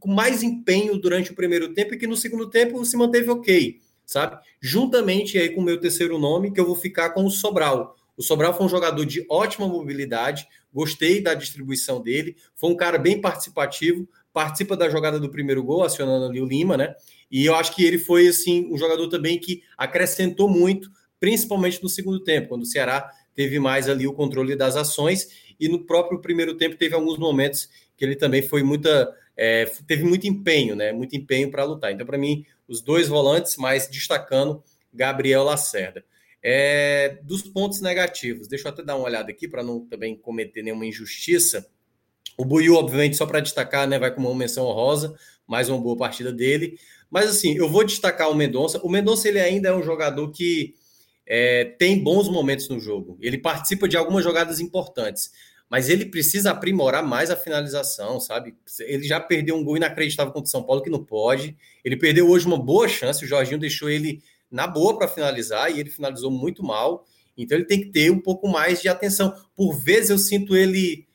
com mais empenho durante o primeiro tempo e que no segundo tempo se manteve ok, sabe? Juntamente aí com o meu terceiro nome, que eu vou ficar com o Sobral. O Sobral foi um jogador de ótima mobilidade, gostei da distribuição dele, foi um cara bem participativo, participa da jogada do primeiro gol, acionando ali o Lima, né? E eu acho que ele foi assim um jogador também que acrescentou muito, principalmente no segundo tempo, quando o Ceará teve mais ali o controle das ações e no próprio primeiro tempo teve alguns momentos que ele também foi muita é, teve muito empenho, né? Muito empenho para lutar. Então, para mim, os dois volantes, mas destacando Gabriel Lacerda. É, dos pontos negativos, deixa eu até dar uma olhada aqui para não também cometer nenhuma injustiça. O Buiu, obviamente, só para destacar, né, vai com uma menção honrosa, mais uma boa partida dele. Mas assim, eu vou destacar o Mendonça. O Mendonça ele ainda é um jogador que é, tem bons momentos no jogo. Ele participa de algumas jogadas importantes mas ele precisa aprimorar mais a finalização, sabe? Ele já perdeu um gol inacreditável contra o São Paulo que não pode. Ele perdeu hoje uma boa chance, o Jorginho deixou ele na boa para finalizar e ele finalizou muito mal. Então ele tem que ter um pouco mais de atenção. Por vezes eu sinto ele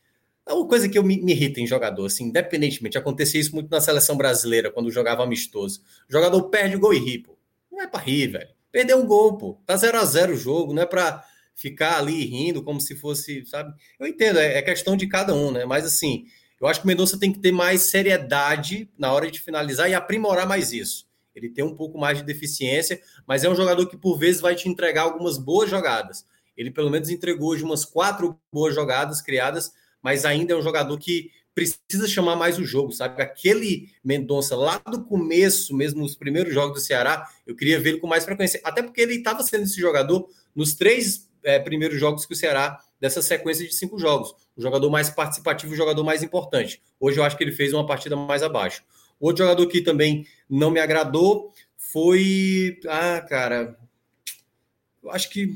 é uma coisa que eu me, me irrita em jogador, assim, independentemente, acontecia isso muito na seleção brasileira, quando jogava amistoso. O jogador perde o gol e ri, pô. Não é para rir, velho. Perdeu um gol, pô. Tá 0 a 0 o jogo, não é para ficar ali rindo como se fosse, sabe? Eu entendo, é, é questão de cada um, né? Mas assim, eu acho que o Mendonça tem que ter mais seriedade na hora de finalizar e aprimorar mais isso. Ele tem um pouco mais de deficiência, mas é um jogador que por vezes vai te entregar algumas boas jogadas. Ele pelo menos entregou hoje umas quatro boas jogadas criadas, mas ainda é um jogador que precisa chamar mais o jogo, sabe? Aquele Mendonça lá do começo, mesmo nos primeiros jogos do Ceará, eu queria ele com mais frequência, até porque ele estava sendo esse jogador nos três é, primeiros jogos que o Ceará, dessa sequência de cinco jogos. O jogador mais participativo, o jogador mais importante. Hoje eu acho que ele fez uma partida mais abaixo. Outro jogador que também não me agradou foi. Ah, cara. Eu acho que.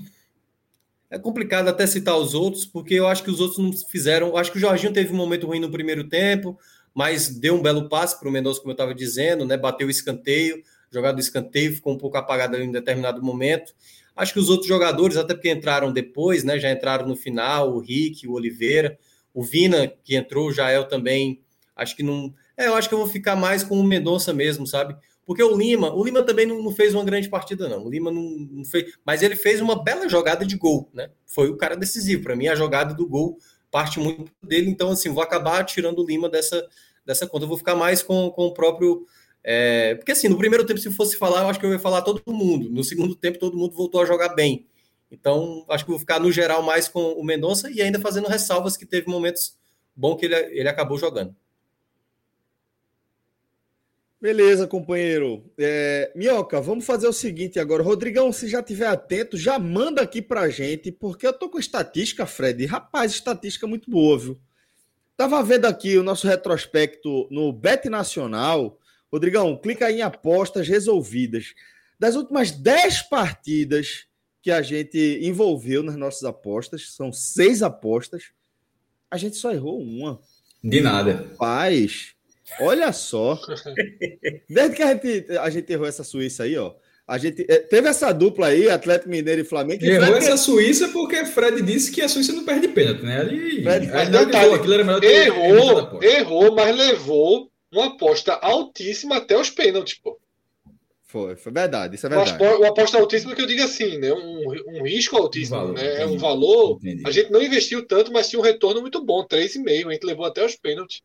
É complicado até citar os outros, porque eu acho que os outros não fizeram. Eu acho que o Jorginho teve um momento ruim no primeiro tempo, mas deu um belo passe para o Mendonça, como eu estava dizendo, né? Bateu o escanteio, jogado do escanteio, ficou um pouco apagado ali em determinado momento. Acho que os outros jogadores, até porque entraram depois, né? Já entraram no final, o Rick, o Oliveira, o Vina, que entrou, o Jael também. Acho que não. É, eu acho que eu vou ficar mais com o Mendonça mesmo, sabe? Porque o Lima, o Lima também não, não fez uma grande partida, não. O Lima não, não, fez. Mas ele fez uma bela jogada de gol, né? Foi o cara decisivo. Para mim, a jogada do gol parte muito dele. Então, assim, vou acabar tirando o Lima dessa, dessa conta. Eu vou ficar mais com, com o próprio é, porque assim, no primeiro tempo, se fosse falar, eu acho que eu ia falar todo mundo. No segundo tempo, todo mundo voltou a jogar bem. Então, acho que vou ficar no geral mais com o Mendonça e ainda fazendo ressalvas que teve momentos bons que ele, ele acabou jogando. Beleza, companheiro. É, Minhoca, vamos fazer o seguinte agora. Rodrigão, se já tiver atento, já manda aqui pra gente, porque eu tô com estatística, Fred. Rapaz, estatística muito boa, viu? Tava vendo aqui o nosso retrospecto no Bet Nacional. Rodrigão, clica aí em apostas resolvidas. Das últimas 10 partidas que a gente envolveu nas nossas apostas, são seis apostas, a gente só errou uma. De nada. Paz, olha só. Desde que a gente, a gente errou essa Suíça aí, ó. A gente é, teve essa dupla aí, Atlético Mineiro e Flamengo. Errou Fred... essa Suíça porque Fred disse que a Suíça não perde pênalti, né? Ali, Fred, ali detalhe, aquilo era melhor errou, errou, mas levou uma aposta altíssima até os pênaltis, pô. Foi, foi verdade, isso é verdade. Uma, uma aposta altíssima que eu digo assim, né? Um, um risco altíssimo, um valor, né? É um valor. Entendi. A gente não investiu tanto, mas tinha um retorno muito bom, 3,5. A gente levou até os pênaltis.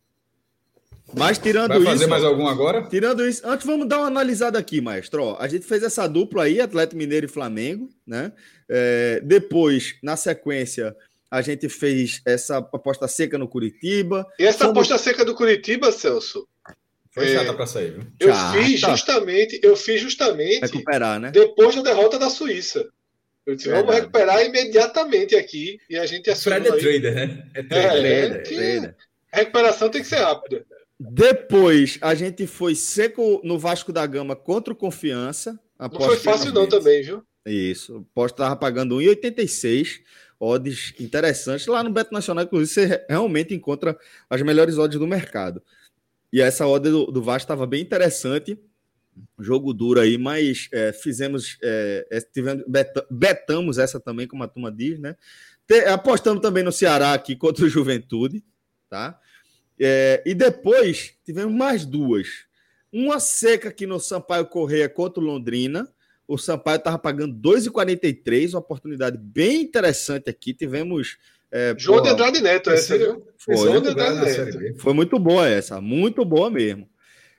Mas tirando Vai fazer mais algum agora? Tirando isso, antes vamos dar uma analisada aqui, maestro. Ó, a gente fez essa dupla aí, Atlético Mineiro e Flamengo, né? É, depois, na sequência, a gente fez essa aposta seca no Curitiba. E essa Fomos... aposta seca do Curitiba, Celso? Foi é, chata para sair, viu? Eu chata. fiz justamente, eu fiz justamente recuperar, né? Depois da derrota da Suíça. Eu disse, vamos recuperar imediatamente aqui e a gente Fred é trader, né? É, trader, é, é, trader. A recuperação tem que ser rápida. Depois a gente foi seco no Vasco da Gama contra o Confiança. Não foi fácil não também, viu? Isso. Posto estava pagando 1,86 odds interessantes. Lá no Beto Nacional, inclusive, você realmente encontra as melhores odds do mercado. E essa odd do, do Vasco estava bem interessante. Jogo duro aí, mas é, fizemos, é, é tivemos, betamos essa também, como a turma diz, né? Te, apostamos também no Ceará aqui contra o Juventude, tá? É, e depois tivemos mais duas. Uma seca aqui no Sampaio Correia contra o Londrina o Sampaio estava pagando 2,43, uma oportunidade bem interessante aqui. Tivemos. É, João de Andrade Neto, essa, viu? Foi, João de Andrade Neto. Foi muito boa essa, muito boa mesmo.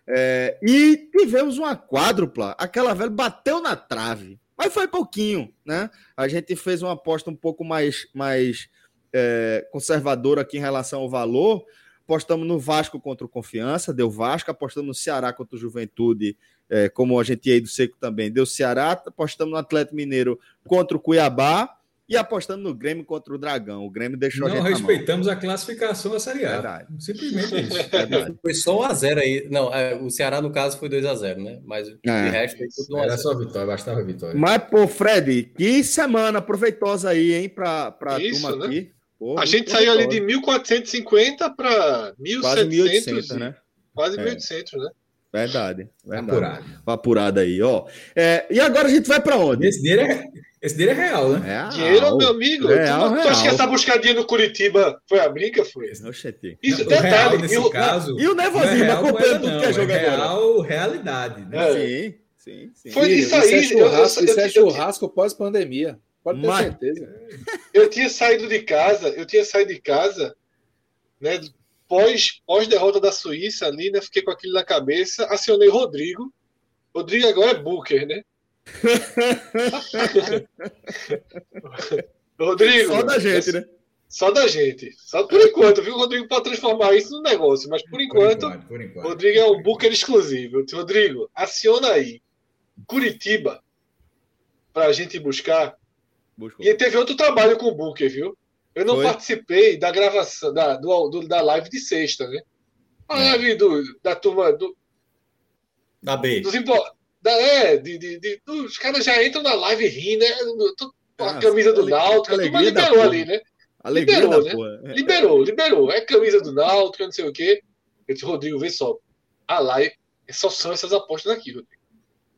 É, e tivemos uma quádrupla. Aquela velha bateu na trave, mas foi pouquinho, né? A gente fez uma aposta um pouco mais, mais é, conservadora aqui em relação ao valor. Apostamos no Vasco contra o Confiança, deu Vasco. Apostamos no Ceará contra o Juventude, é, como a gente ia aí do Seco também, deu Ceará, apostamos no Atlético Mineiro contra o Cuiabá e apostando no Grêmio contra o Dragão. O Grêmio deixou Não a respeitamos a classificação da Série A. Verdade. Simplesmente isso. Verdade. Foi só 1x0 aí. Não, é, o Ceará, no caso, foi 2x0, né? Mas o é. resto foi tudo 1x0. Era só vitória, bastava vitória. Mas, pô, Fred, que semana proveitosa aí, hein, pra, pra isso, turma né? aqui. Pô, a gente saiu ali de 1.450 para 1.700. Quase 1.800, né? Quase 1.800, é. né? Verdade. verdade. Apurado. Apurado aí, ó. É, e agora a gente vai para onde? Esse dinheiro é, esse dinheiro é real, né? Real. Dinheiro, meu amigo. Real, tu, real. tu acha que essa buscadinha no Curitiba foi a brinca? Foi. Oxente. Isso, não, detalhe. nesse e, caso, e o nervosismo é acompanhando tudo que é jogador. É real, realidade. Né? É. Sim, sim, sim. Foi isso aí. Isso é churrasco, isso é churrasco pós-pandemia. Pode ter Mas... certeza. Eu tinha saído de casa, eu tinha saído de casa, né? pós, pós derrota da Suíça ali, né? Fiquei com aquilo na cabeça, acionei Rodrigo. Rodrigo agora é Booker, né? Rodrigo. Só da gente, né? Só da gente. Só por enquanto, viu? O Rodrigo pode transformar isso no negócio, mas por enquanto, por enquanto, por enquanto. Rodrigo é um Booker exclusivo. Rodrigo, aciona aí. Curitiba para a gente buscar. Buscou. E teve outro trabalho com o Booker, viu? Eu não Foi? participei da gravação, da, do, do, da live de sexta, né? A é. live do, da turma do. Da B. Dos, da, é, de, de, de, os caras já entram na live rindo, né? Com a camisa do Náutico, liberou ali, né? Alegria liberou, né? Porra. É. Liberou, liberou. É camisa do Náutico, não sei o quê. Eu disse, Rodrigo, vê só. A live só são essas apostas aqui, Rodrigo.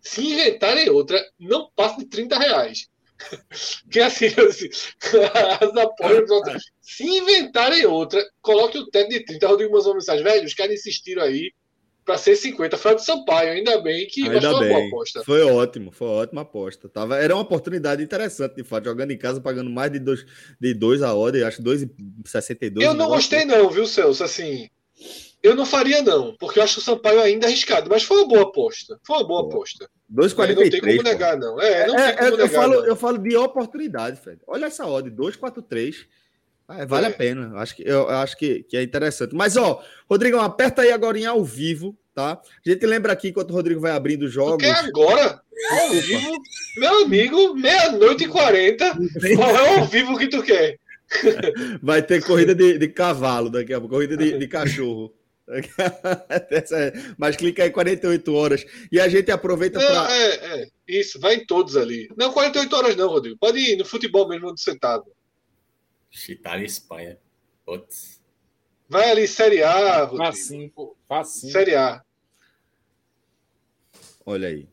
Se inventarem outra, não passa de 30 reais. Que assim, assim as apostas. Se inventarem outra, coloque o teto de 30. Rodrigo mandou uma mensagem, velho, os caras insistiram aí para ser 50. Foi de Sampaio, ainda bem que ainda foi bem. uma boa aposta. Foi ótimo, foi ótima aposta. Tava, era uma oportunidade interessante, de fato, jogando em casa, pagando mais de 2 de dois a hora, acho 2,62. Eu não gostei, não, viu, Celso? Assim, eu não faria, não, porque eu acho o Sampaio ainda arriscado, mas foi uma boa aposta. Foi uma boa aposta. 2,43. Não tem como negar, não. É, não é, tem como é, negar, eu, falo, não. eu falo de oportunidade, Fred. Olha essa odd, 2,43. Ah, vale é. a pena. Acho que, eu acho que, que é interessante. Mas, ó, Rodrigo, aperta aí agora em ao vivo, tá? A gente lembra aqui enquanto o Rodrigo vai abrindo os jogos. Que agora? Ao vivo? Meu amigo, meia-noite e quarenta. Qual é ao vivo que tu quer? Vai ter corrida de, de cavalo daqui a pouco, corrida de, de cachorro. Mas clica aí 48 horas e a gente aproveita para. É, é, isso, vai em todos ali. Não, 48 horas não, Rodrigo. Pode ir no futebol mesmo onde você tá. Itália e Espanha. Putz. Vai ali, Série A, Rodrigo. Facinho, facinho. Série A. Olha aí.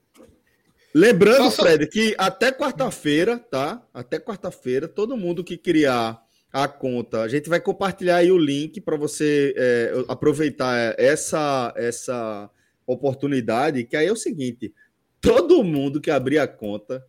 Lembrando, Nossa. Fred, que até quarta-feira, tá? Até quarta-feira, todo mundo que criar a conta. A gente vai compartilhar aí o link para você é, aproveitar essa, essa oportunidade, que aí é o seguinte: todo mundo que abrir a conta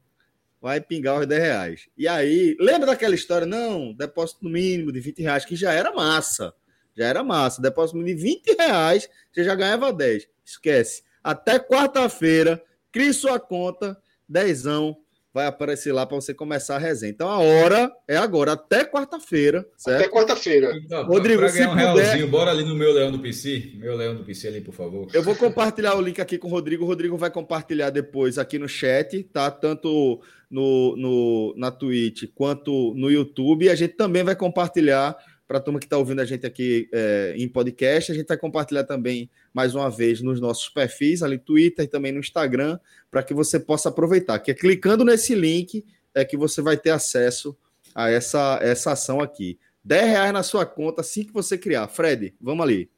vai pingar os 10 reais. E aí, lembra daquela história? Não, depósito mínimo de 20 reais, que já era massa. Já era massa. Depósito mínimo de 20 reais, você já ganhava 10. Esquece. Até quarta-feira, crie sua conta, dezão vai aparecer lá para você começar a resenha. Então a hora é agora, até quarta-feira, certo? Até quarta-feira. Então, Rodrigo, ganhar um puder... realzinho, bora ali no meu Leão do PC. Meu Leão do PC ali, por favor. Eu vou compartilhar o link aqui com o Rodrigo. O Rodrigo vai compartilhar depois aqui no chat, tá? Tanto no, no, na Twitch quanto no YouTube. E a gente também vai compartilhar para a turma que está ouvindo a gente aqui é, em podcast. A gente vai compartilhar também mais uma vez nos nossos perfis, ali no Twitter e também no Instagram, para que você possa aproveitar. Que é clicando nesse link é que você vai ter acesso a essa, essa ação aqui. 10 reais na sua conta assim que você criar. Fred, vamos ali.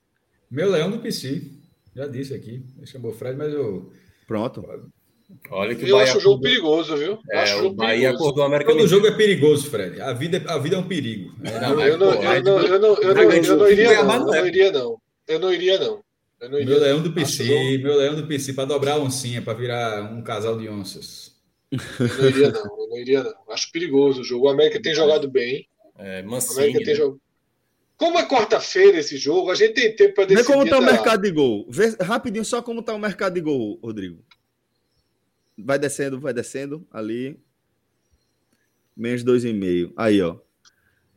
Meu leão do PC. Já disse aqui. Chamou o Fred, mas eu. Pronto. Olha que eu acho o jogo perigoso, viu? É, acho o, jogo Bahia perigoso. acordou a América Todo jogo é perigoso, Fred. A vida, a vida é um perigo. Não, eu, não, eu, não, eu, não, eu, não, eu não iria, não. Eu não iria, não. Eu não iria, não. Meu leão do PC, meu leão do PC para dobrar a oncinha, para virar um casal de onças. Eu não iria, não. Eu não iria, não. Acho perigoso o jogo. O América tem jogado bem. É, mansinho, tem né? jog... Como é quarta-feira esse jogo, a gente tem tempo para decidir. Vê como está o mercado de gol. Vê rapidinho só como está o mercado de gol, Rodrigo. Vai descendo, vai descendo. Ali. Menos 2,5. Aí, ó.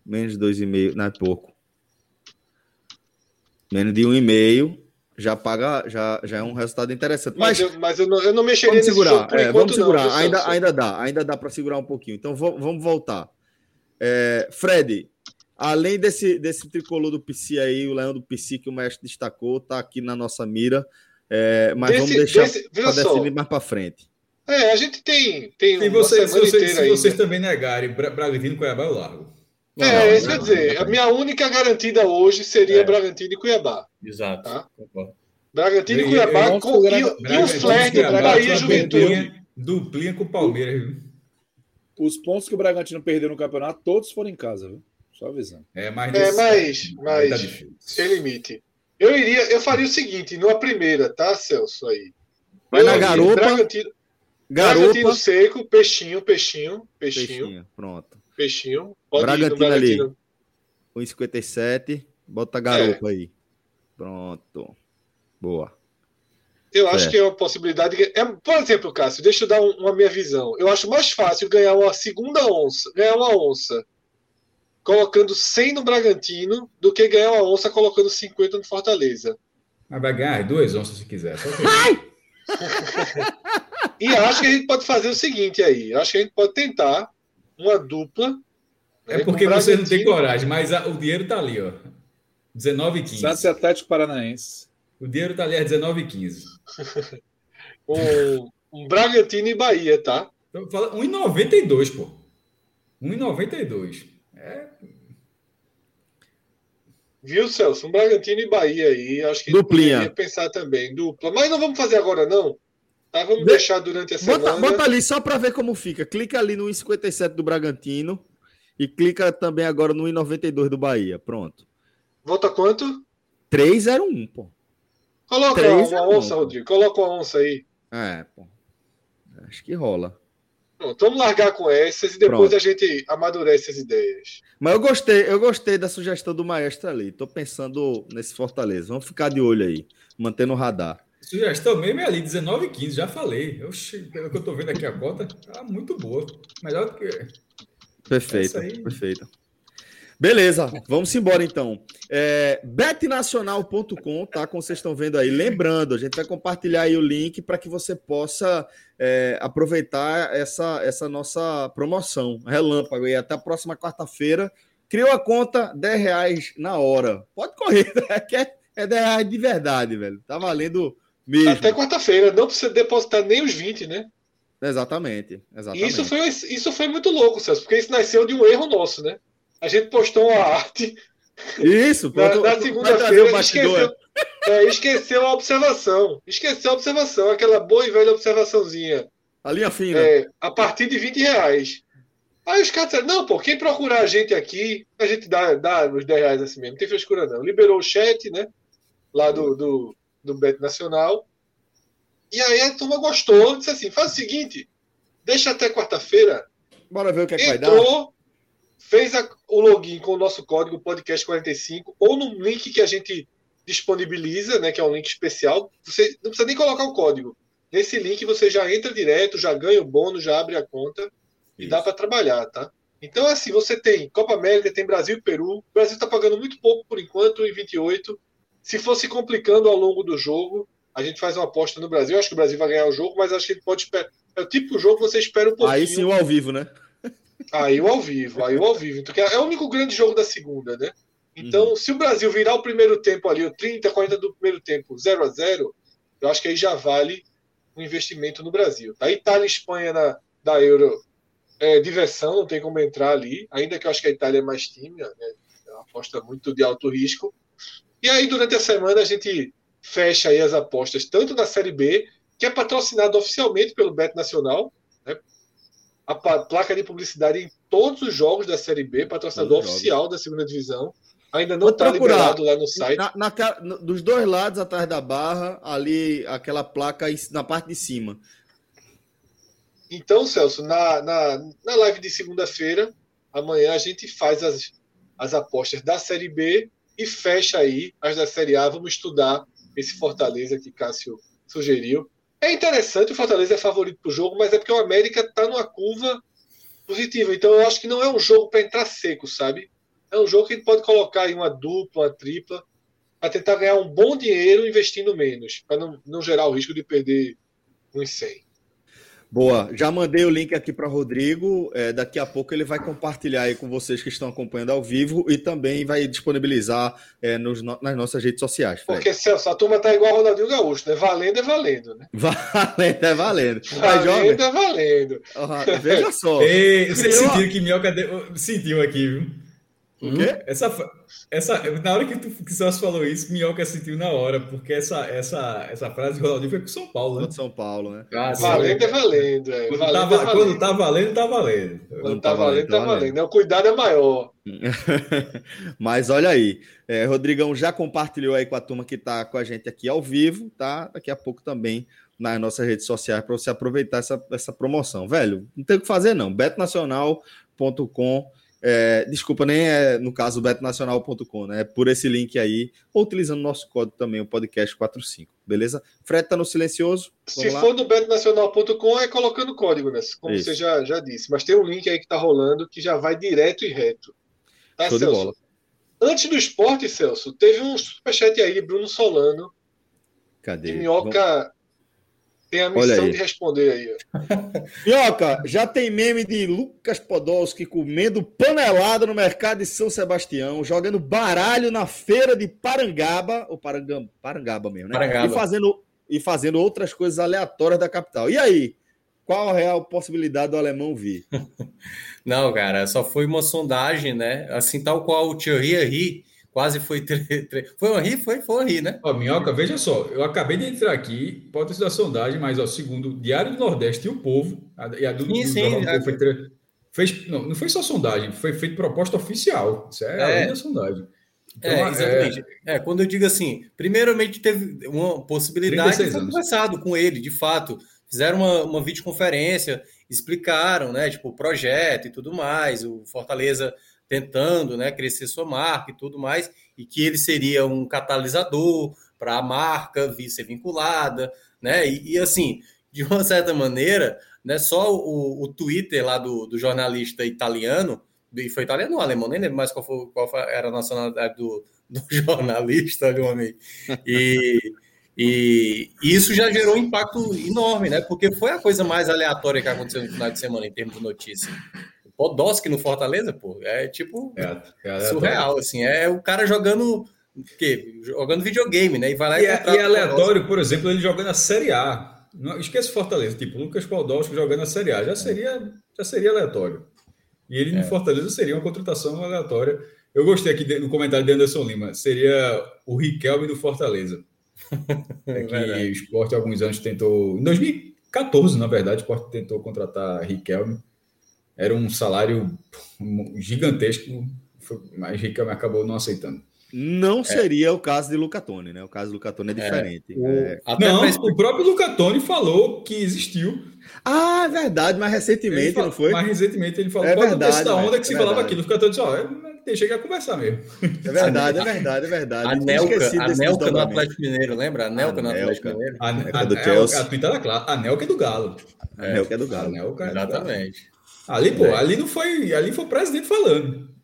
Menos 2,5. Não é pouco. Menos de 1,5 já paga, já, já é um resultado interessante. Mas, mas, eu, mas eu, não, eu não mexeria vamos segurar, é, vamos segurar. Não, ainda, ainda dá, ainda dá para segurar um pouquinho. Então vamos voltar. É, Fred, além desse, desse tricolor do PC aí, o Leão do PC que o mestre destacou, tá aqui na nossa mira. É, mas desse, vamos deixar para definir mais para frente. É, a gente tem. tem se, você, se, você, se vocês também negarem Bragantino e Cuiabá, eu largo. Não, é, não, isso quer dizer, a minha única garantida hoje seria é. Bragantino e Cuiabá. Exato. Tá? Bragantino e Cuiabá eu, com, e, e o flerte para Bahia Juventude. Duplinha com o Palmeiras. Os pontos que o Bragantino perdeu no campeonato, todos foram em casa, viu? Só avisando. É, mas, é, mas, mas tá sem limite. Eu iria, eu faria o seguinte, numa primeira, tá, Celso? Aí. Vai eu na garupa. Bragantino, garupa. Bragantino seco, peixinho, peixinho, peixinho. Peixinho, pronto. Peixinho. Pode Bragantino, Bragantino. ali. 1,57. Bota a garupa é. aí. Pronto. Boa. Eu acho que é uma possibilidade. É, por exemplo, Cássio, deixa eu dar um, uma minha visão. Eu acho mais fácil ganhar uma segunda onça, ganhar uma onça colocando 100 no Bragantino do que ganhar uma onça colocando 50 no Fortaleza. Mas vai ganhar duas onças se quiser. E acho que a gente pode fazer o seguinte aí. Acho que a gente pode tentar uma dupla. Né, é porque você não tem coragem, mas a, o dinheiro está ali, ó. 19 e 15. Santos Atlético Paranaense. O dinheiro está ali, é 19 e 15. um, um Bragantino e Bahia, tá? 1,92, pô. 1,92. É. Viu, Celso? Um Bragantino e Bahia aí. Acho que Duplinha. pensar também. Dupla. Mas não vamos fazer agora, não. Tá, vamos de... deixar durante a bota, semana. Bota ali só para ver como fica. Clica ali no 1,57 do Bragantino e clica também agora no 1,92 do Bahia. Pronto. Volta quanto? 3,01, pô. Coloca 3, uma onça, Rodrigo. Coloca uma onça aí. É, pô. Acho que rola. Pronto, vamos largar com essas e depois Pronto. a gente amadurece as ideias. Mas eu gostei, eu gostei da sugestão do maestro ali. Tô pensando nesse Fortaleza. Vamos ficar de olho aí, mantendo o radar. Sugestão mesmo é ali, 19 e 15, já falei. Oxi, pelo que eu tô vendo aqui a cota, tá muito boa. Melhor do que. Perfeito, perfeito. Beleza, vamos embora então. É, betnacional.com, tá? Como vocês estão vendo aí. Lembrando, a gente vai compartilhar aí o link para que você possa é, aproveitar essa, essa nossa promoção relâmpago. E até a próxima quarta-feira. Criou a conta, 10 reais na hora. Pode correr, né? que é, é 10 reais de verdade, velho. Tá valendo mesmo. Até quarta-feira, não precisa depositar nem os 20, né? Exatamente. exatamente. isso foi, isso foi muito louco, Celso, porque isso nasceu de um erro nosso, né? A gente postou uma arte. Isso, na, na segunda-feira esqueceu, é, esqueceu a observação. Esqueceu a observação, aquela boa e velha observaçãozinha. A linha fina. É, a partir de 20 reais. Aí os caras disseram, não, pô, quem procurar a gente aqui, a gente dá, dá os 10 reais assim mesmo, não tem frescura não. Liberou o chat, né? Lá do, do, do Bet Nacional. E aí a turma gostou, disse assim: faz o seguinte, deixa até quarta-feira. Bora ver o que, é que vai dar. Fez a, o login com o nosso código podcast45 ou no link que a gente disponibiliza, né, que é um link especial. Você não precisa nem colocar o código. Nesse link você já entra direto, já ganha o bônus, já abre a conta e Isso. dá para trabalhar, tá? Então, assim, você tem Copa América, tem Brasil e Peru. O Brasil está pagando muito pouco por enquanto, em 28. Se fosse complicando ao longo do jogo, a gente faz uma aposta no Brasil. Eu acho que o Brasil vai ganhar o jogo, mas acho que ele pode esperar. É o tipo de jogo que você espera um pouquinho. Aí sim o ao vivo, né? Aí o ao vivo, aí o ao vivo. Então, é o único grande jogo da segunda, né? Então, uhum. se o Brasil virar o primeiro tempo ali, o 30, 40 do primeiro tempo, 0 a 0 eu acho que aí já vale um investimento no Brasil. A Itália e Espanha na, da Euro é diversão, não tem como entrar ali, ainda que eu acho que a Itália é mais tímida, né? é uma aposta muito de alto risco. E aí, durante a semana, a gente fecha aí as apostas, tanto na Série B, que é patrocinado oficialmente pelo Bet Nacional? A placa de publicidade em todos os jogos da Série B, patrocinador oficial da segunda divisão. Ainda não está liberado lá no site. Na, na, dos dois lados, atrás da barra, ali, aquela placa na parte de cima. Então, Celso, na, na, na live de segunda-feira, amanhã a gente faz as, as apostas da Série B e fecha aí as da Série A. Vamos estudar esse Fortaleza que Cássio sugeriu. É interessante, o Fortaleza é favorito para o jogo, mas é porque o América está numa curva positiva. Então eu acho que não é um jogo para entrar seco, sabe? É um jogo que a gente pode colocar em uma dupla, uma tripla, para tentar ganhar um bom dinheiro investindo menos, para não, não gerar o risco de perder uns 100. Boa, já mandei o link aqui para Rodrigo. É, daqui a pouco ele vai compartilhar aí com vocês que estão acompanhando ao vivo e também vai disponibilizar é, nos, nas nossas redes sociais. Fred. Porque Celso, a turma tá igual o Ronaldinho Gaúcho, né? Valendo é valendo, né? Valendo é valendo. Valendo é valendo. Uhum, veja só. Ei, vocês sentiram que Minhoca sentiu aqui, viu? O quê? Essa, essa, na hora que, tu, que o Celso falou isso, Minhoca sentiu na hora, porque essa, essa, essa frase do Ronaldinho foi com São Paulo, né? São Paulo, né? Ah, valendo é valendo. É. Quando, valendo tá, é valendo. quando tá valendo, tá valendo. Quando tá, tá valendo, tá valendo. valendo. O cuidado é maior. Mas olha aí, é, Rodrigão já compartilhou aí com a turma que tá com a gente aqui ao vivo, tá? Daqui a pouco também nas nossas redes sociais para você aproveitar essa, essa promoção. Velho, não tem o que fazer não. betnacional.com é, desculpa, nem é no caso betnacional.com, né? É por esse link aí, ou utilizando o nosso código também, o podcast 45, beleza? Fred tá no silencioso. Se lá. for no betnacional.com, é colocando código, né? Como Isso. você já, já disse. Mas tem um link aí que tá rolando que já vai direto e reto. Tá, Show Celso? Antes do esporte, Celso, teve um superchat aí de Bruno Solano. Cadê? De Minhoca tem a missão de responder aí. Minhoca, já tem meme de Lucas Podolski comendo panelada no mercado de São Sebastião, jogando baralho na feira de Parangaba, ou Parangaba, Parangaba mesmo, né? Parangaba. E fazendo, e fazendo outras coisas aleatórias da capital. E aí? Qual a real possibilidade do alemão vir? Não, cara, só foi uma sondagem, né? Assim, tal qual o Thierry Henry Quase foi. Foi um ri, foi, foi um ri, né? Ó, Minhoca, veja só, eu acabei de entrar aqui, pode ter sido a sondagem, mas ó, segundo Diário do Nordeste e o Povo, a, e a do, sim, do sim, é... foi, fez, não, não foi só sondagem, foi feita proposta oficial. Isso é, é. além da sondagem. Então, é, exatamente. É... é... quando eu digo assim, primeiramente teve uma possibilidade de conversado com ele, de fato. Fizeram uma, uma videoconferência, explicaram, né, tipo, o projeto e tudo mais, o Fortaleza tentando né, crescer sua marca e tudo mais, e que ele seria um catalisador para a marca vir ser vinculada, né? E, e, assim, de uma certa maneira, né, só o, o Twitter lá do, do jornalista italiano, e foi italiano ou alemão, nem lembro mais qual, foi, qual foi, era a nacionalidade do, do jornalista, meu amigo. E, e, isso já gerou um impacto enorme, né? Porque foi a coisa mais aleatória que aconteceu no final de semana em termos de notícia. Podolski no Fortaleza, pô, é tipo é, é surreal, assim. É o cara jogando que jogando videogame, né? E vai lá e, e, é, e é aleatório, por exemplo, ele jogando a Série A. Não, esquece Fortaleza, tipo, Lucas Podolski jogando a Série A, já seria, já seria aleatório. E ele é. no Fortaleza seria uma contratação aleatória. Eu gostei aqui no comentário de Anderson Lima, seria o Riquelme do Fortaleza. É que o esporte há alguns anos tentou. Em 2014, na verdade, o esporte tentou contratar Riquelme era um salário gigantesco, mas Riquelme acabou não aceitando. Não é. seria o caso de Lucatone, né? O caso do Lucatone é, é diferente. É, o... Não, mas o próprio Lucatone falou que existiu. Ah, é verdade, mas recentemente, falou, não foi? Mais recentemente ele falou é verdade, da onda que se falava aquilo. O Lucatone disse, ó, deixei que conversar mesmo. É verdade, é verdade, é verdade. A Nelca, a Nelca no Atlético Mineiro, lembra? A Nelca, no Atlético Mineiro. A, a, do Chelsea. A, a, a, tá a Nelca é do Galo. A Nelca é do Galo. Nelca Exatamente. Ali, pô, ali não foi. Ali foi o presidente falando.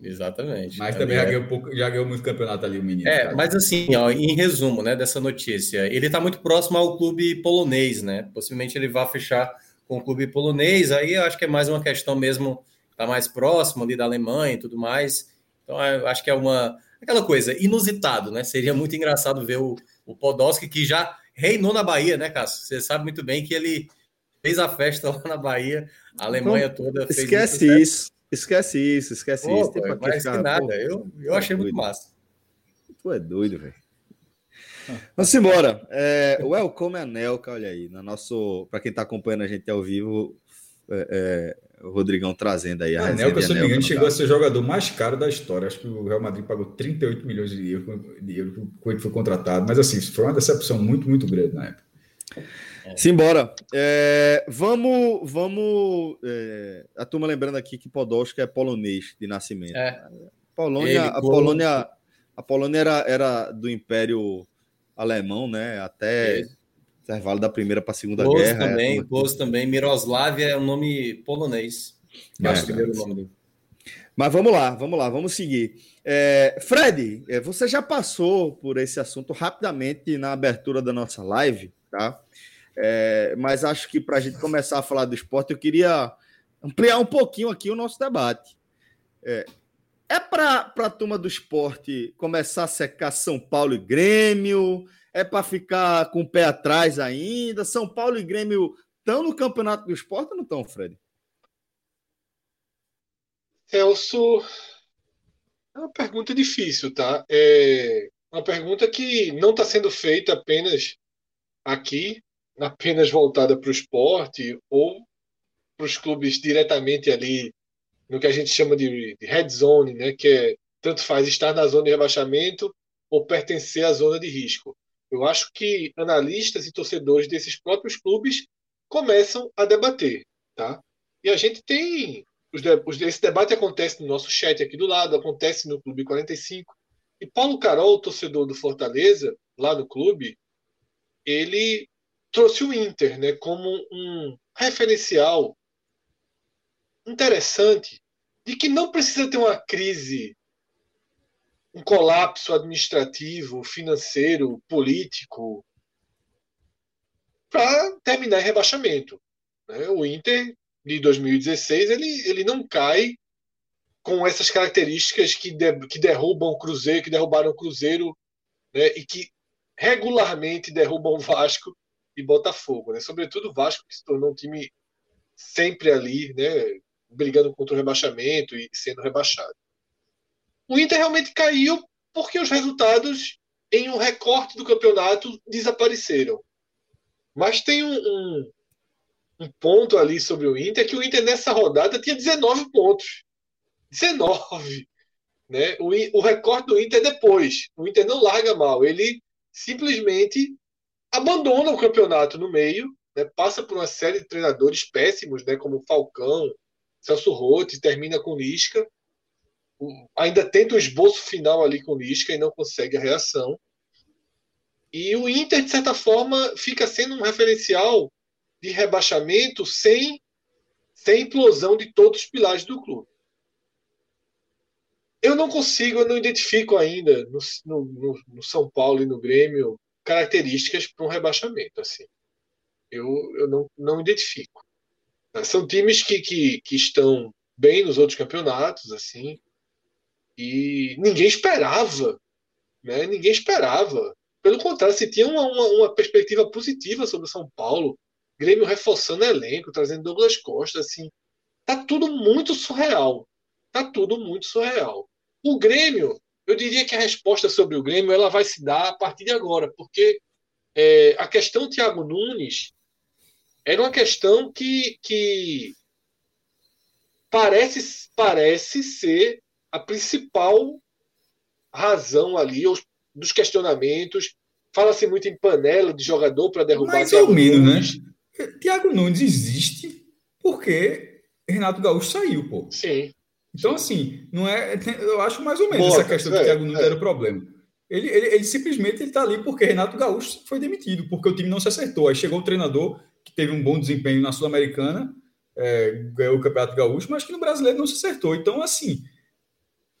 Exatamente. Mas também já ganhou, pouco, já ganhou muito campeonato ali, o menino. É, cara. mas assim, ó, em resumo, né, dessa notícia, ele está muito próximo ao clube polonês, né? Possivelmente ele vá fechar com o clube polonês. Aí eu acho que é mais uma questão mesmo, tá mais próximo ali da Alemanha e tudo mais. Então, eu acho que é uma aquela coisa inusitado, né? Seria muito engraçado ver o, o Podolski que já reinou na Bahia, né, Cássio? Você sabe muito bem que ele fez a festa lá na Bahia, a Alemanha então, toda fez Esquece isso. Esquece isso, esquece Pô, isso. Tem pô, mais ficar, que nada. Pô, eu eu achei muito massa. Tu é doido, velho. Vamos embora. É, welcome Anelka, olha aí. No nosso, para quem está acompanhando a gente ao vivo, é, é, o Rodrigão trazendo aí a, a Anelka, se não me engano, chegou a ser o jogador mais caro da história. Acho que o Real Madrid pagou 38 milhões de euros, de euros quando ele foi contratado. Mas assim, foi uma decepção muito, muito grande na época. Simbora. É, vamos. vamos é, a turma lembrando aqui que Podolski é polonês de nascimento. É. Polônia, a Polônia, a Polônia era, era do Império Alemão, né? Até é. intervalo da Primeira para a Segunda Close Guerra. Também, Close também. Miroslávia é um nome polonês. É, acho que é o nome dele. Mas vamos lá, vamos lá, vamos seguir. É, Fred, é, você já passou por esse assunto rapidamente na abertura da nossa live, tá? É, mas acho que para a gente começar a falar do esporte, eu queria ampliar um pouquinho aqui o nosso debate. É, é para a turma do esporte começar a secar São Paulo e Grêmio? É para ficar com o pé atrás ainda? São Paulo e Grêmio estão no campeonato do esporte ou não estão, Fred? Celso, é uma pergunta difícil, tá? É uma pergunta que não está sendo feita apenas aqui, apenas voltada para o esporte ou para os clubes diretamente ali no que a gente chama de, red zone, né, que é tanto faz estar na zona de rebaixamento ou pertencer à zona de risco. Eu acho que analistas e torcedores desses próprios clubes começam a debater, tá? E a gente tem esse debate acontece no nosso chat aqui do lado, acontece no Clube 45. E Paulo Carol, torcedor do Fortaleza, lá no clube, ele trouxe o Inter né, como um referencial interessante de que não precisa ter uma crise, um colapso administrativo, financeiro, político, para terminar em rebaixamento. Né? O Inter de 2016 ele, ele não cai com essas características que, de, que derrubam o Cruzeiro, que derrubaram o Cruzeiro né? e que regularmente derrubam o Vasco e Botafogo, né? Sobretudo o Vasco que se tornou um time sempre ali, né? Brigando contra o rebaixamento e sendo rebaixado. O Inter realmente caiu porque os resultados em um recorte do campeonato desapareceram. Mas tem um, um, um ponto ali sobre o Inter que o Inter nessa rodada tinha 19 pontos. 19. Né? O, o recorde do Inter é depois. O Inter não larga mal. Ele simplesmente abandona o campeonato no meio, né, passa por uma série de treinadores péssimos, né, como Falcão, Celso Rotti, termina com Lisca, ainda tenta o esboço final ali com Lisca e não consegue a reação. E o Inter, de certa forma, fica sendo um referencial de rebaixamento sem, sem implosão de todos os pilares do clube. Eu não consigo, eu não identifico ainda no, no, no São Paulo e no Grêmio características para um rebaixamento. Assim. Eu, eu não, não identifico. São times que, que, que estão bem nos outros campeonatos, assim, e ninguém esperava. Né? Ninguém esperava. Pelo contrário, se tinha uma, uma, uma, perspectiva positiva sobre o São Paulo, Grêmio reforçando elenco, trazendo Douglas Costa, assim, tá tudo muito surreal. Tá tudo muito surreal. O Grêmio eu diria que a resposta sobre o Grêmio ela vai se dar a partir de agora, porque é, a questão Thiago Nunes era uma questão que, que parece, parece ser a principal razão ali dos questionamentos. Fala-se muito em panela de jogador para derrubar Mais ou menos, né? Thiago Nunes existe porque Renato Gaúcho saiu, pô. Sim. Então, assim, não é. Eu acho mais ou menos Boa, essa questão é, do Thiago Nunes é. era o problema. Ele, ele, ele simplesmente está ali porque Renato Gaúcho foi demitido, porque o time não se acertou. Aí chegou o treinador que teve um bom desempenho na Sul-Americana, é, ganhou o Campeonato Gaúcho, mas que no brasileiro não se acertou. Então, assim.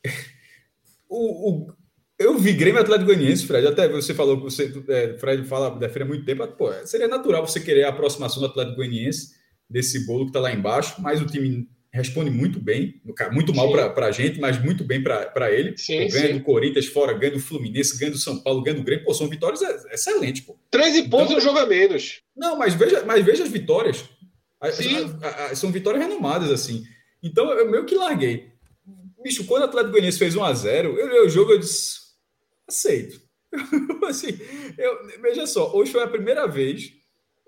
o, o, eu vi Grêmio Atlético Goianiense, Fred. Até você falou que você. É, Fred fala, defende há muito tempo. Pô, seria natural você querer a aproximação do Atlético Goianiense desse bolo que está lá embaixo, mas o time responde muito bem, muito mal para a gente, mas muito bem para ele. Sim, pô, ganha sim. do Corinthians fora, ganha do Fluminense, ganha do São Paulo, ganha do Grêmio. Pô, são vitórias excelentes, pô. 13 então, pontos no jogo a menos. Não, mas veja, mas veja as vitórias. Sim. são vitórias renomadas, assim. Então, eu meio que larguei. Bicho, quando o Atlético Goianiense fez 1x0, eu o jogo e disse, aceito. assim, eu, veja só, hoje foi a primeira vez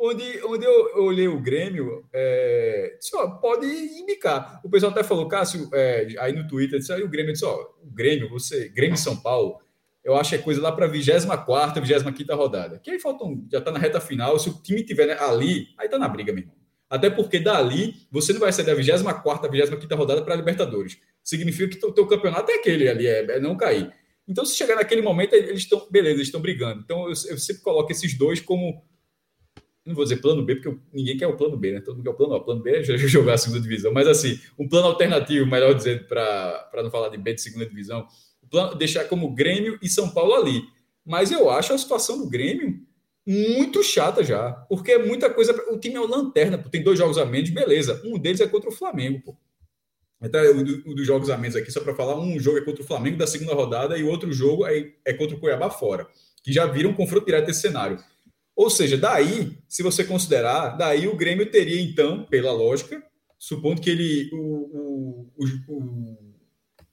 onde, onde eu, olhei o Grêmio, é, disse, ó, pode indicar. O pessoal até falou, Cássio, é, aí no Twitter, disse, aí o Grêmio disse, ó, o Grêmio, você, Grêmio São Paulo, eu acho que é coisa lá para a 24 25 rodada. Que aí faltam, já está na reta final. Se o time tiver né, ali, aí está na briga, meu irmão. Até porque dali você não vai sair da 24 25 rodada para a Libertadores. Significa que o teu campeonato é aquele ali, é, é não cair. Então, se chegar naquele momento, eles estão, beleza, eles estão brigando. Então, eu, eu sempre coloco esses dois como não vou dizer plano B, porque ninguém quer o plano B, né? Todo mundo quer o plano A. O plano B é jogar a segunda divisão. Mas, assim, um plano alternativo, melhor dizendo, para não falar de B de segunda divisão, plano, deixar como Grêmio e São Paulo ali. Mas eu acho a situação do Grêmio muito chata já, porque é muita coisa. O time é o lanterna, pô, tem dois jogos a menos, beleza. Um deles é contra o Flamengo, pô. Então, o, dos jogos a menos aqui, só para falar, um jogo é contra o Flamengo da segunda rodada e o outro jogo é, é contra o Cuiabá fora, que já viram um confronto direto desse cenário. Ou seja, daí, se você considerar, daí o Grêmio teria, então, pela lógica, supondo que ele, o, o, o,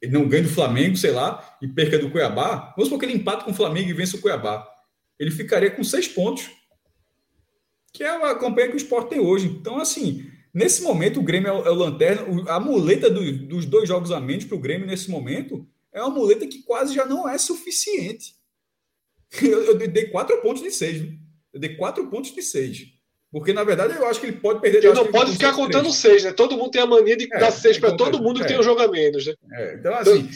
ele não ganhe do Flamengo, sei lá, e perca do Cuiabá, vamos supor que ele empate com o Flamengo e vence o Cuiabá. Ele ficaria com seis pontos, que é a campanha que o Sport tem hoje. Então, assim, nesse momento, o Grêmio é o, é lanterna, a muleta do, dos dois jogos a menos para o Grêmio nesse momento é uma muleta que quase já não é suficiente. Eu, eu dei quatro pontos de seis. Né? Eu dei quatro pontos de seis. Porque, na verdade, eu acho que ele pode perder. Ele não pode ficar contando seis, né? Todo mundo tem a mania de é, dar seis para todo mundo é. que tem um jogo a menos, né? É, então, assim.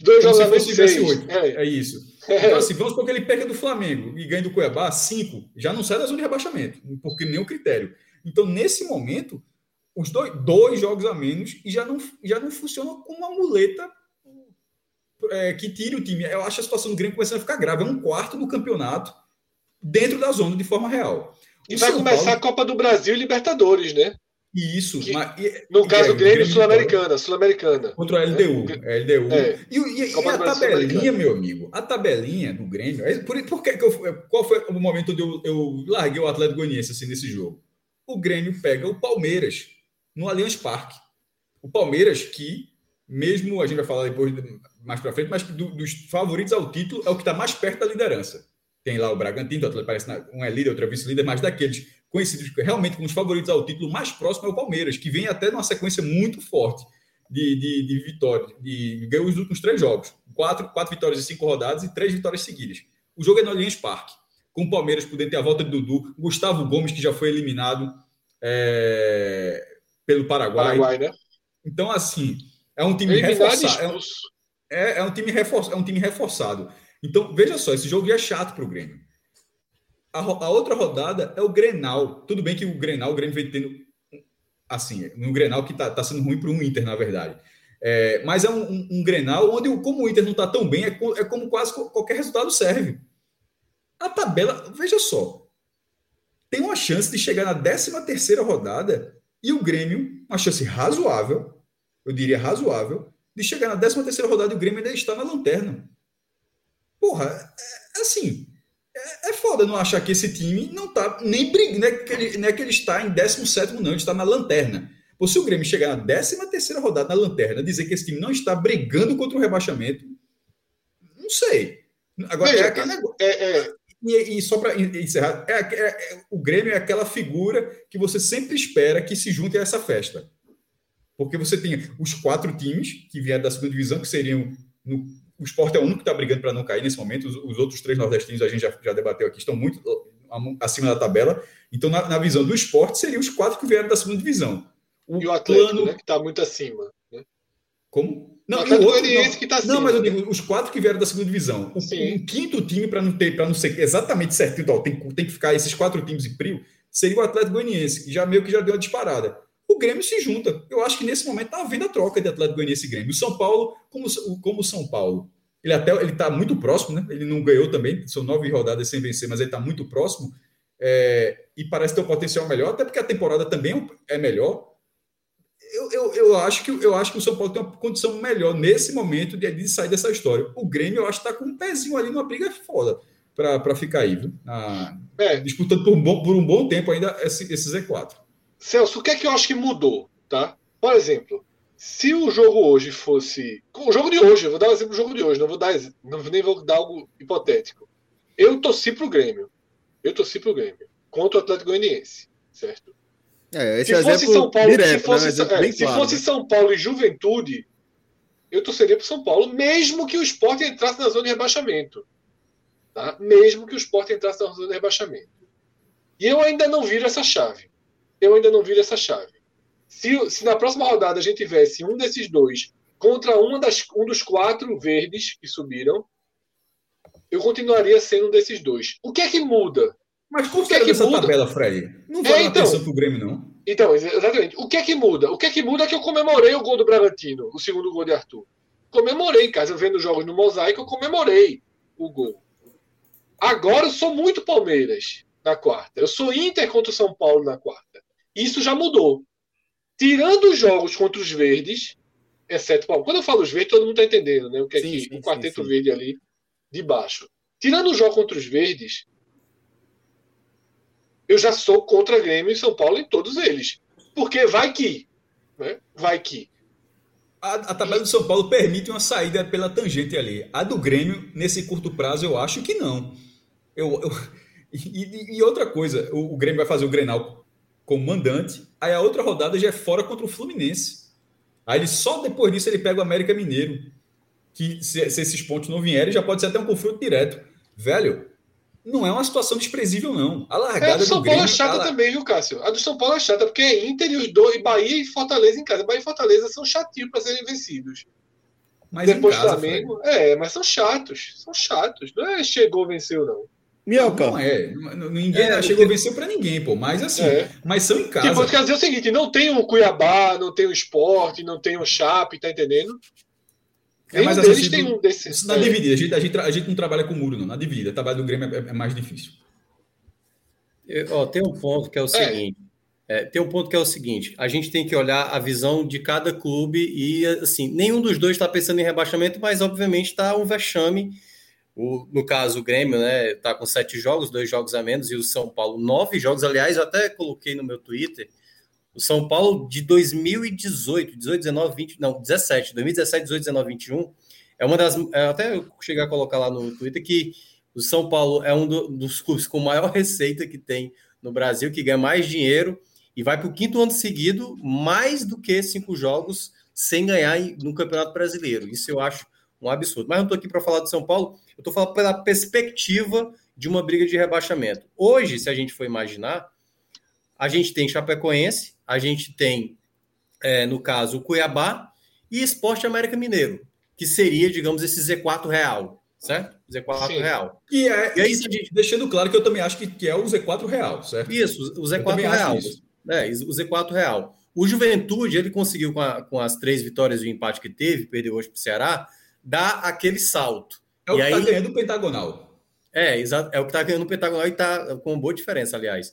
Dois jogos a menos, seis. Oito. É. é isso. Então, assim, vamos supor que ele perca do Flamengo e ganhe do Cuiabá, cinco. Já não sai da zona de rebaixamento, porque o critério. Então, nesse momento, os dois, dois jogos a menos e já não, já não funciona como uma muleta é, que tire o time. Eu acho a situação do Grêmio começando a ficar grave. É um quarto do campeonato dentro da zona de forma real. O e vai São começar Paulo... a Copa do Brasil e Libertadores, né? Isso. Que, mas, no caso, é, Grêmio, Sul-Americana. Sul-Americana. Contra a LDU. É. LDU. É. E, e, e a tabelinha, meu amigo, a tabelinha do Grêmio. É, por, por que, que eu, qual foi o momento onde eu, eu larguei o Atlético Goianiense assim, nesse jogo? O Grêmio pega o Palmeiras no Allianz Parque. O Palmeiras, que, mesmo a gente vai falar depois mais para frente, mas do, dos favoritos ao título, é o que está mais perto da liderança. Tem lá o Bragantino, o Atlético parece um é líder, outro é vice-líder, mas daqueles conhecidos realmente como os favoritos ao título, mais próximo é o Palmeiras, que vem até numa sequência muito forte de, de, de vitórias. De, ganhou os últimos três jogos. Quatro, quatro vitórias em cinco rodadas e três vitórias seguidas. O jogo é no Allianz Parque, com o Palmeiras podendo ter a volta de Dudu, Gustavo Gomes, que já foi eliminado é, pelo Paraguai. Paraguai né? Então, assim, é um time reforçado. É é, é, um time reforçado, é um time reforçado. Então, veja só, esse jogo é chato para o Grêmio. A, a, outra rodada é o Grenal. Tudo bem que o Grenal, o Grêmio vem tendo. Assim, um Grenal que está tá sendo ruim para o Inter, na verdade. É, mas é um, um, um, Grenal onde, como o Inter não está tão bem, é, é, como quase qualquer resultado serve. A tabela, veja só, tem uma chance de chegar na 13 terceira rodada e o Grêmio, uma chance razoável, eu diria razoável, de chegar na 13 terceira rodada e o Grêmio ainda está na lanterna. Porra, é, assim, é, é foda não achar que esse time não tá nem brigando, não é que ele, não é que ele está em 17 não, ele está na lanterna. Ou se o Grêmio chegar na 13 terceira rodada na lanterna, dizer que esse time não está brigando contra o rebaixamento, não sei. Agora, Veja, é aquele negócio. É, é... E, e, só para encerrar, é, é, é, o Grêmio é aquela figura que você sempre espera que se junte a essa festa. Porque você tem os quatro times que vieram da segunda divisão, que seriam no o esporte é o único que está brigando para não cair nesse momento. Os, os, outros três nordestinos, a gente já, já debateu aqui, estão muito acima da tabela. Então, na, na visão do esporte, seriam os quatro que vieram da segunda divisão. O e o Atlético, plano... né, que está muito acima. Né? Como? Não, o, o outro, não. que tá acima, não, mas eu digo, os quatro que vieram da segunda divisão. O, um quinto time, para não ter, para não ser exatamente certinho, então, tem, tem que ficar esses quatro times em frio, seria o Atlético Goianiense, que já meio que já deu a disparada. O Grêmio se junta. Eu acho que nesse momento está havendo a troca de Atlético Goianiense e Grêmio. O São Paulo, como, como o São Paulo, ele até ele está muito próximo, né? Ele não ganhou também, são nove rodadas sem vencer, mas ele está muito próximo. É, e parece ter um potencial melhor, até porque a temporada também é melhor. Eu, eu, eu, acho que, eu acho que o São Paulo tem uma condição melhor nesse momento de, de sair dessa história. O Grêmio, eu acho que está com um pezinho ali numa briga foda para ficar aí, viu? é. Disputando por um, bom, por um bom tempo ainda esse, esse Z4. Celso, o que é que eu acho que mudou? Tá? Por exemplo, se o jogo hoje fosse. O jogo de hoje, eu vou dar um exemplo do jogo de hoje, não vou dar, não, nem vou dar algo hipotético. Eu torci pro Grêmio. Eu torci pro Grêmio. Contra o Atlético Goianiense. Certo? É, se fosse São Paulo, direto, se, fosse, né? é, se claro, fosse né? São Paulo e Juventude, eu torceria pro São Paulo, mesmo que o esporte entrasse na zona de rebaixamento. Tá? Mesmo que o esporte entrasse na zona de rebaixamento. E eu ainda não viro essa chave. Eu ainda não viro essa chave. Se, se na próxima rodada a gente tivesse um desses dois contra uma das, um dos quatro verdes que subiram, eu continuaria sendo um desses dois. O que é que muda? Mas por que, é que essa muda? tabela, Fred? Não vai é, então, atenção pro Grêmio, não. Então, exatamente. O que é que muda? O que é que muda é que eu comemorei o gol do Bragantino, o segundo gol de Arthur. Comemorei em casa, vendo jogos no Mosaico, eu comemorei o gol. Agora eu sou muito Palmeiras na quarta. Eu sou Inter contra o São Paulo na quarta. Isso já mudou. Tirando os jogos contra os verdes, exceto. Bom, quando eu falo os verdes, todo mundo está entendendo, né? O que é sim, que sim, o quarteto sim, verde ali de baixo. Tirando o jogo contra os verdes, eu já sou contra Grêmio e São Paulo em todos eles. Porque vai que. Né? Vai que. A, a tabela do São Paulo permite uma saída pela tangente ali. A do Grêmio, nesse curto prazo, eu acho que não. Eu, eu e, e, outra coisa, o, o Grêmio vai fazer o Grenal como mandante, aí a outra rodada já é fora contra o Fluminense. Aí ele só depois disso ele pega o América Mineiro, que se, se esses pontos não vierem, já pode ser até um confronto direto. Velho, não é uma situação desprezível, não. A largada é, do São Paulo é chata também, viu, Cássio? A do São Paulo é chata, porque é Inter e os dois, Bahia e Fortaleza em casa. Bahia e Fortaleza são chatinhos para serem vencidos. Mas Depois casa, Flamengo. É, mas são chatos. São chatos. Não é chegou, venceu, não. Minhoca. Não, é. Ninguém é, chegou a vencer para ninguém, pô. Mas assim, é. mas são em casa. Tipo, quer dizer o seguinte: não tem o Cuiabá, não tem o esporte, não tem o Chape, tá entendendo? É, mas assim, deles tem um desses. Na é. dividida, a gente, a, gente, a gente não trabalha com muro, não. Na dividida, o trabalho do Grêmio é, é mais difícil. Eu, ó, tem um ponto que é o é. seguinte. É, tem um ponto que é o seguinte: a gente tem que olhar a visão de cada clube e, assim, nenhum dos dois está pensando em rebaixamento, mas obviamente está um vexame o, no caso, o Grêmio né, está com sete jogos, dois jogos a menos, e o São Paulo, nove jogos. Aliás, eu até coloquei no meu Twitter. O São Paulo de 2018, 18, 19, 20, não, 17, 2017, 18, 19, 21, é uma das. É, até eu cheguei a colocar lá no Twitter que o São Paulo é um do, dos clubes com maior receita que tem no Brasil, que ganha mais dinheiro e vai para o quinto ano seguido, mais do que cinco jogos sem ganhar no Campeonato Brasileiro. Isso eu acho um absurdo. Mas não estou aqui para falar do São Paulo, eu estou falando pela perspectiva de uma briga de rebaixamento. Hoje, se a gente for imaginar, a gente tem Chapecoense, a gente tem, é, no caso, o Cuiabá e Esporte América Mineiro, que seria, digamos, esse Z4 real, certo? Z4 Sim. real. E, é, e aí, gente... deixando claro que eu também acho que, que é o Z4 real, certo? Isso, o Z4 real. É, o Z4 real. O Juventude, ele conseguiu, com, a, com as três vitórias e o empate que teve, perdeu hoje para o Ceará, dar aquele salto. É o e que está ganhando o Pentagonal. É, exato, é o que está ganhando o Pentagonal e está com uma boa diferença, aliás.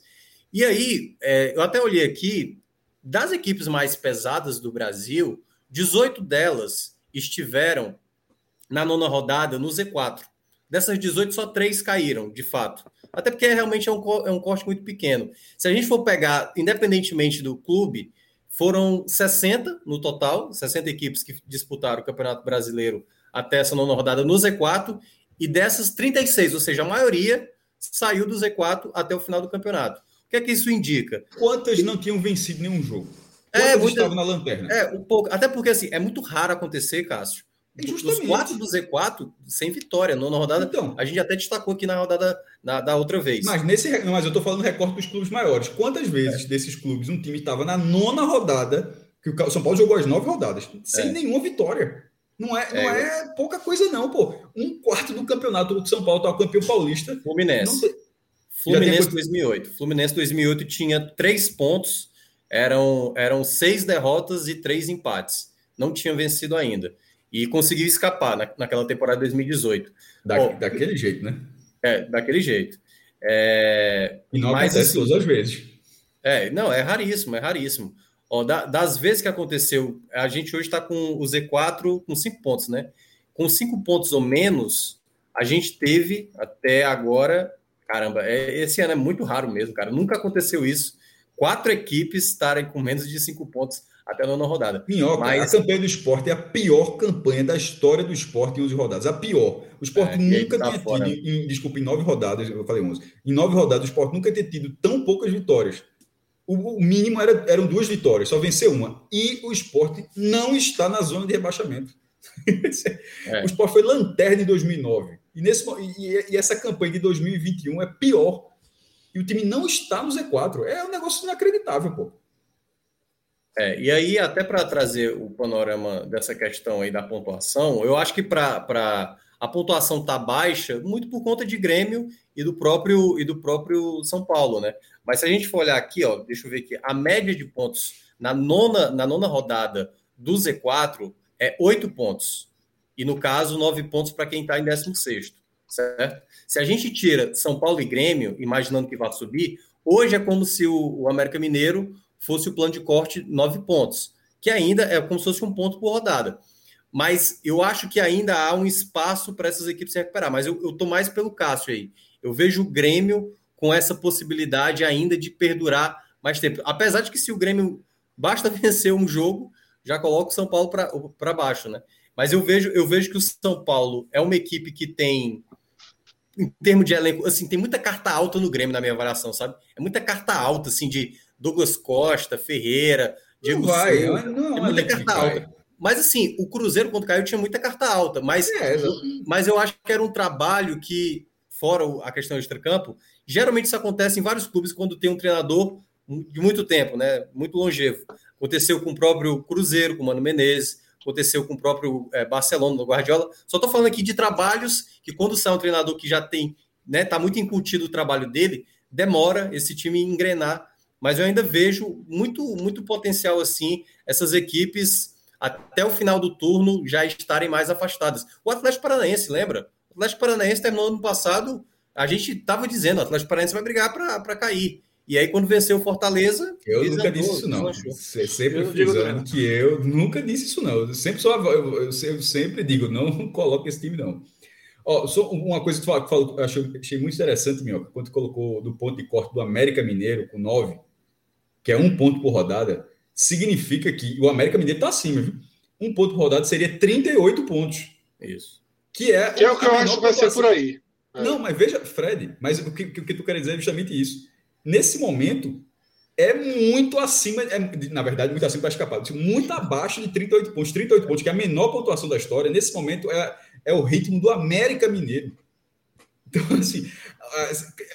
E aí, é, eu até olhei aqui, das equipes mais pesadas do Brasil, 18 delas estiveram na nona rodada no Z4. Dessas 18, só três caíram, de fato. Até porque realmente é um, é um corte muito pequeno. Se a gente for pegar, independentemente do clube, foram 60 no total, 60 equipes que disputaram o Campeonato Brasileiro até essa nona rodada no Z4, e dessas 36, ou seja, a maioria saiu do Z4 até o final do campeonato. O que é que isso indica? Quantas não tinham vencido nenhum jogo? É, Quantas é, estavam na lanterna? É, um pouco. Até porque assim, é muito raro acontecer, Cássio, Justamente. Os quatro do Z4 sem vitória, nona rodada. Então, a gente até destacou aqui na rodada na, da outra vez. Mas nesse, mas eu estou falando recorte dos clubes maiores. Quantas vezes é. desses clubes um time estava na nona rodada, que o São Paulo jogou as nove rodadas, sem é. nenhuma vitória? Não é, não é, é pouca coisa, não, pô. Um quarto do campeonato do São Paulo tá o campeão paulista. Fluminense. Tem... Fluminense 2008. Fluminense 2008 tinha três pontos, eram, eram seis derrotas e três empates. Não tinha vencido ainda e conseguiu escapar na, naquela temporada de 2018. Da, Bom, daquele jeito, né? É, daquele jeito. É, e não mas, acontece assim, todas as vezes. É, não, é raríssimo, é raríssimo. Ó, da, das vezes que aconteceu, a gente hoje está com o Z4 com cinco pontos, né? Com cinco pontos ou menos, a gente teve até agora. Caramba, é, esse ano é muito raro mesmo, cara. Nunca aconteceu isso. Quatro equipes estarem com menos de cinco pontos até a nona rodada. Minhoca, Mas... a campanha do esporte é a pior campanha da história do esporte em 11 rodadas. A pior. O esporte é, nunca tá tinha fora. tido, em, desculpa, em nove rodadas, eu falei 11, em nove rodadas o esporte nunca tinha tido tão poucas vitórias. O, mínimo era, eram duas vitórias, só venceu uma. E o esporte não está na zona de rebaixamento. é. O esporte foi lanterna em 2009. E, nesse, e, e essa campanha de 2021 é pior. E o time não está no Z4. É um negócio inacreditável, pô. É, e aí, até para trazer o panorama dessa questão aí da pontuação, eu acho que para a pontuação tá baixa, muito por conta de Grêmio e do próprio e do próprio São Paulo, né? Mas se a gente for olhar aqui, ó, deixa eu ver aqui, a média de pontos na nona, na nona rodada do Z4 é oito pontos. E no caso, nove pontos para quem está em 16, certo? Se a gente tira São Paulo e Grêmio, imaginando que vai subir, hoje é como se o, o América Mineiro fosse o plano de corte nove pontos, que ainda é como se fosse um ponto por rodada. Mas eu acho que ainda há um espaço para essas equipes se recuperar. Mas eu estou mais pelo Cássio aí. Eu vejo o Grêmio com essa possibilidade ainda de perdurar mais tempo. Apesar de que se o Grêmio basta vencer um jogo, já coloca o São Paulo para baixo, né? Mas eu vejo, eu vejo que o São Paulo é uma equipe que tem, em termos de elenco, assim, tem muita carta alta no Grêmio, na minha avaliação, sabe? É muita carta alta, assim, de Douglas Costa, Ferreira, Diego não vai, Souza. Não, é muita carta alta. Mas assim, o Cruzeiro quando caiu tinha muita carta alta, mas, é, mas eu acho que era um trabalho que, fora a questão extra-campo, geralmente isso acontece em vários clubes quando tem um treinador de muito tempo, né? Muito longevo. Aconteceu com o próprio Cruzeiro, com o Mano Menezes, aconteceu com o próprio é, Barcelona, no Guardiola. Só estou falando aqui de trabalhos que, quando sai um treinador que já tem, né, tá muito incutido o trabalho dele, demora esse time engrenar mas eu ainda vejo muito, muito potencial assim, essas equipes até o final do turno já estarem mais afastadas. O Atlético Paranaense, lembra? O Atlético Paranaense terminou ano passado, a gente estava dizendo, o Atlético Paranaense vai brigar para cair. E aí, quando venceu o Fortaleza. Eu nunca disse isso, não. Você sempre eu frisando que eu nunca disse isso, não. Eu sempre, sou, eu, eu, eu sempre digo, não coloque esse time, não. Ó, só uma coisa que tu falou, achei, achei muito interessante, meu, quando tu colocou do ponto de corte do América Mineiro com 9 que é um ponto por rodada, significa que o América Mineiro está acima, viu? Um ponto por rodada seria 38 pontos. Isso. Que é, que é o que eu acho que vai ser por aí. É. Não, mas veja, Fred, mas o que, o que tu quer dizer é justamente isso. Nesse momento, é muito acima, é, na verdade, muito acima para escapar, muito abaixo de 38 pontos. 38 pontos, que é a menor pontuação da história, nesse momento é, é o ritmo do América Mineiro. Então, assim,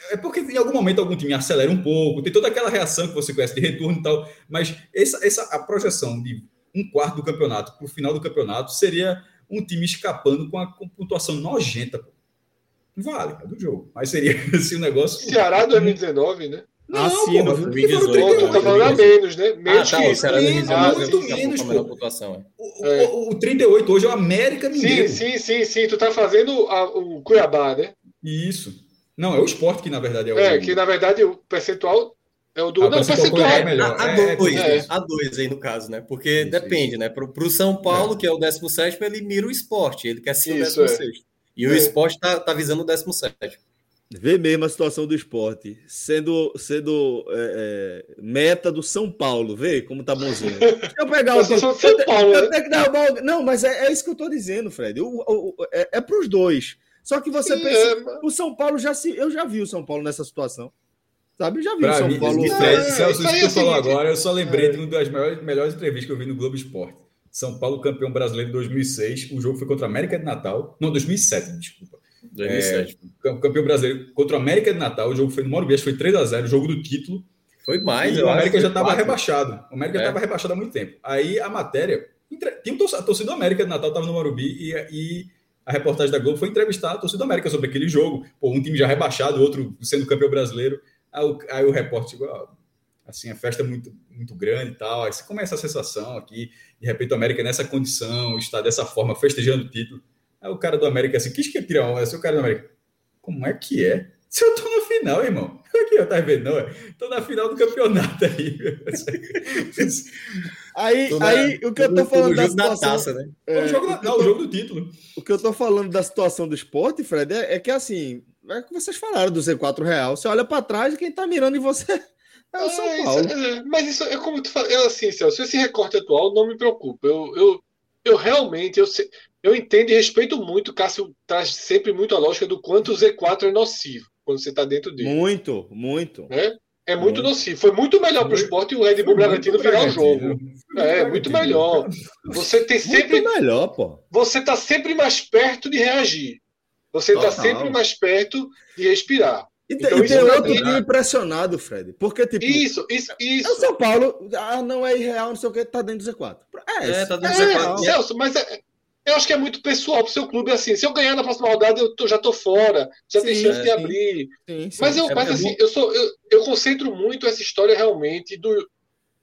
é porque em algum momento algum time acelera um pouco, tem toda aquela reação que você conhece de retorno e tal, mas essa, essa a projeção de um quarto do campeonato para o final do campeonato seria um time escapando com a pontuação nojenta. Pô. Vale, é do jogo. Mas seria assim, um negócio. Ceará 2019, né? Não, Acima, pô, 2018. Tá falando a menos, né? Menos ah, tá, que isso. Ah, muito menos, pô. Pontuação, é. o, é. o, o, 38 hoje é o América Mineiro. Sim, sim, sim, sim. Tu tá fazendo a, o Cuiabá, né? Isso. Não, é o esporte que na verdade é o. É, que na verdade o percentual é o do. Ah, não, percentual é melhor. A, a, é, dois, é. a dois aí no caso, né? Porque isso, depende, isso. né? Para o São Paulo, é. que é o 17, ele mira o esporte, ele quer ser isso, o 16. É. E o esporte tá, tá visando o 17. Vê mesmo a situação do esporte, sendo, sendo é, é, meta do São Paulo, vê como tá bonzinho. Deixa eu pegar o. São Paulo, eu, né? eu Não, mas é, é, isso que eu tô dizendo, Fred. O, o, é, é para os dois. Só que você Sim, pensa, é, o São Paulo já se. Eu já vi o São Paulo nessa situação. Sabe? Eu já vi pra o São mim, Paulo. É, Celso, isso que tu falou agora, eu só lembrei é. de uma das melhores, melhores entrevistas que eu vi no Globo Esporte. São Paulo campeão brasileiro em 2006. O jogo foi contra a América de Natal. Não, 2007, desculpa. 2007. É, campeão brasileiro contra a América de Natal. O jogo foi no Morumbi, foi 3 a 0 o jogo do título. Foi mais, e o América já estava rebaixado. O América estava é. rebaixado há muito tempo. Aí a matéria. Tinha a torcida do América de Natal estava no Morumbi e, e, a reportagem da Globo foi entrevistar a torcida do América sobre aquele jogo. Pô, um time já rebaixado, outro sendo campeão brasileiro. Aí o, aí o repórter chegou, assim, a festa é muito, muito grande e tal. Aí você começa a sensação aqui, de repente o América nessa condição, está dessa forma, festejando o título. Aí o cara do América assim, quis que tirar onda, assim, o cara do América, como é que é? Se eu tô na final, irmão. Aqui, eu tá vendo, não, é? Tô na final do campeonato aí. aí, aí o que eu tô falando da situação... taça, né? É, o jogo, não, o jogo do título. O que eu tô falando da situação do esporte, Fred, é, é que assim, é o que vocês falaram do Z4 real. Você olha para trás e quem tá mirando em você é o São é, Paulo. Isso, é, mas isso é como tu fala, eu, assim, Celso, esse recorte atual não me preocupa. Eu, eu, eu realmente, eu, eu entendo e respeito muito, o Cássio traz sempre muito a lógica do quanto o Z4 é nocivo quando você está dentro dele. Muito, muito. É, é muito, muito. nocivo. Foi muito melhor para o esporte o Red Bull Bragantino virar o jogo. É, muito melhor. Você tem sempre. Muito melhor, pô. Você está sempre mais perto de reagir. Você está sempre mais perto de respirar. E, então, e tem outro time impressionado, Fred. Porque, tipo. Isso, isso, isso. É o São Paulo, ah, não é irreal, não sei o que, tá dentro do Z4. É, é tá dentro do Z4. É, Celso, mas é, eu acho que é muito pessoal pro seu clube, assim. Se eu ganhar na próxima rodada, eu tô, já tô fora, já sim, tem chance é, de abrir. Sim, sim, mas eu, é, mas, assim, eu, sou, eu, eu concentro muito essa história realmente do,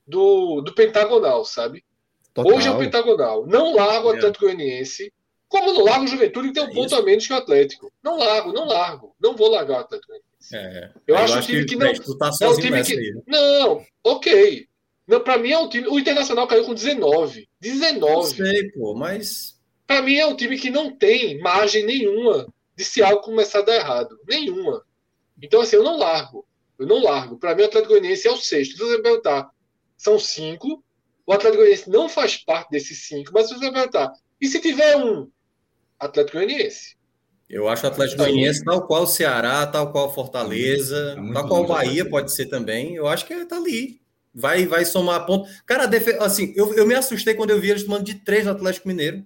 do, do pentagonal, sabe? Total. Hoje é o pentagonal. Não largo o é. Atlético Goianiense. Como não largo o Juventude, que tem um ponto a menos que o Atlético. Não largo, não largo. Não vou largar o Atlético Goianiense. É, eu, eu acho um time que, que não. Tá é um time que, aí. Não, ok. Não, para mim é um time. O Internacional caiu com 19. 19. Não sei, pô, mas para mim é um time que não tem margem nenhuma de se algo começar a dar errado. Nenhuma. Então, assim, eu não largo. Eu não largo. Para mim, o Atlético Goianiense é o sexto. Se você perguntar, são cinco. O Atlético Goianiense não faz parte desses cinco. Mas se você perguntar, e se tiver um? Atlético Goianiense. Eu acho o Atlético Goianiense tal qual o Ceará, tal qual Fortaleza, é tal qual o Bahia pode ser também. Eu acho que tá ali. Vai, vai somar ponto. Cara, assim, eu, eu me assustei quando eu vi eles tomando de três no Atlético Mineiro.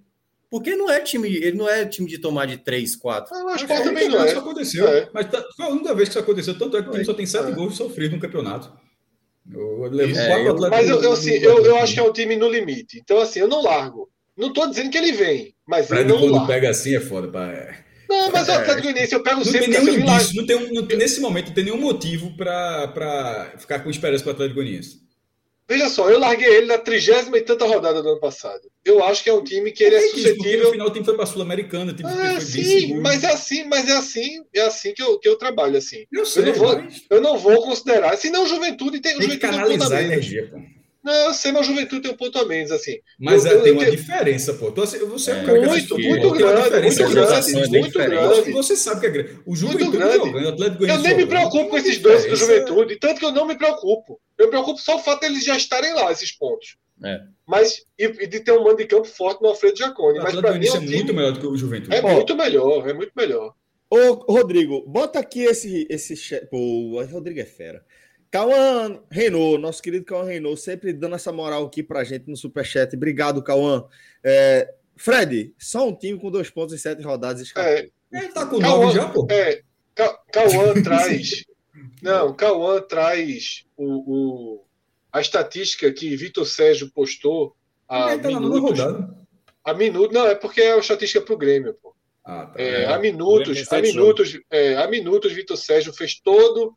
Porque não é time, ele não é time de tomar de 3, 4. Ah, acho que também não é. Isso aconteceu. É. Mas tá, foi a única vez que isso aconteceu, tanto é que o time só tem 7 é. gols sofridos no campeonato. Eu, eu é, eu, mas eu, eu, assim, eu, eu acho que é um time no limite. Então, assim, eu não largo. Não estou dizendo que ele vem, mas ele não quando larga. pega assim é foda, pá. É. Não, mas o Atlético Goianiense eu pego não sempre. Tem nenhum indício, não tem, um, não nesse momento não tem nenhum motivo para ficar com esperança para o Atlético Goianiense. Veja só, eu larguei ele na trigésima e tanta rodada do ano passado. Eu acho que é um time que ele é, é suscetível. No final o time foi para a Sul-Americana, é, sim, mas é assim, mas é assim, é assim que eu, que eu trabalho assim. Eu, sei, eu não vou, mas... eu não vou considerar. Se não, juventude tem, tem juventude que canalizar a energia, pô. Não, eu sei, mas juventude tem um ponto a menos, assim. Mas eu, é, tem uma diferença, pô. Você é um cara muito, que muito grande, muito grande, muito grande. Você sabe que é grande. O Juventude jogando, o Atlético Eu nem me preocupo com esses dois do Juventude, tanto que eu não me preocupo. Eu me preocupo só o fato deles já estarem lá, esses pontos. É. Mas, e, e, de ter um mando de campo forte no Alfredo Jaconi. Mas para mim é, um time, muito melhor do que o Juventude. É muito melhor, é muito melhor. Ô, Rodrigo, bota aqui esse. esse Pô, o Rodrigo é fera. Cauã Renault, nosso querido Cauã Renault, sempre dando essa moral aqui pra gente no Superchat. Obrigado, Cauã. É, Fred, só um time com dois pontos em sete rodadas. É, ele tá com Cauã, nove já, pô. É, Cauã traz. Não, Cauã traz o, o, a estatística que Vitor Sérgio postou a tá minutos. A minuto, não, é porque é a estatística pro Grêmio, pô. Ah, tá. é, a minutos, a minutos, é, a minutos, Vitor Sérgio fez todo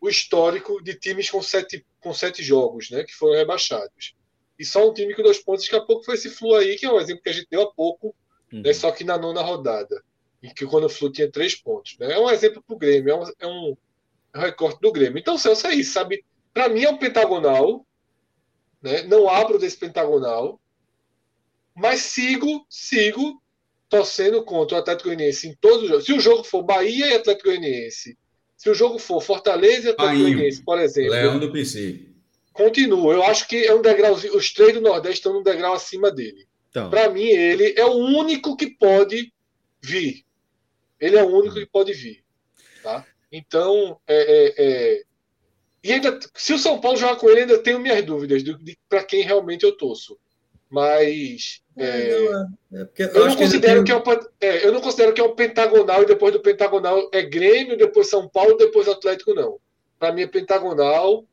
o histórico de times com sete, com sete jogos, né, que foram rebaixados. E só um time com dois pontos, daqui a pouco foi esse Flu aí, que é um exemplo que a gente deu há pouco, uhum. né, só que na nona rodada, em que quando o Flu tinha três pontos. Né, é um exemplo para o Grêmio, é um, é um, é um recorte do Grêmio. Então, Celso, é isso, sabe? Para mim é um pentagonal, né, não abro desse pentagonal, mas sigo, sigo torcendo contra o Atlético Goianiense em todos os jogos. Se o jogo for Bahia e Atlético Goianiense se o jogo for Fortaleza e Atlético por exemplo. Leão do PC. Continua. Eu acho que é um degrau. Os três do Nordeste estão num degrau acima dele. Então. Para mim, ele é o único que pode vir. Ele é o único que pode vir. Tá? Então, é, é, é... e ainda, se o São Paulo jogar com ele, ainda tenho minhas dúvidas de, de para quem realmente eu torço. Mas. É, é, não, é eu, não considero que, que é, é, eu não considero que é um pentagonal e depois do pentagonal é Grêmio, depois São Paulo, depois Atlético, não. Para mim é pentagonal,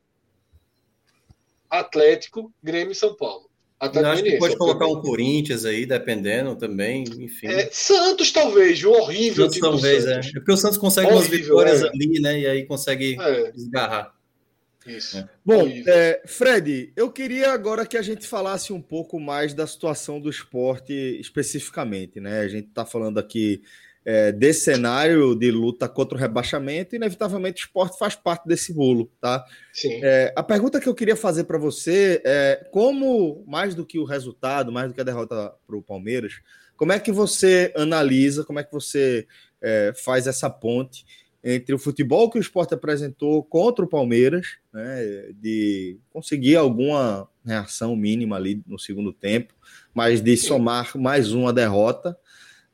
Atlético, Grêmio e São Paulo. Atlético acho que pode colocar um Corinthians aí, dependendo também, enfim. É, Santos, talvez, o horrível. Santos, talvez, é. Porque o Santos consegue horrível, umas vitórias é. ali, né? E aí consegue é. desgarrar. Isso. É. Bom, é, Fred, eu queria agora que a gente falasse um pouco mais da situação do esporte especificamente, né? A gente está falando aqui é, desse cenário de luta contra o rebaixamento, e inevitavelmente o esporte faz parte desse bolo, tá? Sim. É, a pergunta que eu queria fazer para você é como, mais do que o resultado, mais do que a derrota para o Palmeiras, como é que você analisa, como é que você é, faz essa ponte entre o futebol que o esporte apresentou contra o Palmeiras, né, de conseguir alguma reação mínima ali no segundo tempo, mas de somar mais uma derrota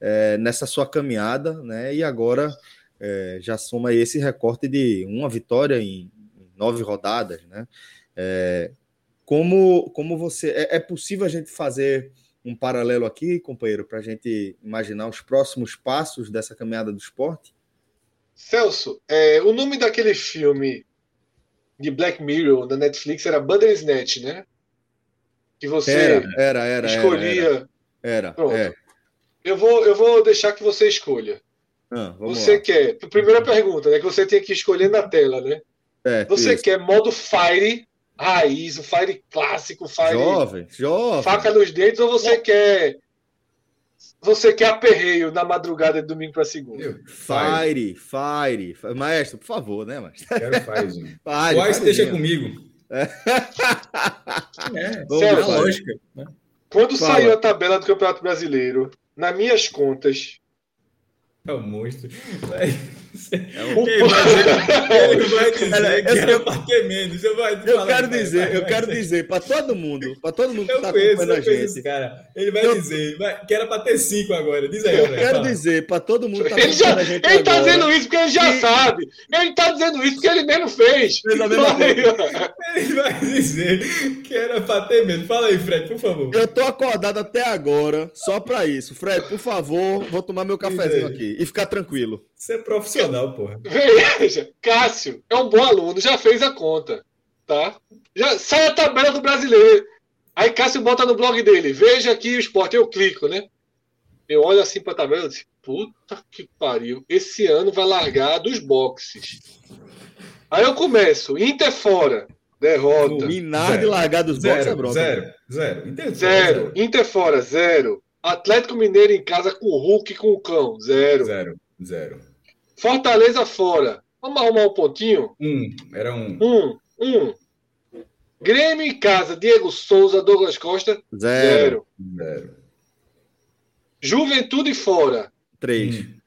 é, nessa sua caminhada, né, e agora é, já soma esse recorte de uma vitória em, nove rodadas, né? É, como, como você. É, é possível a gente fazer um paralelo aqui, companheiro, para a gente imaginar os próximos passos dessa caminhada do esporte? Celso, é, o nome daquele filme de Black Mirror da Netflix era Bandersnatch, né? Que você era, era, era escolhia. Era, era, é. Eu vou, eu vou deixar que você escolha. Ah, você lá. quer. Primeira pergunta, né? Que você tem que escolher na tela, né? É, você isso. quer modo Fire raiz, o Fire clássico, Fire. Jovem, jovem. Faca nos dentes, ou você quer você quer aperreio na madrugada de domingo para segunda? Fire, fire, fire. Maestro, por favor, né, maestro? Quero fire. fire o Ice deixa comigo. É. é, Sério, lógica. Né? Quando Fala. saiu a tabela do Campeonato Brasileiro, nas minhas contas. É um monstro. É um... Ele vai dizer que era para ter menos. Eu, vai eu quero dizer, vai, vai, eu quero dizer para todo mundo, para todo mundo que está acompanhando a gente. cara. Ele vai eu... dizer que era para ter cinco agora. Diz aí, Eu quero fala. dizer para todo mundo que está acompanhando a gente. Ele está dizendo isso porque ele já sabe. Ele está dizendo isso porque ele mesmo fez. Ele vai dizer que era para ter menos. Fala aí, Fred, por favor. Eu tô acordado até agora só para isso. Fred, por favor, vou tomar meu cafezinho aqui e ficar tranquilo. Você é profissional, porra. Veja, Cássio é um bom aluno, já fez a conta, tá? Já sai a tabela do brasileiro. Aí Cássio bota no blog dele, veja aqui o esporte, eu clico, né? Eu olho assim pra tabela e digo, puta que pariu, esse ano vai largar dos boxes. Aí eu começo, Inter fora, derrota. Minar de largar dos boxes é bronca. Zero, zero. Inter, zero. zero. Inter fora, zero. Atlético Mineiro em casa com o Hulk e com o Cão, zero. Zero, zero. Fortaleza fora. Vamos arrumar um pontinho? Um. Era um. Um. Um. Grêmio em casa. Diego Souza, Douglas Costa. Zero. Zero. zero. Juventude fora. Três. Hum.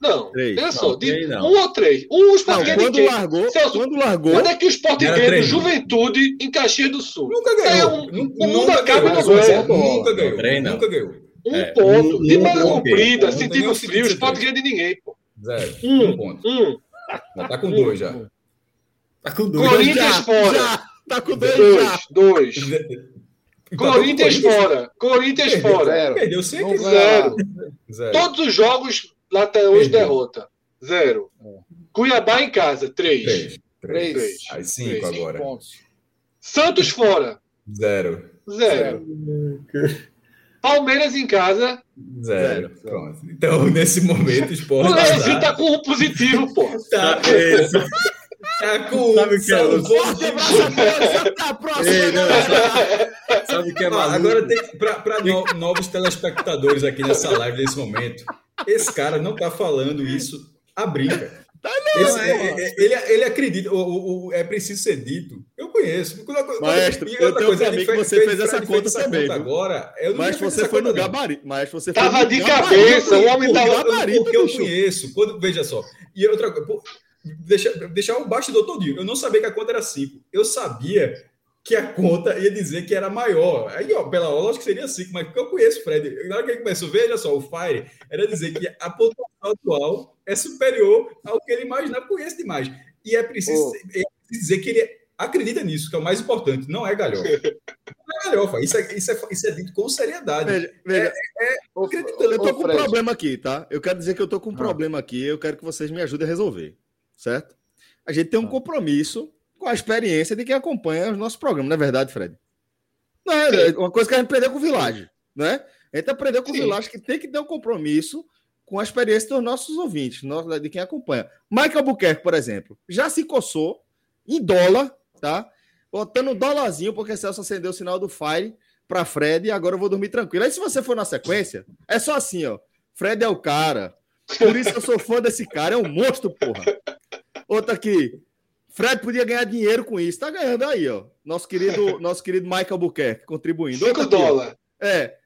Não, três. olha só, de não. um ou três. Um Sport não, quando largou, Celso, quando largou. Quando é que o Sport ganhou Juventude em Caxias do Sul? Nunca ganhou. É um, o mundo acaba no ganha. Nunca ganhou. Nunca ganhou. Um é, ponto. Um, de manga comprida, sentido frio, o Sport ganha de ninguém, pô. Zero. Um, um ponto. Um. Já tá com um. dois já. Tá com dois. Corinthians já, fora. Já. Tá com dois, dois já. Dois. Corinthians fora. Corinthians fora. Zero. Perdeu sempre. Zero. Todos os jogos lá até hoje Perdeu. derrota. Zero. É. Cuiabá em casa. Três. Três. Três. Três. Aí cinco Três. agora. Pontos. Santos fora. Zero. Zero. Zero. Palmeiras em casa. Zero. Pronto. Então, nesse momento, o esporte. O Leozinho tá com um positivo, pô. Tá, isso. Tá com sabe o que é. Ei, não, sabe, o que é maluco? Agora tem para no, novos telespectadores aqui nessa live nesse momento. Esse cara não tá falando isso a brinca. Tá não, Esse, é, é, é, ele, ele acredita, o, o, é preciso ser dito. Eu conheço. Maestro, eu tenho coisa, amigo que você fez, essa conta também. Conta agora, eu mas você foi no gabarito. Mas você tava de cabeça, o homem tava gabarito. Porque eu conheço. Quando, veja só. E outra coisa, deixar, deixar o bastidor todinho. Eu não sabia que a conta era 5. Eu sabia que a conta ia dizer que era maior. Aí, ó, pela hora, acho que seria 5, mas porque eu conheço o Fred. Na hora que ele começou, veja só, o Fire era dizer que a pontuação atual é superior ao que ele imaginava, conhece demais. E é preciso, oh. é preciso dizer que ele acredita nisso, que é o mais importante, não é galhofa. Não é melhor, isso é, isso, é, isso é dito com seriedade. Veja, veja é, é, eu tô com um problema aqui, tá? Eu quero dizer que eu tô com um ah. problema aqui, eu quero que vocês me ajudem a resolver, certo? A gente tem um ah. compromisso com a experiência de quem acompanha os nossos programas, não é verdade, Fred? Não, é uma coisa que a gente aprendeu com o Village, né? A gente aprendeu com Sim. o Village que tem que ter um compromisso com a experiência dos nossos ouvintes, de quem acompanha. Michael Buquerque, por exemplo, já se coçou em dólar, tá? Botando um dólarzinho, porque Celso acendeu o sinal do Fire para Fred e agora eu vou dormir tranquilo. Aí se você for na sequência, é só assim, ó. Fred é o cara. Por isso eu sou fã desse cara, é um monstro, porra. Outra aqui. Fred podia ganhar dinheiro com isso. Tá ganhando aí, ó. Nosso querido, nosso querido Michael Buquerque contribuindo. 5 dólares. É.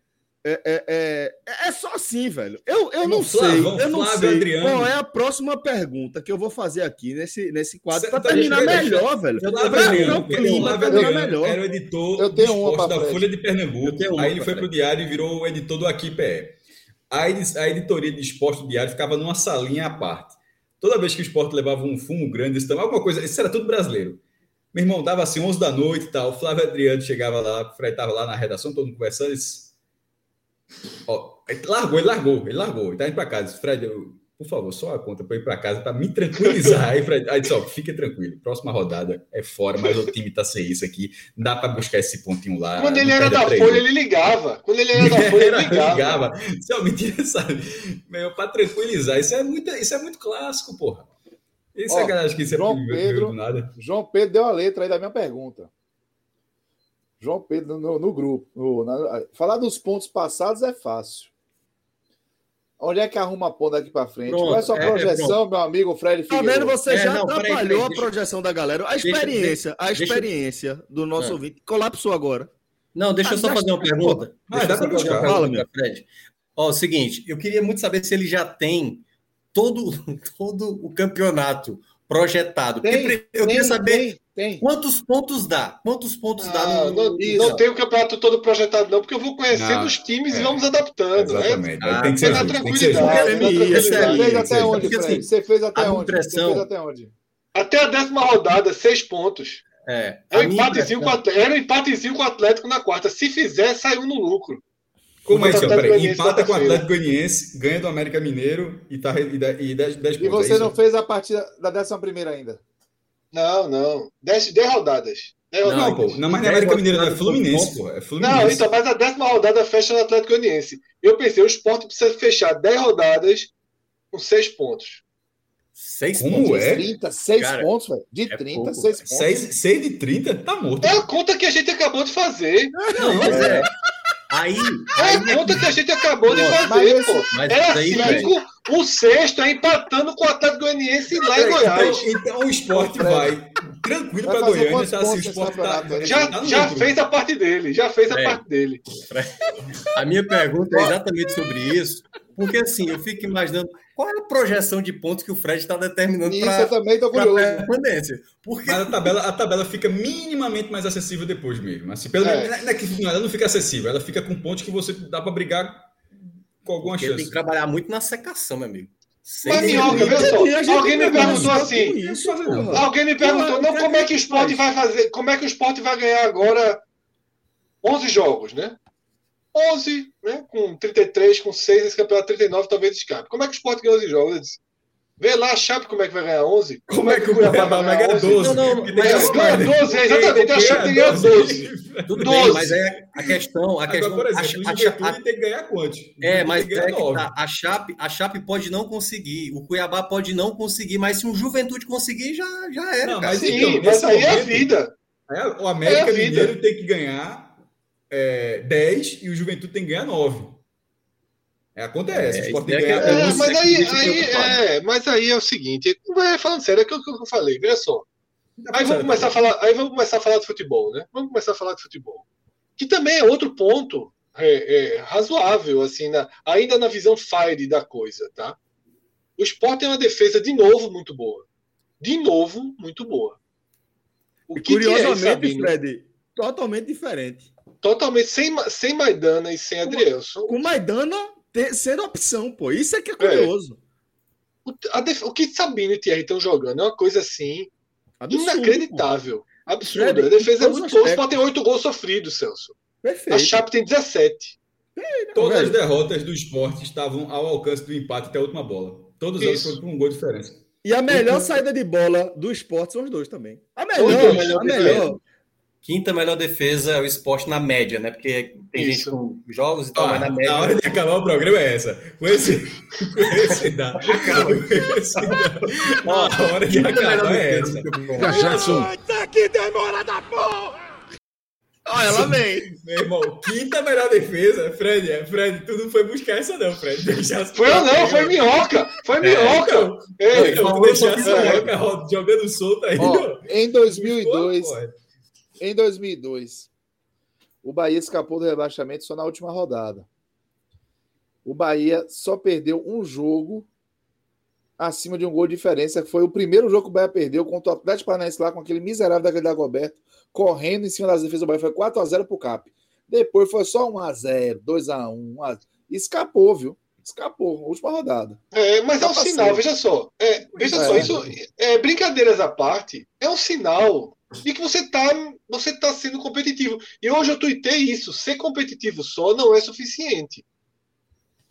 É, é, é, é, só assim, velho. Eu, eu não sei. eu não sei Adriano. qual é a próxima pergunta que eu vou fazer aqui nesse, nesse quadro para terminar melhor, velho. Flávio clima, melhor. Era o editor eu tenho uma da Folha de Pernambuco. Aí ele foi para o diário e virou o editor do Aqui PE. A, a editoria de esporte do diário ficava numa salinha à parte. Toda vez que o esporte levava um fumo grande, isso, alguma coisa, isso era tudo brasileiro. Meu irmão dava assim 11 da noite e tal. O Flávio Adriano chegava lá, estava lá na redação, todo mundo conversando. Disse, Ó, ele largou, ele largou, ele largou. Ele tá indo para casa. Fred, eu, por favor, só a conta para ir para casa para me tranquilizar. aí, Fred, aí disse, ó, fica tranquilo. Próxima rodada é fora, mas o time tá sem isso aqui. Dá para buscar esse pontinho lá. Quando ele era da Folha, ele ligava. Quando ele era da Folha, ele ligava. ligava. Isso é mentira, sabe? Meu, para tranquilizar. Isso é, muito, isso é muito clássico, porra. Isso é galera que você João Pedro, nada. João Pedro deu a letra aí da minha pergunta. João Pedro no, no grupo. No, na, falar dos pontos passados é fácil. Onde é que arruma ponto daqui para frente? Pronto, Qual é a sua é, projeção, é, meu amigo Fred Figueiredo? Tá vendo? Você já não, atrapalhou peraí, peraí, a projeção da galera. A experiência, deixa, a experiência deixa, do nosso é. ouvinte colapsou agora. Não, deixa ah, eu só fazer uma pergunta. Para buscar. Fala, meu. Fred. Ó, o seguinte, eu queria muito saber se ele já tem todo, todo o campeonato projetado. Tem, eu tem, queria saber tem, tem. Quantos pontos dá? Quantos pontos ah, dá? No... Não, não tem o campeonato todo projetado, não, porque eu vou conhecendo os times é, e vamos adaptando. Né? Exatamente. Né? Ah, tem que ser na tranquilidade. Você fez até onde, Fred? Você fez até onde? Você fez até onde? Até a décima rodada, seis pontos. É, era, um empatezinho com, era um empatezinho com o Atlético na quarta. Se fizer, saiu no lucro. Como é isso? Empata com o Atlético Goianiense, ganha do América Mineiro e, tá, e 10 pontos. E você é não fez a partida da décima primeira ainda? Não, não. 10 rodadas. Dez não, rodadas. pô. Não, mas não é América Mineiro, não é Fluminense, pô. É Fluminense. Não, então, mas a décima rodada fecha no Atlético Goianiense. Eu pensei, o esporte precisa fechar 10 rodadas com 6 pontos. 6 Como é? 30, 6 Cara, pontos, velho. De é 30, pouco, 6 pontos. 6, 6 de 30? Tá morto. É a conta que a gente acabou de fazer. Não, mas é. É. Aí, é a conta que a gente acabou de fazer, pô. Era 5, o sexto é empatando com o Atlético Goianiense lá em Goiás. Então, então o esporte vai tranquilo para Goiânia. Tá, assim, o esporte tá, já tá já fez a parte dele, já fez a é. parte dele. A minha pergunta é exatamente sobre isso, porque assim, eu fico imaginando qual é a projeção de pontos que o Fred está determinando para Isso eu também estou curioso. Permanência. Porque... Mas a tabela, a tabela fica minimamente mais acessível depois mesmo. Assim, pelo é. Não é que ela não fica acessível, ela fica com pontos que você dá para brigar com alguma Porque chance. Tem que trabalhar muito na secação, meu amigo. Mas, Minhoca, vê só, alguém me perguntou assim. Isso, alguém me perguntou, não, como é que o esporte vai fazer? Como é que o esporte vai ganhar agora 11 jogos, né? 11, né? Com 33, com 6, esse campeonato 39 talvez escape. Como é que o Sport ganha 11 jogos? Eu disse, Vê lá a Chape como é que vai ganhar 11. Como, como é que o Cuiabá vai ganhar 12? Não, não, mas ganha 12, é, exatamente. A Chape ganha 12. Tudo 12. bem, mas é a questão. A questão Agora, por exemplo, a, a, a, tem que ganhar quantos? É, mas é que tá, a, Chape, a Chape pode não conseguir, o Cuiabá pode não conseguir, mas se o Juventude conseguir, já, já era. Não, mas, Sim, então, mas aí momento, é a vida. É, o América é Mineiro tem que ganhar é, 10 e o Juventude tem que ganhar 9. É, acontece. É, é, ganhar, é, mas, aí, aí é, mas aí é o seguinte, falando sério, é aquilo que eu falei, veja só. Aí vamos, começar a falar, aí vamos começar a falar de futebol, né? Vamos começar a falar de futebol. Que também é outro ponto é, é, razoável, assim, na, ainda na visão fire da coisa, tá? O Sport tem uma defesa, de novo, muito boa. De novo, muito boa. O que curiosamente, que é, Fred, totalmente diferente. Totalmente, sem, sem Maidana e sem Adrielson. Com Maidana ter, ser opção, pô. Isso é que é curioso. É. O, def... o, que Sabino e Thierry estão jogando é uma coisa assim Absurdo, inacreditável. Pô. Absurdo. Fred, a defesa é muito boa. Pode ter oito gols sofridos, Celso. Perfeito. A Chape tem 17. É, Todas velho. as derrotas do esporte estavam ao alcance do empate até a última bola. Todas elas foram com um gol de diferença. E a melhor então... saída de bola do esporte são os dois também. A melhor, a melhor. A melhor. Quinta melhor defesa é o esporte na média, né? Porque tem Isso. gente com jogos e tal, ah, mas na média. A hora de acabar o programa é essa. Com esse. Com esse dá. Acaba. Com esse dá. A hora de acabar é essa. Jackson. Puta que demora da porra! Olha, ela vem. Meu irmão, quinta melhor defesa. Fred, é, Fred, tu não foi buscar essa, não, Fred. Deixasse foi eu não, foi minhoca. Foi minhoca. É, então, Ei, então, tu deixasse é. minhoca jogando solta aí. Ó, em 2002. Em 2002, o Bahia escapou do rebaixamento só na última rodada. O Bahia só perdeu um jogo acima de um gol de diferença. Foi o primeiro jogo que o Bahia perdeu contra o Atlético Paranaense lá com aquele miserável daquele Dagoberto, correndo em cima das defesas do Bahia. Foi 4x0 pro Cap. Depois foi só 1x0, 2x1. 1x... Escapou, viu? Escapou, última rodada. É, mas tá é um sinal, veja só. É, veja é. só, isso é, brincadeiras à parte, é um sinal de que você está você tá sendo competitivo. E hoje eu tuitei isso. Ser competitivo só não é suficiente.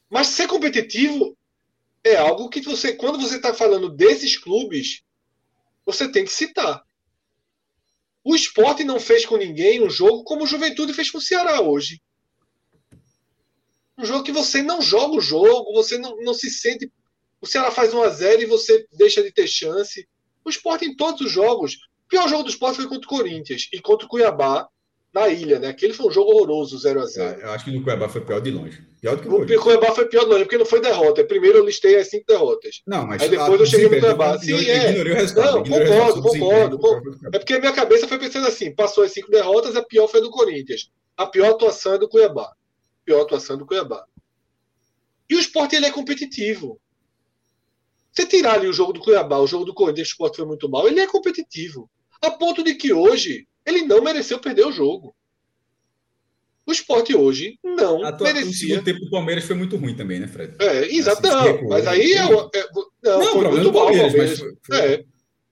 Mas ser competitivo é algo que você, quando você está falando desses clubes, você tem que citar. O esporte não fez com ninguém um jogo como o Juventude fez com o Ceará hoje. Um jogo que você não joga o jogo, você não, não se sente. O Ceará faz 1 a 0 e você deixa de ter chance. O esporte em todos os jogos pior jogo do esporte foi contra o Corinthians e contra o Cuiabá na ilha, né? Aquele foi um jogo horroroso, 0x0. É, eu acho que no Cuiabá foi pior de longe. Pior do que o Corinthians. O Cuiabá foi pior de longe, porque não foi derrota. Primeiro eu listei as cinco derrotas. Não, mas Aí depois eu cheguei no Cuiabá. Sim, é. Não, concordo, concordo. concordo. É porque a minha cabeça foi pensando assim: passou as cinco derrotas, a pior foi a do Corinthians. A pior atuação é do Cuiabá. A pior atuação é do Cuiabá. E o esporte ele é competitivo. Você tirar ali o jogo do Cuiabá, o jogo do Corinthians, o esporte foi muito mal, ele é competitivo. A ponto de que hoje ele não mereceu perder o jogo. O esporte hoje não a tua, merecia. O tempo do Palmeiras foi muito ruim também, né, Fred? É, exato. Não, mas aí é, é, não, não, foi muito mal Palmeiras. Palmeiras. Foi, foi... É.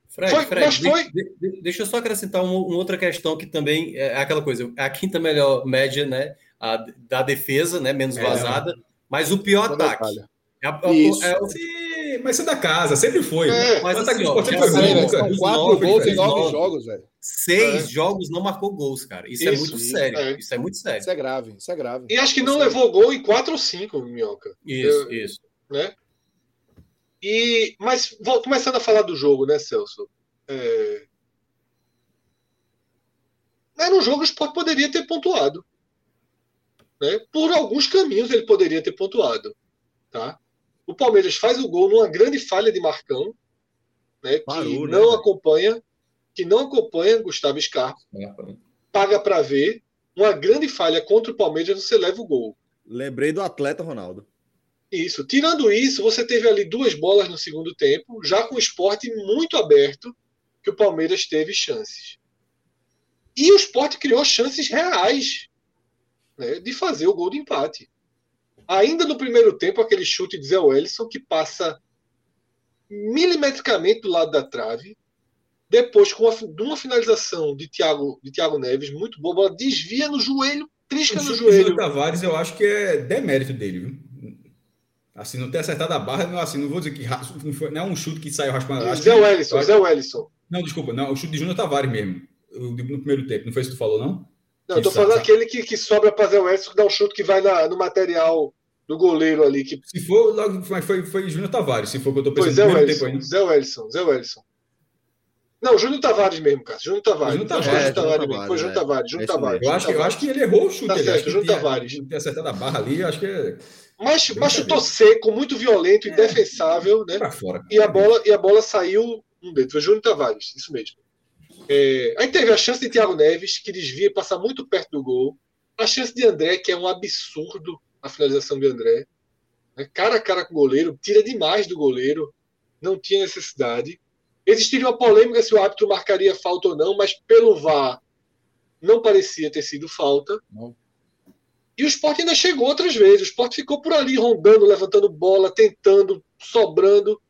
Fred, foi, Fred, mas foi... De, de, deixa eu só acrescentar uma, uma, outra questão que também é aquela coisa. A quinta melhor média, né? A, da defesa, né? Menos é. vazada, mas o pior ataque. É, é, é, Sim, mas isso é da casa, sempre foi. É, mas assim, ó, foi são quatro gols em nove jogos, velho. Seis é. jogos não marcou gols, cara. Isso, é isso é muito sério. É. Isso é muito sério. Isso é grave, isso é grave. E acho que não levou gol em quatro ou cinco, Minhoca. Isso, Eu, isso. Né? E, mas vou, começando a falar do jogo, né, Celso? É... Era um jogo que o Sport poderia ter pontuado. Né? Por alguns caminhos ele poderia ter pontuado. Tá? O Palmeiras faz o gol numa grande falha de Marcão, né, Parou, que né, não acompanha, que não acompanha Gustavo Scarpa. Paga para ver. Uma grande falha contra o Palmeiras, você leva o gol. Lembrei do atleta Ronaldo. Isso. Tirando isso, você teve ali duas bolas no segundo tempo, já com o esporte muito aberto, que o Palmeiras teve chances. E o esporte criou chances reais né, de fazer o gol de empate. Ainda no primeiro tempo, aquele chute de Zé Wellison que passa milimetricamente do lado da trave. Depois, com uma, uma finalização de Thiago, de Thiago Neves, muito boa, bola desvia no joelho, trisca no joelho. O Tavares, eu acho que é demérito dele, viu? Assim, não ter acertado a barra, não, assim, não vou dizer que não, foi, não é um chute que saiu raspando. Zé Wellison, Zé Wellison. Não, desculpa, não, o chute de Júnior Tavares mesmo. No primeiro tempo, não foi isso que tu falou, não? Não, eu tô falando aquele que, que sobra para Zé Wellison, que dá um chute que vai na, no material do goleiro ali. Que... Se for, foi, foi, foi Júnior Tavares, se for que eu tô pensando. Zé Wellison, Zé Wellison, Zé Wellison. Não, Júnior Tavares mesmo, cara. Júnior Tavares. Júnior Tavares. É, Tavares, Tavares foi Júnior é. Tavares. Júnior Tavares. Eu acho, eu acho que ele errou o chute. Tá certo, Júnior Tavares. Ter acertado a barra ali, acho que é... Mas, mas chutou seco, muito violento, é, indefensável, né? Fora, e, a bola, e a bola saiu um dedo. Foi Júnior Tavares, isso mesmo. É, aí teve a chance de Thiago Neves, que desvia, passar muito perto do gol. A chance de André, que é um absurdo a finalização de André né, cara a cara com o goleiro, tira demais do goleiro, não tinha necessidade. Existiria uma polêmica se o árbitro marcaria falta ou não, mas pelo VAR não parecia ter sido falta. Não. E o esporte ainda chegou outras vezes. O esporte ficou por ali rondando, levantando bola, tentando, sobrando.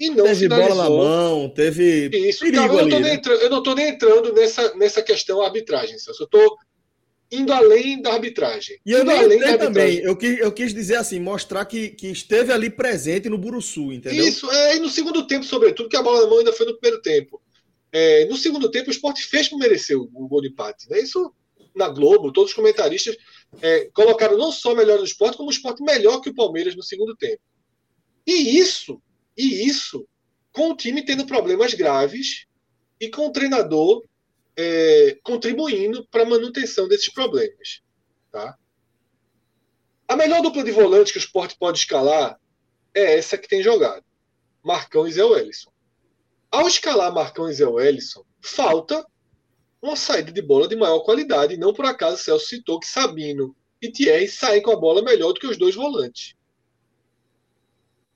E não teve finalizou. bola na mão, teve. Isso, eu, não né? estou nem entrando nessa, nessa questão arbitragem. Eu estou indo além da arbitragem. E eu não além da também. Eu quis, eu quis dizer assim, mostrar que, que esteve ali presente no Buruçu, entendeu? Isso, é, e no segundo tempo, sobretudo, que a bola na mão ainda foi no primeiro tempo. É, no segundo tempo, o esporte fez como mereceu o gol de empate. Né? Isso na Globo, todos os comentaristas é, colocaram não só melhor do esporte, como o esporte melhor que o Palmeiras no segundo tempo. E isso, e isso, com o time tendo problemas graves e com o treinador é, contribuindo para a manutenção desses problemas. Tá? A melhor dupla de volante que o esporte pode escalar é essa que tem jogado. Marcão e Zé Wellison. Ao escalar Marcão e Zé Wellison, falta uma saída de bola de maior qualidade. Não por acaso Celso citou que Sabino e Thierry saem com a bola melhor do que os dois volantes.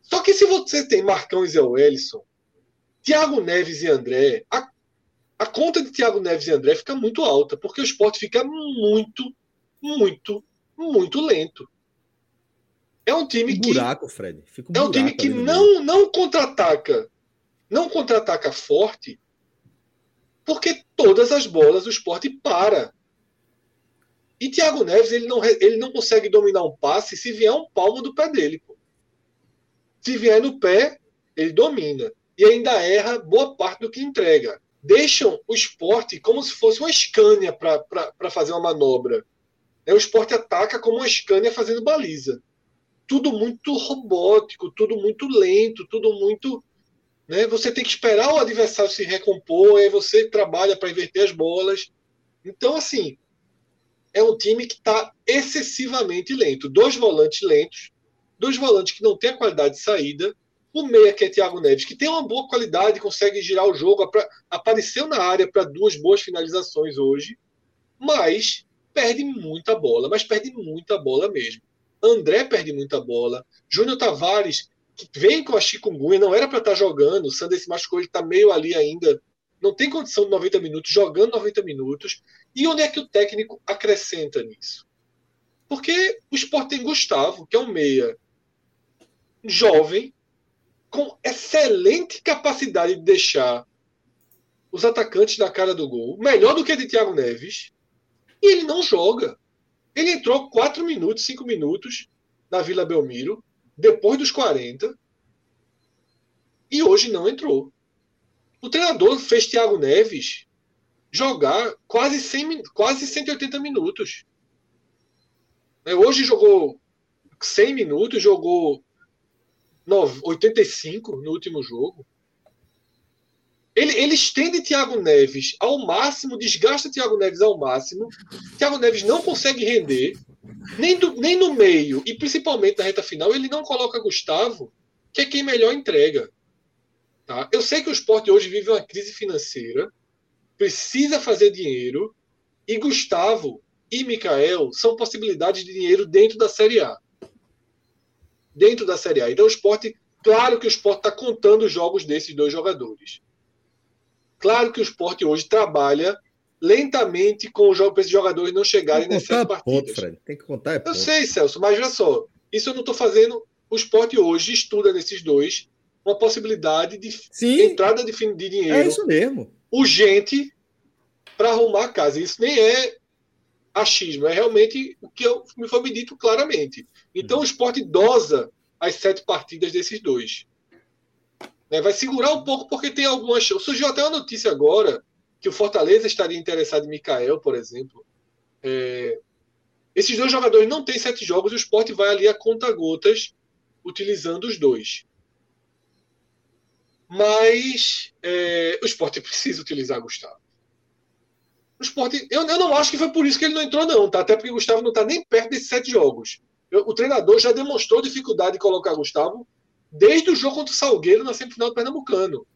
Só que se você tem Marcão e Zé Wellison, Thiago Neves e André, a a conta de Thiago Neves e André fica muito alta, porque o esporte fica muito, muito, muito lento. É um time que. Buraco, Fred. Fica um é um time que não, não contra-ataca. Não contra-ataca forte, porque todas as bolas o esporte para. E Thiago Neves ele não, ele não consegue dominar um passe se vier um palmo do pé dele. Pô. Se vier no pé, ele domina. E ainda erra boa parte do que entrega deixam o esporte como se fosse uma Scania para fazer uma manobra. O esporte ataca como uma Scania fazendo baliza. Tudo muito robótico, tudo muito lento, tudo muito. Né? Você tem que esperar o adversário se recompor, aí você trabalha para inverter as bolas. Então, assim, é um time que está excessivamente lento. Dois volantes lentos, dois volantes que não têm a qualidade de saída, o meia, que é Thiago Neves, que tem uma boa qualidade, consegue girar o jogo, apareceu na área para duas boas finalizações hoje, mas perde muita bola, mas perde muita bola mesmo. André perde muita bola. Júnior Tavares, que vem com a chikungunya, não era para estar tá jogando. O Sander se machucou, ele está meio ali ainda. Não tem condição de 90 minutos, jogando 90 minutos. E onde é que o técnico acrescenta nisso? Porque o Sport tem Gustavo, que é um meia jovem, com excelente capacidade de deixar os atacantes na cara do gol, melhor do que a de Thiago Neves, e ele não joga. Ele entrou 4 minutos, 5 minutos na Vila Belmiro, depois dos 40, e hoje não entrou. O treinador fez Thiago Neves jogar quase, 100, quase 180 minutos. É, hoje jogou 100 minutos, jogou 85 no último jogo. Ele, ele estende Thiago Neves ao máximo, desgasta Thiago Neves ao máximo. Thiago Neves não consegue render, nem, do, nem no meio, e principalmente na reta final, ele não coloca Gustavo, que é quem melhor entrega. Tá? Eu sei que o esporte hoje vive uma crise financeira, precisa fazer dinheiro, e Gustavo e Mikael são possibilidades de dinheiro dentro da Série A dentro da Série A. Então o esporte, claro que o esporte está contando os jogos desses dois jogadores. Claro que o esporte hoje trabalha lentamente com os jogos para esses jogadores não chegarem nessas partidas. Ponto, Fred. Tem que contar. É ponto. Eu sei, Celso, mas olha só. Isso eu não estou fazendo. O esporte hoje estuda nesses dois uma possibilidade de Sim, entrada de, de dinheiro. É isso mesmo. Urgente para arrumar a casa. Isso nem é achismo, é realmente o que eu, me foi me dito claramente. Então o esporte dosa as sete partidas desses dois. Né, vai segurar um pouco porque tem algumas. Surgiu até uma notícia agora que o Fortaleza estaria interessado em Mikael, por exemplo. É... Esses dois jogadores não têm sete jogos e o esporte vai ali a conta-gotas utilizando os dois. Mas é... o esporte precisa utilizar Gustavo. O esporte, eu, eu não acho que foi por isso que ele não entrou, não, tá? Até porque o Gustavo não está nem perto desses sete jogos. Eu, o treinador já demonstrou dificuldade de colocar Gustavo desde o jogo contra o Salgueiro na semifinal do Pernambucano.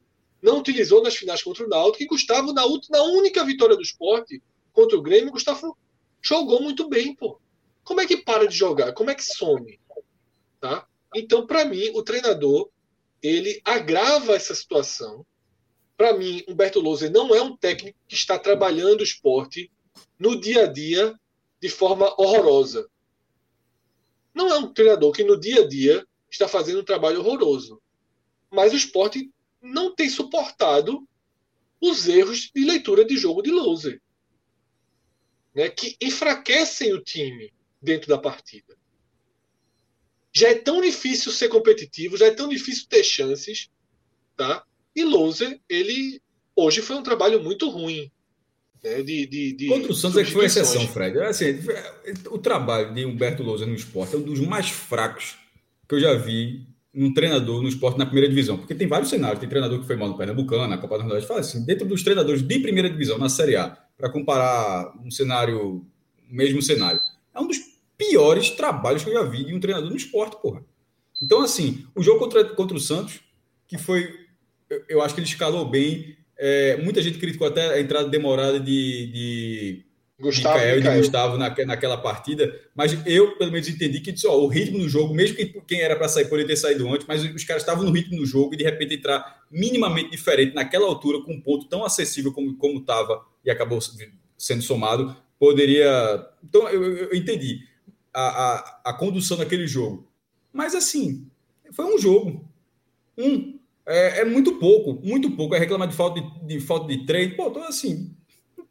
Não utilizou nas finais contra o Náutico e Gustavo, na, na única vitória do esporte contra o Grêmio, Gustavo jogou muito bem, pô. Como é que para de jogar? Como é que some? Tá? Então, para mim, o treinador ele agrava essa situação para mim, Humberto Louser não é um técnico que está trabalhando o esporte no dia a dia de forma horrorosa. Não é um treinador que no dia a dia está fazendo um trabalho horroroso. Mas o esporte não tem suportado os erros de leitura de jogo de Louser. né, que enfraquecem o time dentro da partida. Já é tão difícil ser competitivo, já é tão difícil ter chances, tá? E Loser, ele hoje foi um trabalho muito ruim. Né, de, de, de Contra o Santos é que foi exceção, Fred. É assim, o trabalho de Humberto Loser no esporte é um dos mais fracos que eu já vi num treinador no esporte na primeira divisão. Porque tem vários cenários. Tem treinador que foi mal no Pernambucano, na Copa do Nordeste. Fala assim, dentro dos treinadores de primeira divisão, na Série A, para comparar um cenário, o mesmo cenário. É um dos piores trabalhos que eu já vi de um treinador no esporte, porra. Então, assim, o jogo contra, contra o Santos, que foi. Eu, eu acho que ele escalou bem. É, muita gente criticou até a entrada demorada de, de Gustavo Micael e Gustavo na, naquela partida, mas eu, pelo menos, entendi que ó, o ritmo do jogo, mesmo que quem era para sair poderia ter saído antes, mas os caras estavam no ritmo do jogo e de repente entrar minimamente diferente naquela altura, com um ponto tão acessível como estava e acabou sendo somado, poderia. Então, eu, eu entendi a, a, a, condução daquele jogo. Mas, assim, foi um jogo. Um. É, é muito pouco, muito pouco. É reclamar de falta de, de falta de treino. Pô, então, assim,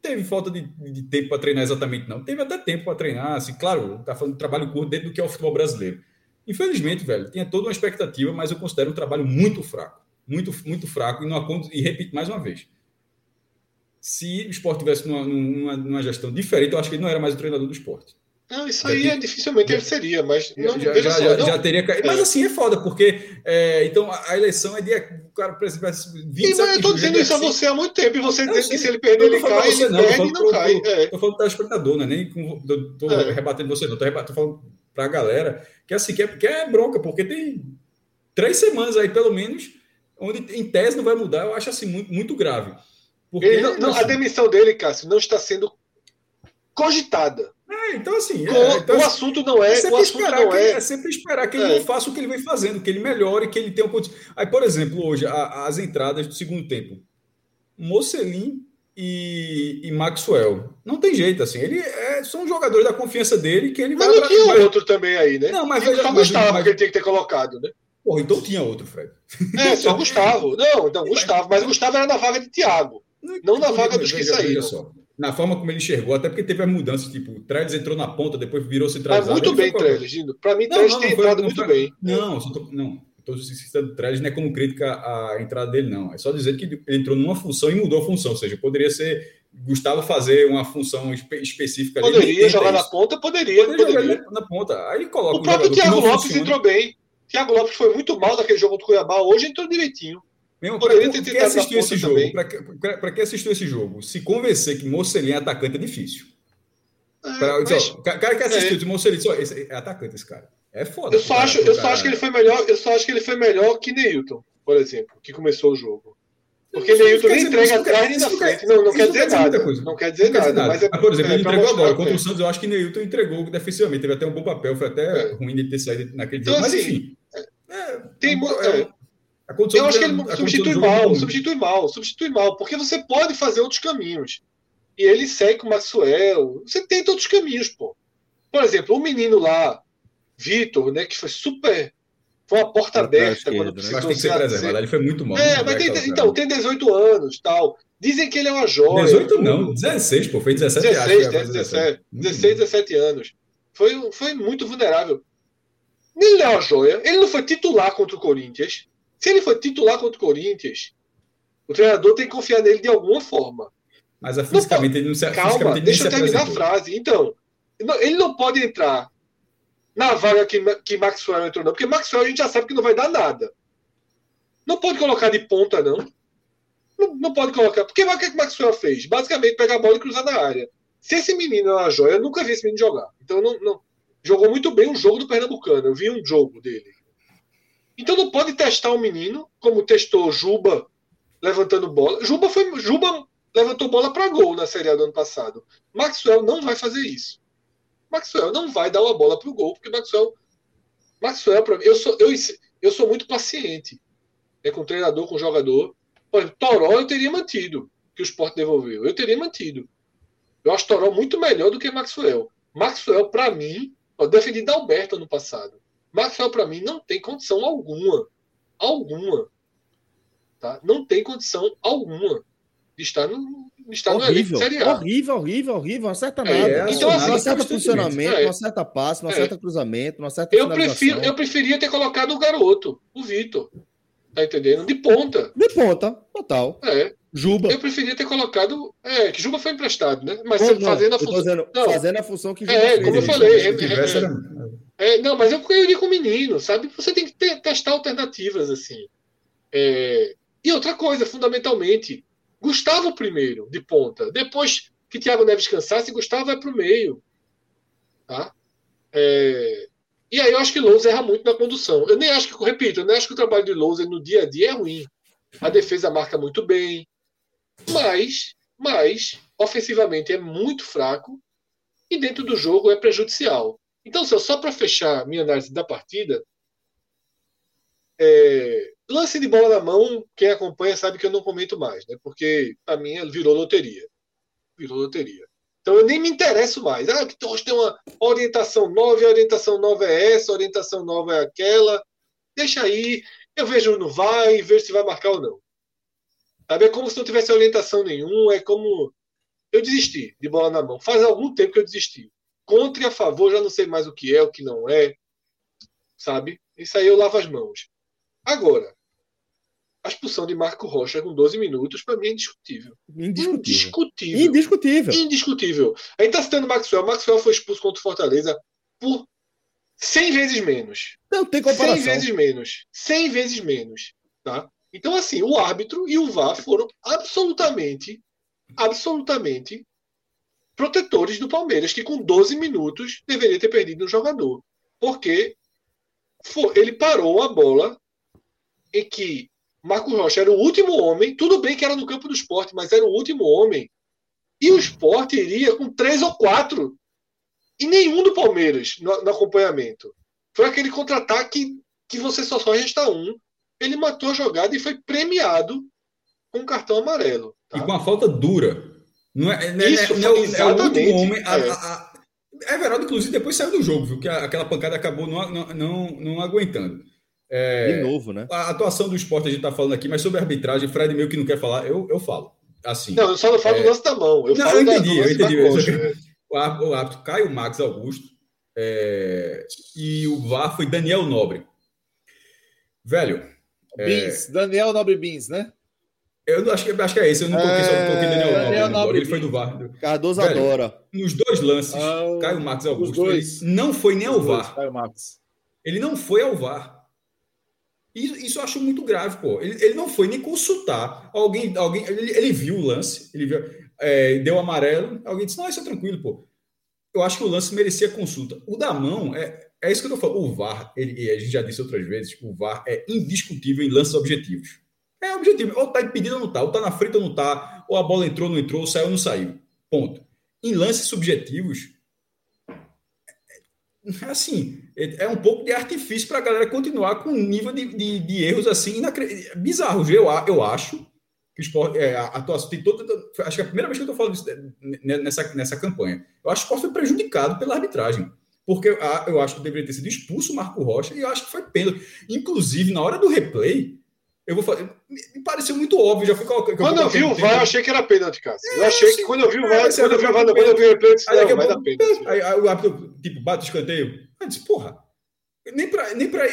teve falta de, de tempo para treinar exatamente, não. Teve até tempo para treinar, assim, claro, tá falando de trabalho curto dentro do que é o futebol brasileiro. Infelizmente, velho, tinha toda uma expectativa, mas eu considero um trabalho muito fraco. Muito, muito fraco. E, não, e repito mais uma vez: se o esporte tivesse numa, numa, numa, gestão diferente, eu acho que ele não era mais o treinador do esporte. Não, isso aí é, dificilmente ele seria, mas não, já, já, só, já, não. já, teria caído. Mas assim é foda, porque é, então a, eleição é de cara, 20 Mas eu tô dizendo isso a você há muito tempo, e você dizendo que se ele perder, ele cai, ele não, perde e não cai. Tô, é. falando do espectador, né? Nem tô, é. rebatendo você, não. Tô falando pra galera que assim, que é, que é bronca, porque tem três semanas aí, pelo menos, onde em tese não vai mudar, eu acho assim muito, muito grave. Porque, não, não, a demissão dele, Cássio, não está sendo cogitada. É, então assim, é, então, o assunto não é, é sempre esperar não que, é... é sempre esperar que ele é. não faça o que ele vem fazendo, que ele melhore, que ele tenha um Aí, por exemplo, hoje a, as entradas do segundo tempo, Mocelin e, e, Maxwell, não tem jeito assim. Ele é, são jogadores da confiança dele que ele mas vai. Mas não tinha outro também aí, né? Não, mas veja, só Gustavo mas... que ele tinha que ter colocado, né? Porra, então tinha outro, Fred. É, só Gustavo. Não, então Gustavo, mas o Gustavo era na vaga de Thiago, não, não na vaga dos que saíram. Só na forma como ele enchegou, até porque teve a mudança, tipo, o Trellis entrou na ponta, depois virou centralizado. Mas muito bem, Trellis, Para mim, Trellis tem entrado muito foi, bem. Não, só tô, não. Estou citando o Trellis não é como crítica à entrada dele, não. É só dizer que ele entrou numa função e mudou a função. Ou seja, poderia ser Gustavo fazer uma função espe específica ali. Poderia jogar na ponta? Poderia. Poderia, poderia. Na, na, ponta. Aí coloca o próprio Thiago Lopes funciona. entrou bem. Thiago Lopes foi muito mal naquele jogo do Cuiabá. Hoje entrou direitinho. Mesmo para quem assistiu esse jogo, para quem assistiu esse jogo, se convencer que Mocelin é atacante é difícil. É, pra, mas, ó, cara que assistiu é. de Mocelin, só, esse é atacante esse cara. É foda. Eu só, acho, eu só acho que ele foi melhor, eu só acho que ele foi melhor que Neilton, por exemplo, que começou o jogo. Porque Neilton nem entrega atrás nem na frente. Não, não quer dizer nada. Não quer dizer nada. Mas, é, por exemplo, ele entregou agora. Contra o Santos, eu acho que Neilton entregou defensivamente. Teve até um bom papel. Foi até ruim de ter saído naquele então, jogo. Mas assim, enfim. Tem, é, eu acho que ele substitui mal, substitui mal, substitui mal, porque você pode fazer outros caminhos. E ele segue com o Maxwell. Você tenta outros caminhos, pô. Por exemplo, o menino lá, Vitor, né, que foi super. Foi uma porta aberta esquerda, quando precisou. Né? Mas tem que ser preservado, ele foi muito mal. É, mas tem, então, tem 18 anos tal. Dizem que ele é uma joia. 18 não, 16, pô, foi 17 16, acho, 16, 17, 16, 17 anos. Foi, foi muito vulnerável. Ele é uma joia. Ele não foi titular contra o Corinthians. Se ele for titular contra o Corinthians, o treinador tem que confiar nele de alguma forma. Mas fisicamente não, ele não se Calma, deixa eu terminar a frase. Então, ele não pode entrar na vaga que, que Maxwell entrou, não, porque Maxwell a gente já sabe que não vai dar nada. Não pode colocar de ponta, não. Não, não pode colocar. Porque o que, que Maxwell fez? Basicamente pegar a bola e cruzar na área. Se esse menino é uma joia, eu nunca vi esse menino jogar. Então não, não. Jogou muito bem o jogo do Pernambucano. Eu vi um jogo dele. Então não pode testar o menino, como testou Juba levantando bola. Juba, foi, Juba levantou bola para gol na Série A do ano passado. Maxwell não vai fazer isso. Maxwell não vai dar uma bola para o gol, porque Maxwell. Maxwell, para eu sou, eu, eu sou muito paciente é, com o treinador, com jogador. Por exemplo, Toró eu teria mantido, que o Sport devolveu. Eu teria mantido. Eu acho Toró muito melhor do que Maxwell. Maxwell, para mim, eu defendi Dalberto no passado. Maxwell, para mim, não tem condição alguma. Alguma. Tá? Não tem condição alguma de estar no, está horrível, no Horrível, horrível, horrível, não acerta nada. É, então, assim, não acerta funcionamento, é. não acerta passe, não é. acerta cruzamento, não acerta eu prefiro Eu preferia ter colocado o garoto, o Vitor. Tá entendendo? De ponta. De ponta, total. É. Juba. Eu preferia ter colocado. É, que Juba foi emprestado, né? Mas não, fazendo a função. Dizendo, não, fazendo a função que Juba É, fez. como eu falei. É, é, é, não, mas eu iria com o menino, sabe? Você tem que ter, testar alternativas, assim. É, e outra coisa, fundamentalmente, Gustavo primeiro, de ponta. Depois que Thiago Neves cansasse, Gustavo vai para o meio. Tá? É... E aí eu acho que Lousa erra muito na condução. Eu nem acho que, repito, eu nem acho que o trabalho de Lousa no dia a dia é ruim. A defesa marca muito bem. Mas, mas, ofensivamente é muito fraco e dentro do jogo é prejudicial. Então, só para fechar minha análise da partida, é, lance de bola na mão, quem acompanha sabe que eu não comento mais, né? Porque a minha virou loteria. Virou loteria. Então eu nem me interesso mais. Ah, que hoje tem uma orientação nova, a orientação nova é essa, a orientação nova é aquela. Deixa aí, eu vejo no vai, vejo se vai marcar ou não. Sabe? É como se não tivesse orientação nenhuma, é como. Eu desisti de bola na mão. Faz algum tempo que eu desisti. Contra e a favor, já não sei mais o que é, o que não é. Sabe? Isso aí eu lavo as mãos. Agora, a expulsão de Marco Rocha com 12 minutos, para mim, é indiscutível. Indiscutível. Indiscutível. Indiscutível. A gente está citando Maxwell. Maxwell foi expulso contra o Fortaleza por 100 vezes menos. Não tem comparação. 100 vezes menos. 100 vezes menos. Tá? Então, assim, o árbitro e o VAR foram absolutamente, absolutamente protetores do Palmeiras, que com 12 minutos deveria ter perdido um jogador. Porque ele parou a bola em que Marcos Rocha era o último homem, tudo bem que era no campo do esporte, mas era o último homem, e o esporte iria com três ou quatro, e nenhum do Palmeiras no, no acompanhamento. Foi aquele contra-ataque que você só só resta um. Ele matou a jogada e foi premiado com um cartão amarelo. Tá? E com uma falta dura. Não é, não é, Isso, não é, é, o último homem. A, é. A, a, Everaldo, inclusive, depois saiu do jogo, viu? Que aquela pancada acabou não, não, não, não aguentando. É, de novo, né? A atuação do esporte a gente está falando aqui, mas sobre a arbitragem, Fred meio que não quer falar, eu, eu falo. Assim, não, eu só não falo é... do lance da mão. Eu não, eu entendi, eu entendi. Coxa, o árbitro Caio Max Augusto é... e o VAR foi Daniel Nobre. Velho. Beans, é... Daniel Nobre Beans, né? Eu acho que, acho que é esse, eu não coloquei, só coloquei Daniel, Daniel Nobre, Nobre. Ele foi do VAR. Cardoso Velho, adora. Nos dois lances, ah, Caio Max Augusto não foi nem ao VAR. Caio Max. Ele não foi ao VAR. Isso, isso eu acho muito grave, pô. Ele, ele não foi nem consultar. Alguém, alguém ele, ele viu o lance, ele viu, é, deu amarelo, alguém disse: Não, isso é tranquilo, pô. Eu acho que o lance merecia consulta. O da mão, é, é isso que eu tô falando. O VAR, ele, a gente já disse outras vezes, o VAR é indiscutível em lances objetivos. É objetivo. Ou tá impedido ou não tá, ou tá na frente ou não tá, ou a bola entrou, não entrou, ou saiu ou não saiu. Ponto. Em lances subjetivos, assim, é um pouco de artifício para a galera continuar com um nível de, de, de erros assim bizarros. Eu, eu acho que o esporte, é, a atuação tem toda. Acho que é a primeira vez que eu estou falando isso, né, nessa, nessa campanha. Eu acho que o esporte foi prejudicado pela arbitragem. Porque eu acho que deveria ter sido expulso o Marco Rocha e eu acho que foi pênalti. Inclusive, na hora do replay, eu vou fazer. Me pareceu muito óbvio. Já fui colocando. Quando eu vi o VAR, eu achei que era pênalti, cara. Eu é, achei que quando eu vi o VAR, quando eu vi o VAR, quando eu vi o disse, não, vai dar pênalti. Aí, aí o árbitro, tipo, bate o escanteio. Eu disse, porra, nem para nem pra,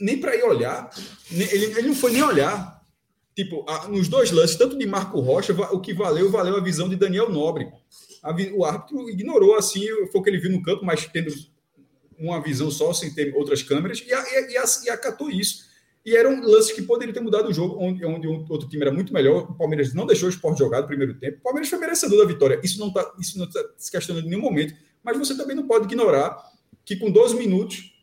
nem pra ir olhar, ele, ele não foi nem olhar. Tipo, a, nos dois lances, tanto de Marco Rocha, o que valeu, valeu a visão de Daniel Nobre. A, o árbitro ignorou, assim, foi o que ele viu no campo, mas tendo uma visão só, sem ter outras câmeras, e, e, e, e acatou isso. E eram lances que poderiam ter mudado o jogo, onde, onde um outro time era muito melhor. O Palmeiras não deixou o esporte jogar no primeiro tempo. O Palmeiras foi merecedor da vitória. Isso não está tá se questionando em nenhum momento. Mas você também não pode ignorar que com 12 minutos.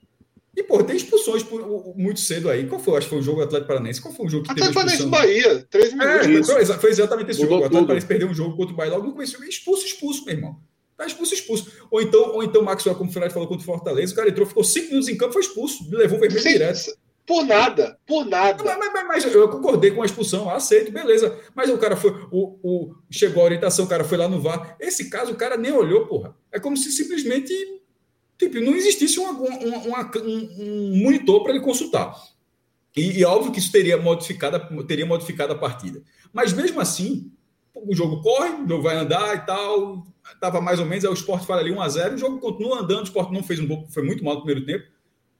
E, pô, tem expulsões por, muito cedo aí. Qual foi? Acho que foi o jogo do Atlético Paranaense. Qual foi o jogo que Atlético teve expulsão? Bahia, 13 minutos. É, foi, foi, exatamente esse Mudou jogo. O Atlético Paranaense perdeu um jogo contra o Bahia logo no começo. Expulso, expulso, meu irmão. Tá expulso, expulso. Ou então, ou então Maxwell, como o Fred falou contra o Fortaleza, o cara entrou, ficou 5 minutos em campo, foi expulso. Levou o vermelho Sim. direto. Por nada, por nada. Mas, mas, mas, eu concordei com a expulsão, aceito, beleza. Mas o cara foi, o, o, chegou a orientação, o cara foi lá no VAR. Esse caso, o cara nem olhou, porra. É como se simplesmente Tipo, não existisse uma, uma, uma, um, monitor para ele consultar. E, e, óbvio que isso teria modificado, teria modificado a partida. Mas mesmo assim, o jogo corre, o jogo vai andar e tal. Tava mais ou menos, aí o Sport fala ali 1x0, o jogo continua andando, o Sport não fez um pouco, foi muito mal no primeiro tempo.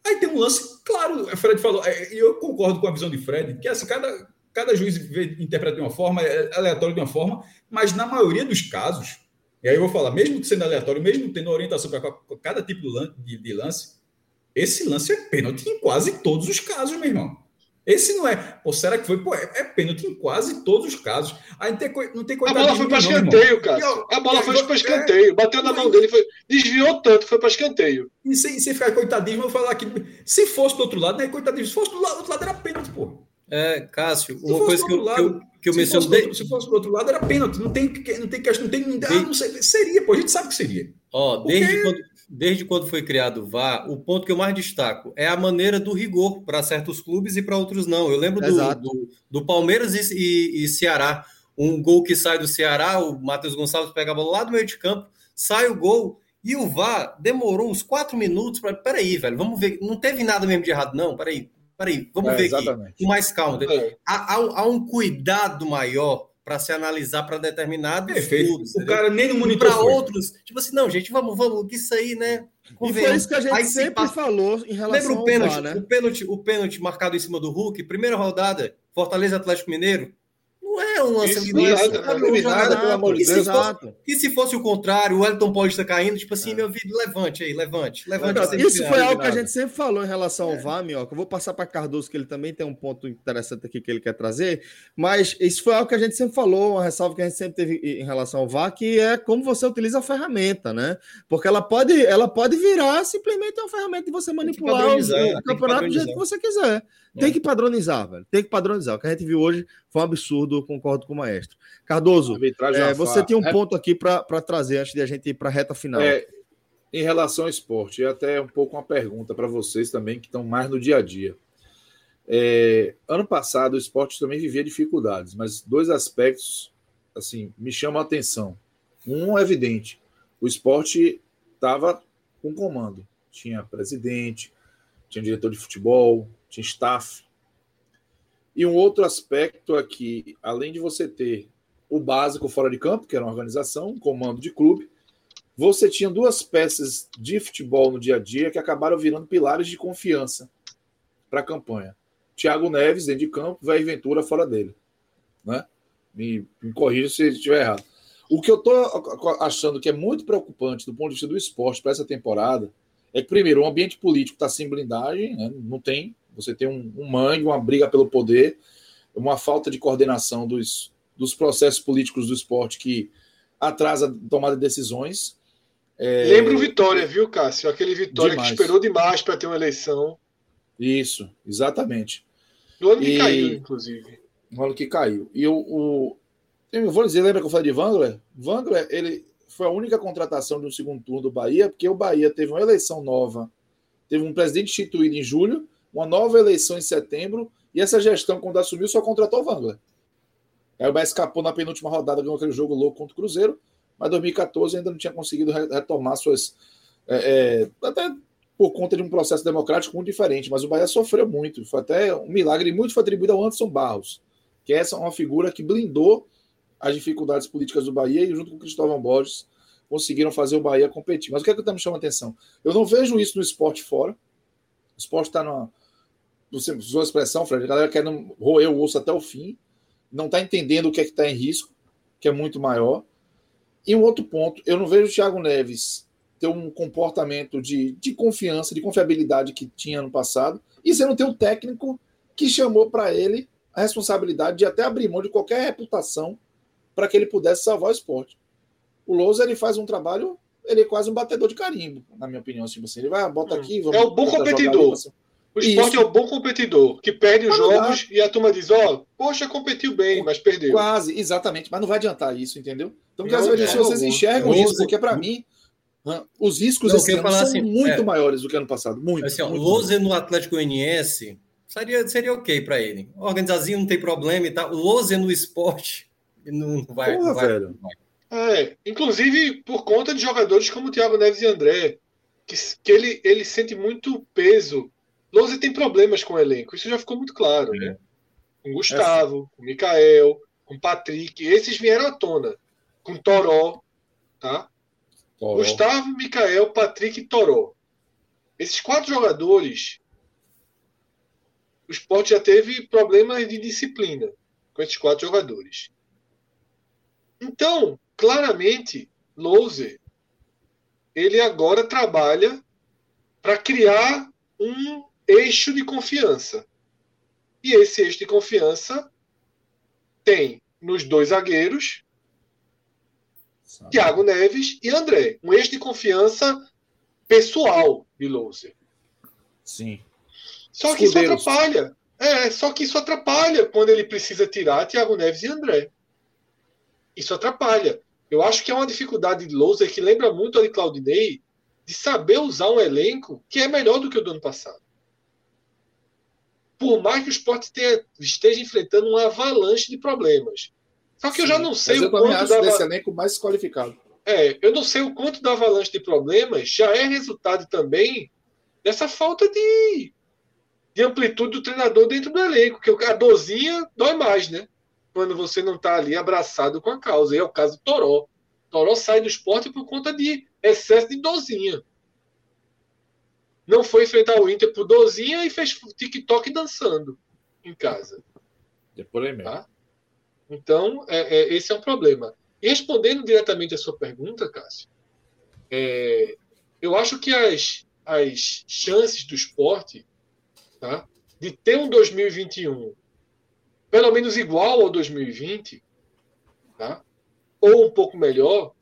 Aí tem um lance, claro, o Fred falou, é, e eu concordo com a visão de Fred, que assim, cada, cada juiz interpreta de uma forma, é aleatório de uma forma, mas na maioria dos casos, e aí eu vou falar, mesmo sendo aleatório, mesmo tendo orientação para cada tipo de lance, esse lance é pênalti em quase todos os casos, meu irmão. Esse não é. Pô, será que foi? Pô, é, é pênalti em quase todos os casos. Aí não tem, não tem A bola foi para escanteio, cara. A bola foi para escanteio. Bateu na mão dele, foi, desviou tanto, foi para escanteio. E sem, sem ficar coitadismo, eu vou falar aqui. Se fosse do outro lado, não é coitadismo. Se fosse do, lado, do outro lado, era pênalti, pô. É, Cássio, uma coisa que eu, lado, que eu, que eu se mencionei. Fosse, se fosse do outro lado, era pênalti. Não tem, não tem questão, não tem. Ah, não sei, seria, pô. A gente sabe que seria. Ó, desde quando desde quando foi criado o VAR, o ponto que eu mais destaco é a maneira do rigor para certos clubes e para outros não. Eu lembro do, do, do, Palmeiras e, e, e, Ceará. Um gol que sai do Ceará, o Matheus Gonçalves pega a bola lá do meio de campo, sai o gol. E o VAR demorou uns quatro minutos para. Peraí, velho, vamos ver. Não teve nada mesmo de errado, não? Peraí, peraí, vamos é, ver exatamente. aqui. Com mais calma. É. Há, há, há um cuidado maior para se analisar para determinados Perfeito. clubes. O cara nem no monitor. Para outros, tipo assim, não, gente, vamos, vamos, isso aí, né? E foi isso que a gente aí sempre passa... falou em relação Lembra o pênalti, VAR, né? o pênalti, o pênalti marcado em cima do Hulk, primeira rodada, Fortaleza Atlético Mineiro, não é um lance isso, nada, pelo amor de Deus. Exato. E se fosse o contrário, o Elton pode estar caindo, tipo assim, é. meu filho, levante aí, levante, levante. isso foi algo que a gente sempre falou em relação ao é. VAR, ó, que eu vou passar para Cardoso, que ele também tem um ponto interessante aqui que ele quer trazer, mas isso foi algo que a gente sempre falou, uma ressalva que a gente sempre teve em relação ao VAR, que é como você utiliza a ferramenta, né? Porque ela pode, ela pode virar simplesmente uma ferramenta de você manipular o, o campeonato do jeito que você quiser. Tem que padronizar, velho. Tem que padronizar. O que a gente viu hoje foi um absurdo, concordo com o maestro. Cardoso, é, você tem um é... ponto aqui para trazer antes de a gente ir para a reta final. É, em relação ao esporte, e até um pouco uma pergunta para vocês também que estão mais no dia a dia. É, ano passado o esporte também vivia dificuldades, mas dois aspectos assim me chamam a atenção. Um é evidente, o esporte estava com comando, tinha presidente, tinha diretor de futebol, tinha staff. E um outro aspecto aqui, além de você ter o básico fora de campo, que era uma organização, um comando de clube, você tinha duas peças de futebol no dia a dia que acabaram virando pilares de confiança para a campanha. Thiago Neves dentro de campo, Vai Ventura fora dele. Né? Me, me corrija se estiver errado. O que eu estou achando que é muito preocupante do ponto de vista do esporte para essa temporada é que, primeiro, o ambiente político está sem blindagem, né? não tem você tem um, um mangue, uma briga pelo poder, uma falta de coordenação dos, dos processos políticos do esporte que atrasa a tomada de decisões. É... Lembra o Vitória, viu, Cássio? Aquele Vitória demais. que esperou demais para ter uma eleição. Isso, exatamente. No ano que e... caiu, inclusive. No ano que caiu. E o, o... Eu vou dizer, lembra que eu falei de Wangler? Wangler, ele foi a única contratação de um segundo turno do Bahia, porque o Bahia teve uma eleição nova, teve um presidente instituído em julho, uma nova eleição em setembro, e essa gestão, quando assumiu, só contratou o Wangler. Aí o Bahia escapou na penúltima rodada, ganhou aquele jogo louco contra o Cruzeiro, mas 2014 ainda não tinha conseguido retomar suas. É, é, até por conta de um processo democrático muito diferente, mas o Bahia sofreu muito. Foi até um milagre, muito foi atribuído ao Anderson Barros, que essa é uma figura que blindou as dificuldades políticas do Bahia e, junto com o Cristóvão Borges, conseguiram fazer o Bahia competir. Mas o que é que está me chamando a atenção? Eu não vejo isso no esporte fora. O esporte está numa, usou a expressão, Fred, a galera quer roer o osso até o fim, não está entendendo o que é que está em risco, que é muito maior. E um outro ponto, eu não vejo o Thiago Neves ter um comportamento de, de confiança, de confiabilidade que tinha no passado, e você não tem um técnico que chamou para ele a responsabilidade de até abrir mão de qualquer reputação para que ele pudesse salvar o esporte. O Lousa ele faz um trabalho, ele é quase um batedor de carimbo, na minha opinião. Assim, ele vai, bota hum. aqui. é o bom competidor. O esporte Isso. é o bom competidor, que perde os jogos e a turma diz, ó, oh, poxa, competiu bem, mas perdeu. Quase, exatamente, mas não vai adiantar isso, entendeu? Então, não, é, se vocês enxergam isso, porque para mim, os riscos não, esse ano são assim, muito é, maiores do que ano passado. Muito. Assim, muito, Lose no Atlético Goianiense seria, seria ok para ele. Organizazinho não tem problema e tal. Lose no esporte não vai. Porra, não vai, velho. Não vai. É, inclusive por conta de jogadores como o Thiago Neves e André, que, que ele, ele sente muito peso Lousa tem problemas com o elenco, isso já ficou muito claro, né? Com Gustavo, com o Mikael, com Patrick, esses vieram à tona. Com Toró, tá? Toró. Gustavo, Micael, Patrick e Toró. Esses quatro jogadores, o esporte já teve problemas de disciplina com esses quatro jogadores. Então, claramente, Louser, ele agora trabalha para criar um eixo de confiança. E esse eixo de confiança tem nos dois zagueiros, Sabe. Thiago Neves e André. Um eixo de confiança pessoal de Louser. Sim. Só que isso atrapalha. É, só que isso atrapalha quando ele precisa tirar Thiago Neves e André. Isso atrapalha. Eu acho que é uma dificuldade de Louser que lembra muito a de Claudinei de saber usar um elenco que é melhor do que o do ano passado por mais que o esporte tenha, esteja enfrentando uma avalanche de problemas. Só que Sim, eu já não sei o quanto acho da desse elenco mais qualificado. É, eu não sei o quanto da avalanche de problemas já é resultado também dessa falta de, de amplitude do treinador dentro do elenco, que a dorzinha dói mais, né? Quando você não está ali abraçado com a causa. E é o caso do Toró. Toró sai do esporte por conta de excesso de dorzinha não foi enfrentar o Inter por dozinha e fez TikTok dançando em casa. É por aí mesmo. Tá? Então, é, é, esse é um problema. E respondendo diretamente a sua pergunta, Cássio, é, eu acho que as, as chances do esporte tá, de ter um 2021 pelo menos igual ao 2020, tá, ou um pouco melhor,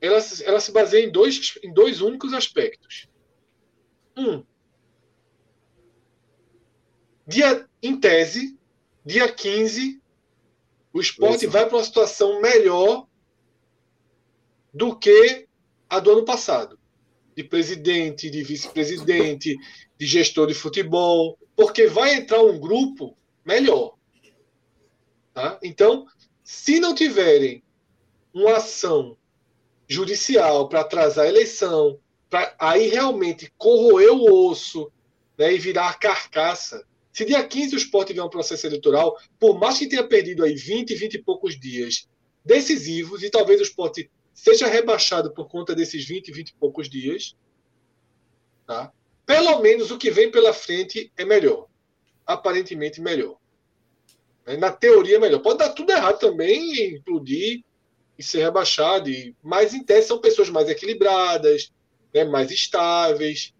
ela, ela se baseia em dois, em dois únicos aspectos. Um, dia, em tese, dia 15, o esporte Isso. vai para uma situação melhor do que a do ano passado. De presidente, de vice-presidente, de gestor de futebol, porque vai entrar um grupo melhor. Tá? Então, se não tiverem uma ação judicial para atrasar a eleição, para aí realmente corroer o osso né, e virar carcaça. Se dia 15 o esporte tiver um processo eleitoral, por mais que tenha perdido aí 20, 20 e poucos dias decisivos, e talvez o esporte seja rebaixado por conta desses 20, 20 e poucos dias, tá? pelo menos o que vem pela frente é melhor. Aparentemente melhor. Na teoria é melhor. Pode dar tudo errado também, implodir e ser rebaixado, mas em tese são pessoas mais equilibradas, né, mais estáveis,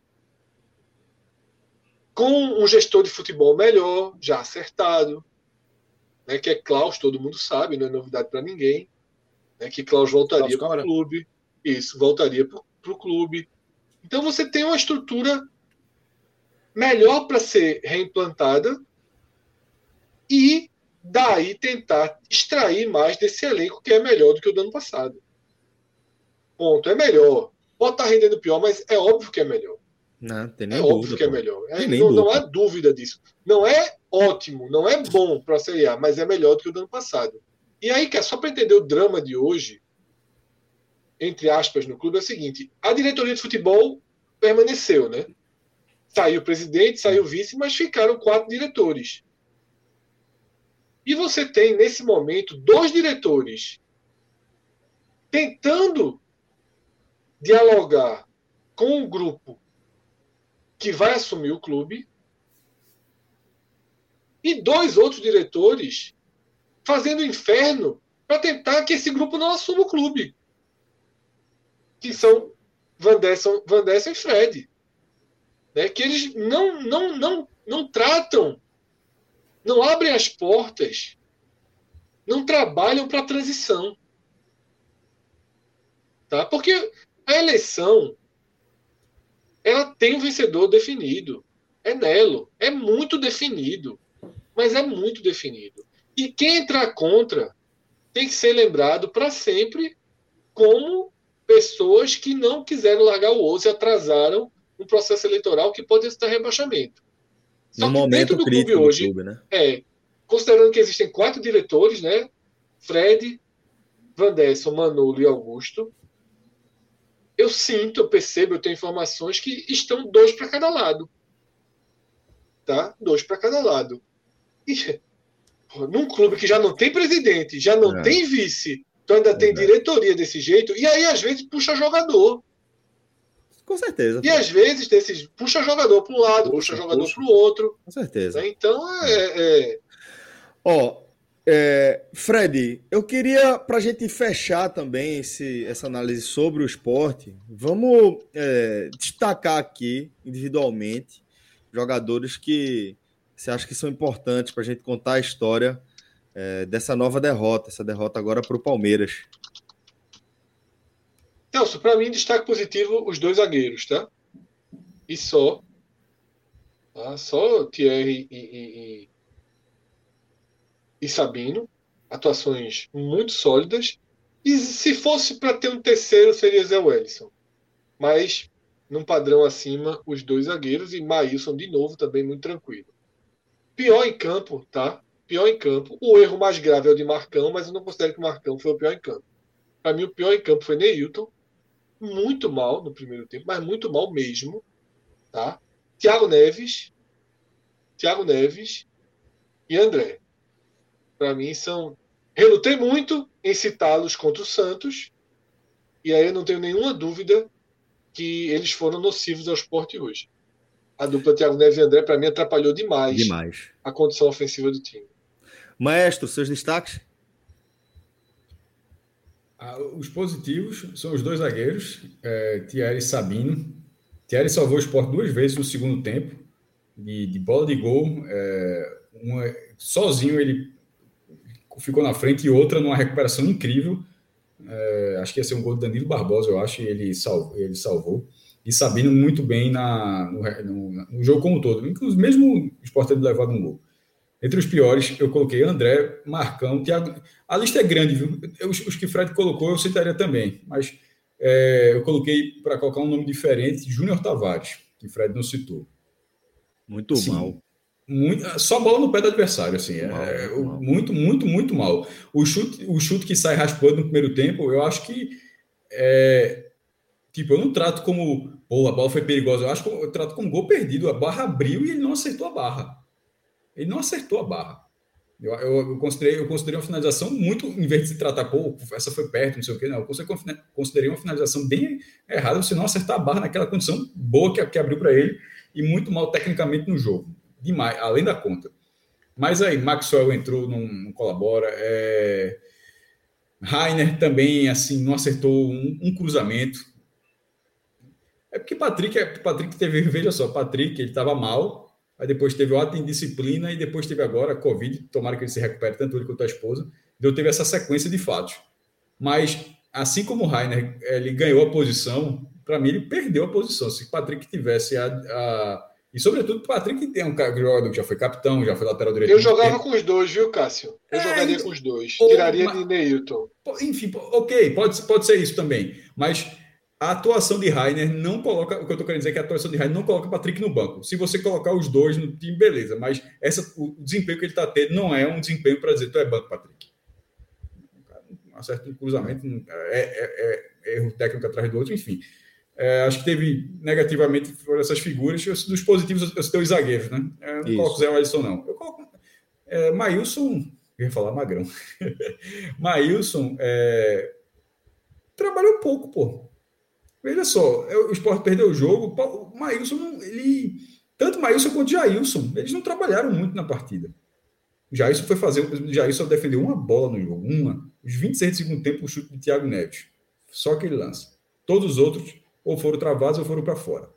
com um gestor de futebol melhor, já acertado, né, que é Klaus, todo mundo sabe, não é novidade para ninguém, né, que Klaus voltaria para o clube, isso, voltaria para o clube. Então você tem uma estrutura melhor para ser reimplantada e daí tentar extrair mais desse elenco que é melhor do que o do ano passado. Ponto. É melhor. Pode estar tá rendendo pior, mas é óbvio que é melhor. Não, tem nem é dúvida, óbvio que é melhor. É, não, não, há dúvida disso. Não é ótimo, não é bom para a Série A, mas é melhor do que o do ano passado. E aí, que é só para entender o drama de hoje, entre aspas, no clube, é o seguinte: a diretoria de futebol permaneceu, né? Saiu o presidente, saiu o vice, mas ficaram quatro diretores. E você tem, nesse momento, dois diretores tentando dialogar com o grupo que vai assumir o clube e dois outros diretores fazendo inferno para tentar que esse grupo não assuma o clube. Que são Vanderson, Vanderson e Fred. Né? Que eles não, não, não, não tratam, não abrem as portas, não trabalham para a transição. Tá? Porque a eleição ela tem um vencedor definido. É Nelo. É muito definido. Mas é muito definido. E quem entrar contra tem que ser lembrado para sempre como pessoas que não quiseram largar o osso e atrasaram um processo eleitoral que pode estar rebaixamento. Só no momento do clube hoje, do clube, né? é, considerando que existem quatro diretores, né? Fred, Vanderson, Manolo e Augusto, eu sinto, eu percebo, eu tenho informações que estão dois para cada lado. Tá? Dois para cada lado. E num clube que já não tem presidente, já não é. tem vice, então ainda tem diretoria desse jeito, e aí às vezes puxa jogador. Com certeza. E às vezes desses, puxa jogador para um lado, puxa, puxa jogador para o outro. Com certeza. Né? Então é. é... Ó, é, Fred, eu queria, para a gente fechar também esse, essa análise sobre o esporte, vamos é, destacar aqui individualmente jogadores que você acha que são importantes para a gente contar a história é, dessa nova derrota, essa derrota agora para o Palmeiras. Celso, para mim, destaque positivo os dois zagueiros, tá? E só. Tá? Só Thierry e, e, e e Sabino, atuações muito sólidas. E se fosse para ter um terceiro, seria Zé Wellison. Mas, num padrão acima, os dois zagueiros e Maílson, de novo, também muito tranquilo. Pior em campo, tá? Pior em campo. O erro mais grave é o de Marcão, mas eu não considero que o Marcão foi o pior em campo. Para mim, o pior em campo foi Neilton. Muito mal no primeiro tempo, mas muito mal mesmo. Tá? Thiago Neves. Thiago Neves e André para mim, são. Relutei muito em citá-los contra o Santos, e aí eu não tenho nenhuma dúvida que eles foram nocivos ao esporte hoje. A dupla Thiago Neves e André, para mim, atrapalhou demais, demais a condição ofensiva do time. Maestro, seus destaques? Ah, os positivos são os dois zagueiros, é, Thierry e Sabino. Thierry salvou o esporte duas vezes no segundo tempo, de, de bola de gol. É, uma, sozinho ele ficou na frente e outra numa recuperação incrível. É, acho que ia ser um gol do Danilo Barbosa, eu acho, e ele, salvou, ele salvou. E Sabino muito bem na, no, no, no jogo como um todo, mesmo o Sport tendo levado um gol. Entre os piores, eu coloquei André, Marcão, Thiago. A lista é grande, viu? Os, os que Fred colocou, eu citaria também, mas é, eu coloquei para colocar um nome diferente, Júnior Tavares, que Fred não citou. Muito Sim. mal. Muito, só bola no pé do adversário, assim. Mal, é, mal. Muito, muito, muito mal. O chute, o chute que sai raspando no primeiro tempo, eu acho que. É, tipo, eu não trato como. Pô, a bola foi perigosa. Eu acho que eu trato como gol perdido. A barra abriu e ele não acertou a barra. Ele não acertou a barra. Eu, eu, eu, considerei, eu considerei uma finalização muito, em vez de se tratar, pô, essa foi perto, não sei o quê, não. Eu considerei uma finalização bem errada, você não acertar a barra naquela condição boa que, que abriu para ele e muito mal tecnicamente no jogo demais, além da conta. Mas aí, Maxwell entrou, não, não colabora. É... Rainer também, assim, não acertou um, um, cruzamento. É porque Patrick, é, Patrick teve, veja só, Patrick, ele estava mal, aí depois teve o ato de indisciplina e depois teve agora a Covid, tomara que ele se recupere, tanto ele quanto a esposa. Então teve essa sequência de fatos. Mas, assim como o Rainer, ele ganhou a posição, para mim ele perdeu a posição. Se Patrick tivesse a, a e sobretudo o Patrick tem um jogador que já foi capitão, já foi lateral direito. Eu jogava tempo. com os dois, viu, Cássio? Eu é, jogaria então, com os dois. Tiraria mas, de Neilton. Enfim, ok, pode, pode ser isso também. Mas a atuação de Rainer não coloca. O que eu estou querendo dizer é que a atuação de Rainer não coloca o Patrick no banco. Se você colocar os dois no time, beleza. Mas essa, o desempenho que ele está tendo não é um desempenho para dizer tu é banco, Patrick. Acerta um cruzamento, é, é, é erro técnico atrás do outro, enfim. É, acho que teve negativamente por essas figuras. Dos positivos, eu citei os zagueiros, né? Eu não Isso. coloco Zé Alisson, não. Eu coloco. É, Maílson. Eu ia falar magrão. Maílson é, trabalhou pouco, pô. Veja só, é, o Sport perdeu o jogo. O Maílson, ele. Tanto Maílson quanto Jailson, eles não trabalharam muito na partida. O Jailson foi fazer. O Jailson defendeu uma bola no jogo, uma. Os 26 de segundo tempo, o chute de Thiago Neves. Só que ele lança. Todos os outros ou foram travados ou foram para fora.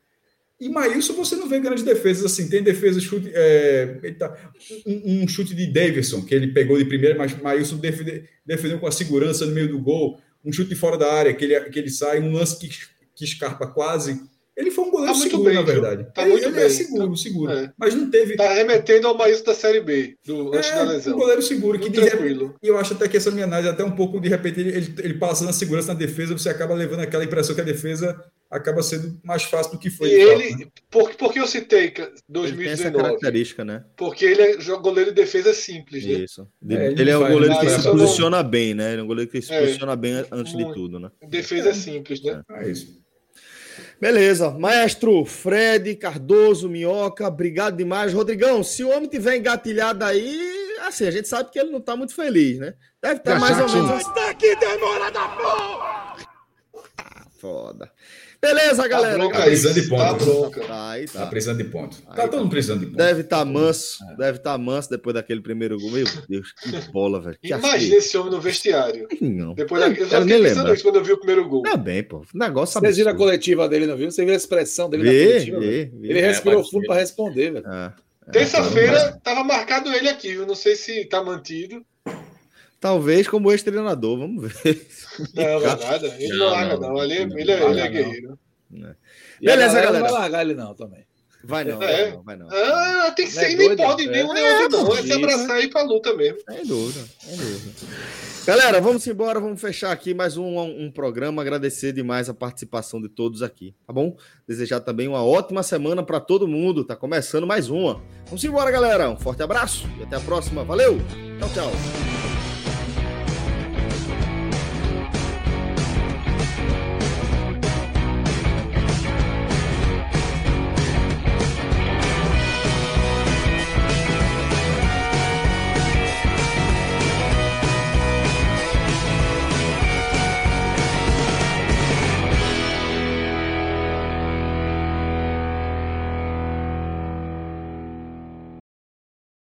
E Maílson, você não vê grandes defesas assim. Tem defesa, chute, é, tá, um, um, chute de Davidson, que ele pegou de primeira, mas Maílson defendeu, defendeu com a segurança no meio do gol. Um chute fora da área, que ele, que ele sai, um lance que, que escarpa quase. Ele foi um goleiro tá seguro, bem, na verdade. Tá ele, muito ele é bem. é seguro, seguro. É. Mas não teve. Tá remetendo ao Maílson da Série B, do, antes é, da lesão. Um goleiro seguro, muito que tranquilo. E eu acho até que essa minha análise, até um pouco de repente, ele, ele passando a segurança na defesa, você acaba levando aquela impressão que a defesa acaba sendo mais fácil do que foi. E ele, fato, né? por, por que eu citei 2019? Ele tem essa característica, né? Porque ele é goleiro de defesa simples, né? Isso. Ele é, ele é um goleiro que se posiciona não... bem, né? Ele é um goleiro que se é, posiciona bem antes de tudo, né? Defesa é. simples, né? É isso. Beleza. Maestro Fred, Cardoso, Minhoca, obrigado demais. Rodrigão, se o homem tiver engatilhado aí, assim, a gente sabe que ele não está muito feliz, né? Deve estar tá mais ou menos. Assim. Tá aqui, demora da porra! Ah, foda. Beleza, galera. Tá bronca, precisando de ponto. Tá bronca. Tá, aí, tá. tá precisando de ponto. Aí, tá todo mundo precisando de ponto. Deve estar tá manso. É. Deve estar tá manso depois daquele primeiro gol. Meu Deus, que bola, velho. Imagina esse homem no vestiário. Não. Depois da... Eu já fiquei pensando isso quando eu vi o primeiro gol. Tá bem, pô. Negócio Você viu a coletiva dele, não viu? Você viu a expressão dele vê, na coletiva? Vê, vê. Ele respirou é, fundo para responder, velho. É, é, Terça-feira tava marcado ele aqui, eu não sei se tá mantido. Talvez como ex-treinador, vamos ver. Não, não é nada. Ele não, não larga, não. Ali, ele, é, ele é guerreiro. É. Beleza, galera. Não vai largar ele, não, também. Vai não, é. vai não, vai não. Ah, tem que ser, é nem pode nem um nem outro, não. É se abraçar e ir pra luta mesmo. É dúvida, é dúvida. Galera, vamos embora, vamos fechar aqui mais um, um programa. Agradecer demais a participação de todos aqui, tá bom? Desejar também uma ótima semana para todo mundo. Tá começando mais uma. Vamos embora, galera. Um forte abraço e até a próxima. Valeu! Tchau, tchau.